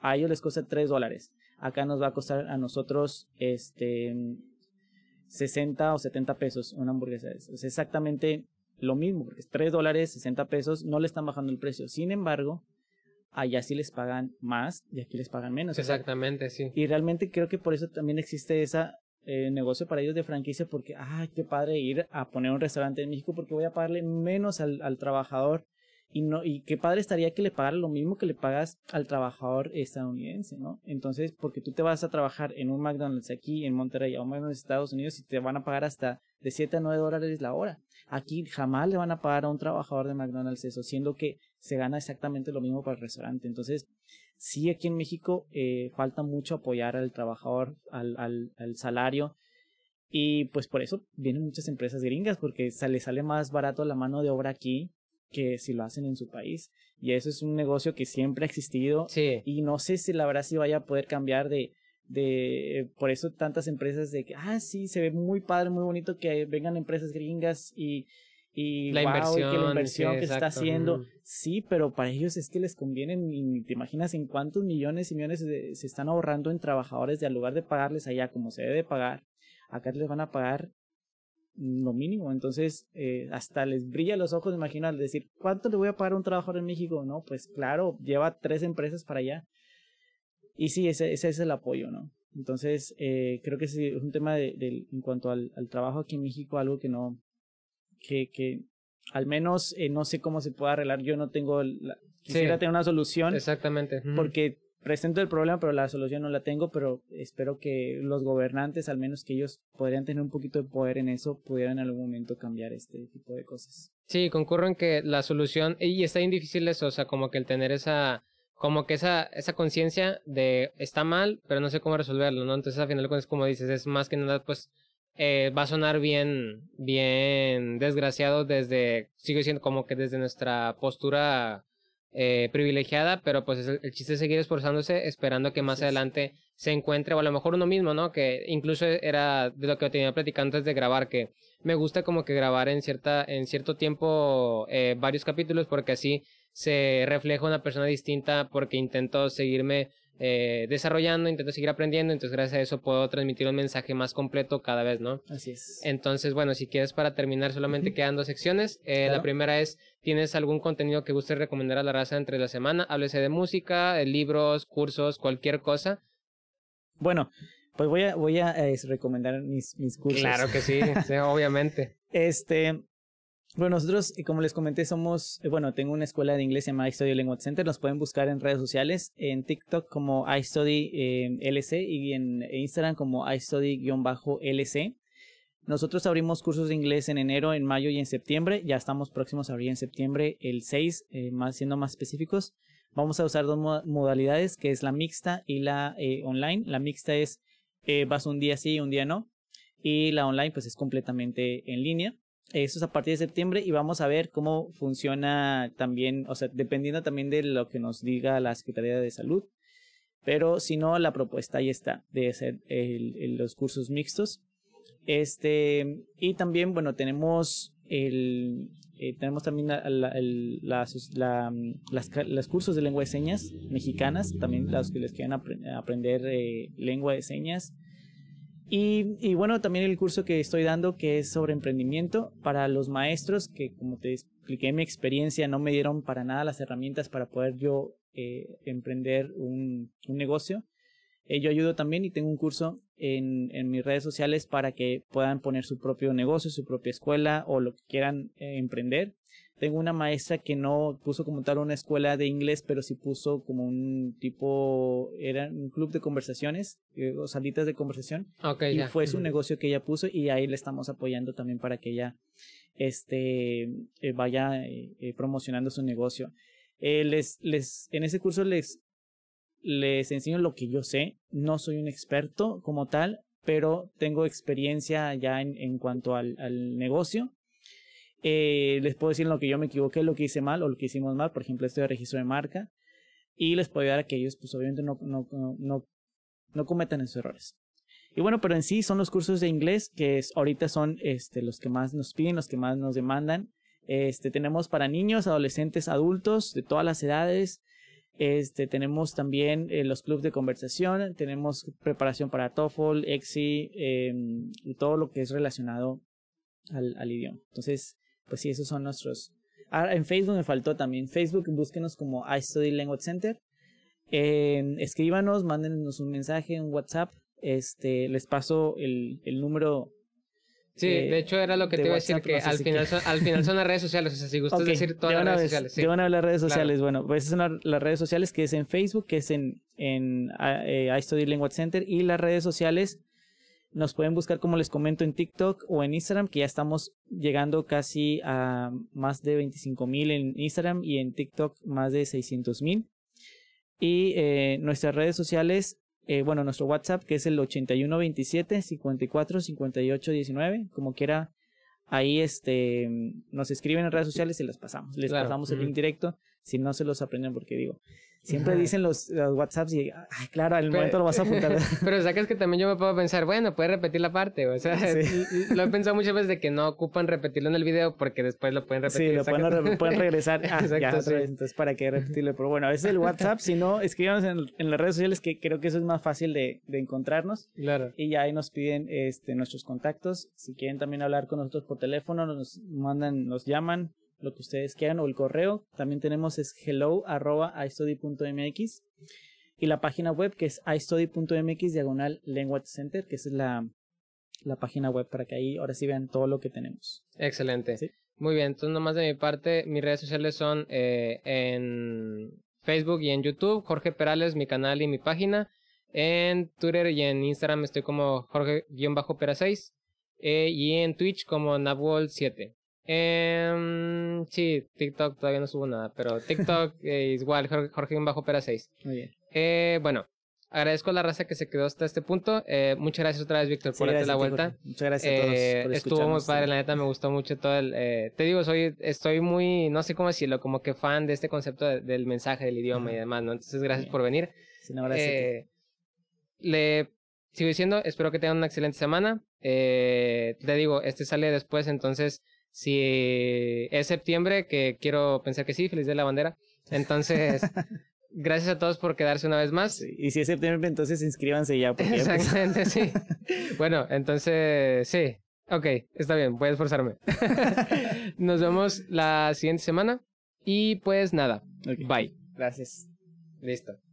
a ellos les cuesta 3 dólares. Acá nos va a costar a nosotros este 60 o 70 pesos una hamburguesa. Es exactamente lo mismo, porque es 3 dólares, 60 pesos, no le están bajando el precio. Sin embargo, allá sí les pagan más y aquí les pagan menos. Exactamente, sí. Y realmente creo que por eso también existe ese eh, negocio para ellos de franquicia, porque, ay, qué padre ir a poner un restaurante en México porque voy a pagarle menos al, al trabajador y no y qué padre estaría que le pagara lo mismo que le pagas al trabajador estadounidense, ¿no? Entonces, porque tú te vas a trabajar en un McDonald's aquí en Monterrey o un McDonald's Estados Unidos y te van a pagar hasta de 7 a 9 dólares la hora. Aquí jamás le van a pagar a un trabajador de McDonald's eso, siendo que se gana exactamente lo mismo para el restaurante. Entonces, sí aquí en México eh, falta mucho apoyar al trabajador, al, al, al salario. Y pues por eso vienen muchas empresas gringas, porque sale, sale más barato la mano de obra aquí que si lo hacen en su país. Y eso es un negocio que siempre ha existido. Sí. Y no sé si la verdad sí vaya a poder cambiar de, de, por eso tantas empresas de que, ah, sí, se ve muy padre, muy bonito que vengan empresas gringas y, y la inversión, que la inversión que se está haciendo. Sí, pero para ellos es que les conviene, y te imaginas en cuántos millones y millones se están ahorrando en trabajadores de al lugar de pagarles allá como se debe pagar, acá les van a pagar lo mínimo. Entonces, eh, hasta les brilla los ojos, imagino, al decir, ¿cuánto le voy a pagar a un trabajador en México? No, pues claro, lleva tres empresas para allá. Y sí, ese, ese es el apoyo, ¿no? Entonces, eh, creo que es un tema de, en cuanto al, al, trabajo aquí en México, algo que no, que, que al menos eh, no sé cómo se puede arreglar. Yo no tengo, la, quisiera tener una solución. Exactamente. Porque presento el problema, pero la solución no la tengo, pero espero que los gobernantes, al menos que ellos podrían tener un poquito de poder en eso, pudieran en algún momento cambiar este tipo de cosas. Sí, concurro en que la solución, y está bien difícil eso, o sea, como que el tener esa, como que esa, esa conciencia de está mal, pero no sé cómo resolverlo, ¿no? Entonces al final es como dices, es más que nada, pues, eh, va a sonar bien, bien desgraciado desde, sigo diciendo como que desde nuestra postura eh, privilegiada, pero pues el, chiste es seguir esforzándose, esperando que más adelante se encuentre, o a lo mejor uno mismo, ¿no? Que incluso era de lo que tenía platicando antes de grabar, que me gusta como que grabar en cierta, en cierto tiempo eh, varios capítulos, porque así se refleja una persona distinta, porque intento seguirme eh, desarrollando, intento seguir aprendiendo, entonces gracias a eso puedo transmitir un mensaje más completo cada vez, ¿no? Así es. Entonces, bueno, si quieres para terminar, solamente quedan dos secciones. Eh, La primera es, ¿tienes algún contenido que guste recomendar a la raza entre la semana? Háblese de música, de libros, cursos, cualquier cosa. Bueno, pues voy a, voy a eh, recomendar mis, mis cursos. Claro que sí, sí obviamente. Este, bueno, nosotros, como les comenté, somos, eh, bueno, tengo una escuela de inglés llamada iStudy Language Center. Nos pueden buscar en redes sociales, en TikTok como iStudy eh, LC y en Instagram como iStudy-LC. Nosotros abrimos cursos de inglés en enero, en mayo y en septiembre. Ya estamos próximos a abrir en septiembre el 6, eh, más, siendo más específicos. Vamos a usar dos modalidades, que es la mixta y la online. La mixta es vas un día sí y un día no. Y la online pues es completamente en línea. Eso es a partir de septiembre y vamos a ver cómo funciona también, o sea, dependiendo también de lo que nos diga la Secretaría de Salud. Pero si no, la propuesta ahí está de hacer los cursos mixtos. Este, y también, bueno, tenemos el, eh, tenemos también la, las, los cursos de lengua de señas mexicanas, también los que les quieran aprender eh, lengua de señas. Y, bueno, también el curso que estoy dando que es sobre emprendimiento para los maestros que como te expliqué mi experiencia no me dieron para nada las herramientas para poder yo eh, emprender un, negocio. Eh, yo ayudo también y tengo un curso en, en, mis redes sociales para que puedan poner su propio negocio, su propia escuela o lo que quieran eh, emprender. Tengo una maestra que no puso como tal una escuela de inglés, pero sí puso como un tipo, era un club de conversaciones, eh, o salitas de conversación. Okay, y ya. fue su negocio que ella puso y ahí le estamos apoyando también para que ella este, eh, vaya eh, eh, promocionando su negocio. Eh, les, les, en ese curso les, les enseño lo que yo sé. No soy un experto como tal, pero tengo experiencia ya en, en cuanto al, al negocio. Eh, les puedo decir lo que yo me equivoqué, lo que hice mal o lo que hicimos mal. Por ejemplo, esto de registro de marca. Y les puedo ayudar a que ellos, pues obviamente, no, no, no, no, cometan esos errores. Y bueno, pero en sí son los cursos de inglés que es, ahorita son este, los que más nos piden, los que más nos demandan. Este, tenemos para niños, adolescentes, adultos de todas las edades. Este, tenemos también eh, los clubes de conversación, tenemos preparación para TOEFL, EXI y todo lo que es relacionado al, al idioma. Entonces, pues sí, esos son nuestros. Ah, en Facebook me faltó también. Facebook, búsquenos como iStudy Language Center. Eh, escríbanos, mándenos un mensaje, un WhatsApp. Este, les paso el, el número. Sí, eh, de hecho era lo que te iba a decir, WhatsApp, que no sé al, si final son, al final son las redes sociales, o sea, si gustas decir todas las redes vez, sociales. Sí. Una vez las redes Claro. sociales. Bueno, pues esas son la- las redes sociales que es en Facebook, que es en, en ah, eh, iStudy Language Center. Y las redes sociales nos pueden buscar, como les comento, en TikTok o en Instagram, que ya estamos llegando casi a más de 25 mil en Instagram y en TikTok más de 600 mil. Y eh, nuestras redes sociales, eh, bueno, nuestro WhatsApp, que es el 8127 54 58 19, como quiera. Ahí este, nos escriben en redes sociales y les pasamos. Les Claro, pasamos el link directo si no se los aprenden, porque digo, siempre dicen los, los WhatsApps y, ay, claro, al Pero- momento lo vas a apuntar. Pero sacas que también yo me puedo pensar, bueno, puedes repetir la parte, o sea, Sí. lo he pensado muchas veces de que no ocupan repetirlo en el video porque después lo pueden repetir. Sí, lo pueden, re- pueden regresar. Ah, Exacto, ya, otra sí. vez, entonces, ¿para qué repetirlo? Pero bueno, a veces el WhatsApp, si no, escríbanos en, en las redes sociales, que creo que eso es más fácil de, de encontrarnos. Claro. Y ya ahí nos piden este, nuestros contactos. Si quieren también hablar con nosotros por teléfono, nos mandan, nos llaman, lo que ustedes quieran, o el correo. También tenemos es hello arroba istudy.mx y la página web que es istudy.mx diagonal language center, que esa es la, la página web para que ahí ahora sí vean todo lo que tenemos. Excelente. Sí. Muy bien, entonces nomás de mi parte, mis redes sociales son eh, en Facebook y en YouTube, Jorge Perales, mi canal y mi página. En Twitter y en Instagram estoy como Jorge-Pera6 eh, y en Twitch como Nabwol7. Em, sí, TikTok todavía no subo nada, pero TikTok eh, igual, Jorge- Jorge-Pera6. Muy bien. Eh, bueno, agradezco a la raza que se quedó hasta este punto. Eh, muchas gracias otra vez, Víctor, Sí, por darte la vuelta. Muchas gracias a todos. Eh, por estuvo muy padre, la neta me gustó mucho todo el... te digo, soy estoy muy, no sé cómo decirlo, como que fan de este concepto de- del mensaje, del idioma y demás, ¿no? Entonces, gracias Bien. por venir. Sí, no, gracias le sigo diciendo, espero que tengan una excelente semana. Eh, te digo, este sale después, entonces, si es septiembre, que quiero pensar que sí, feliz de la bandera. Entonces, gracias a todos por quedarse una vez más. Y si es septiembre, entonces inscríbanse ya. Porque. Exactamente, sí. Bueno, entonces, sí. Ok, está bien, voy a esforzarme. Nos vemos la siguiente semana. Y pues nada, bye. Gracias. Listo.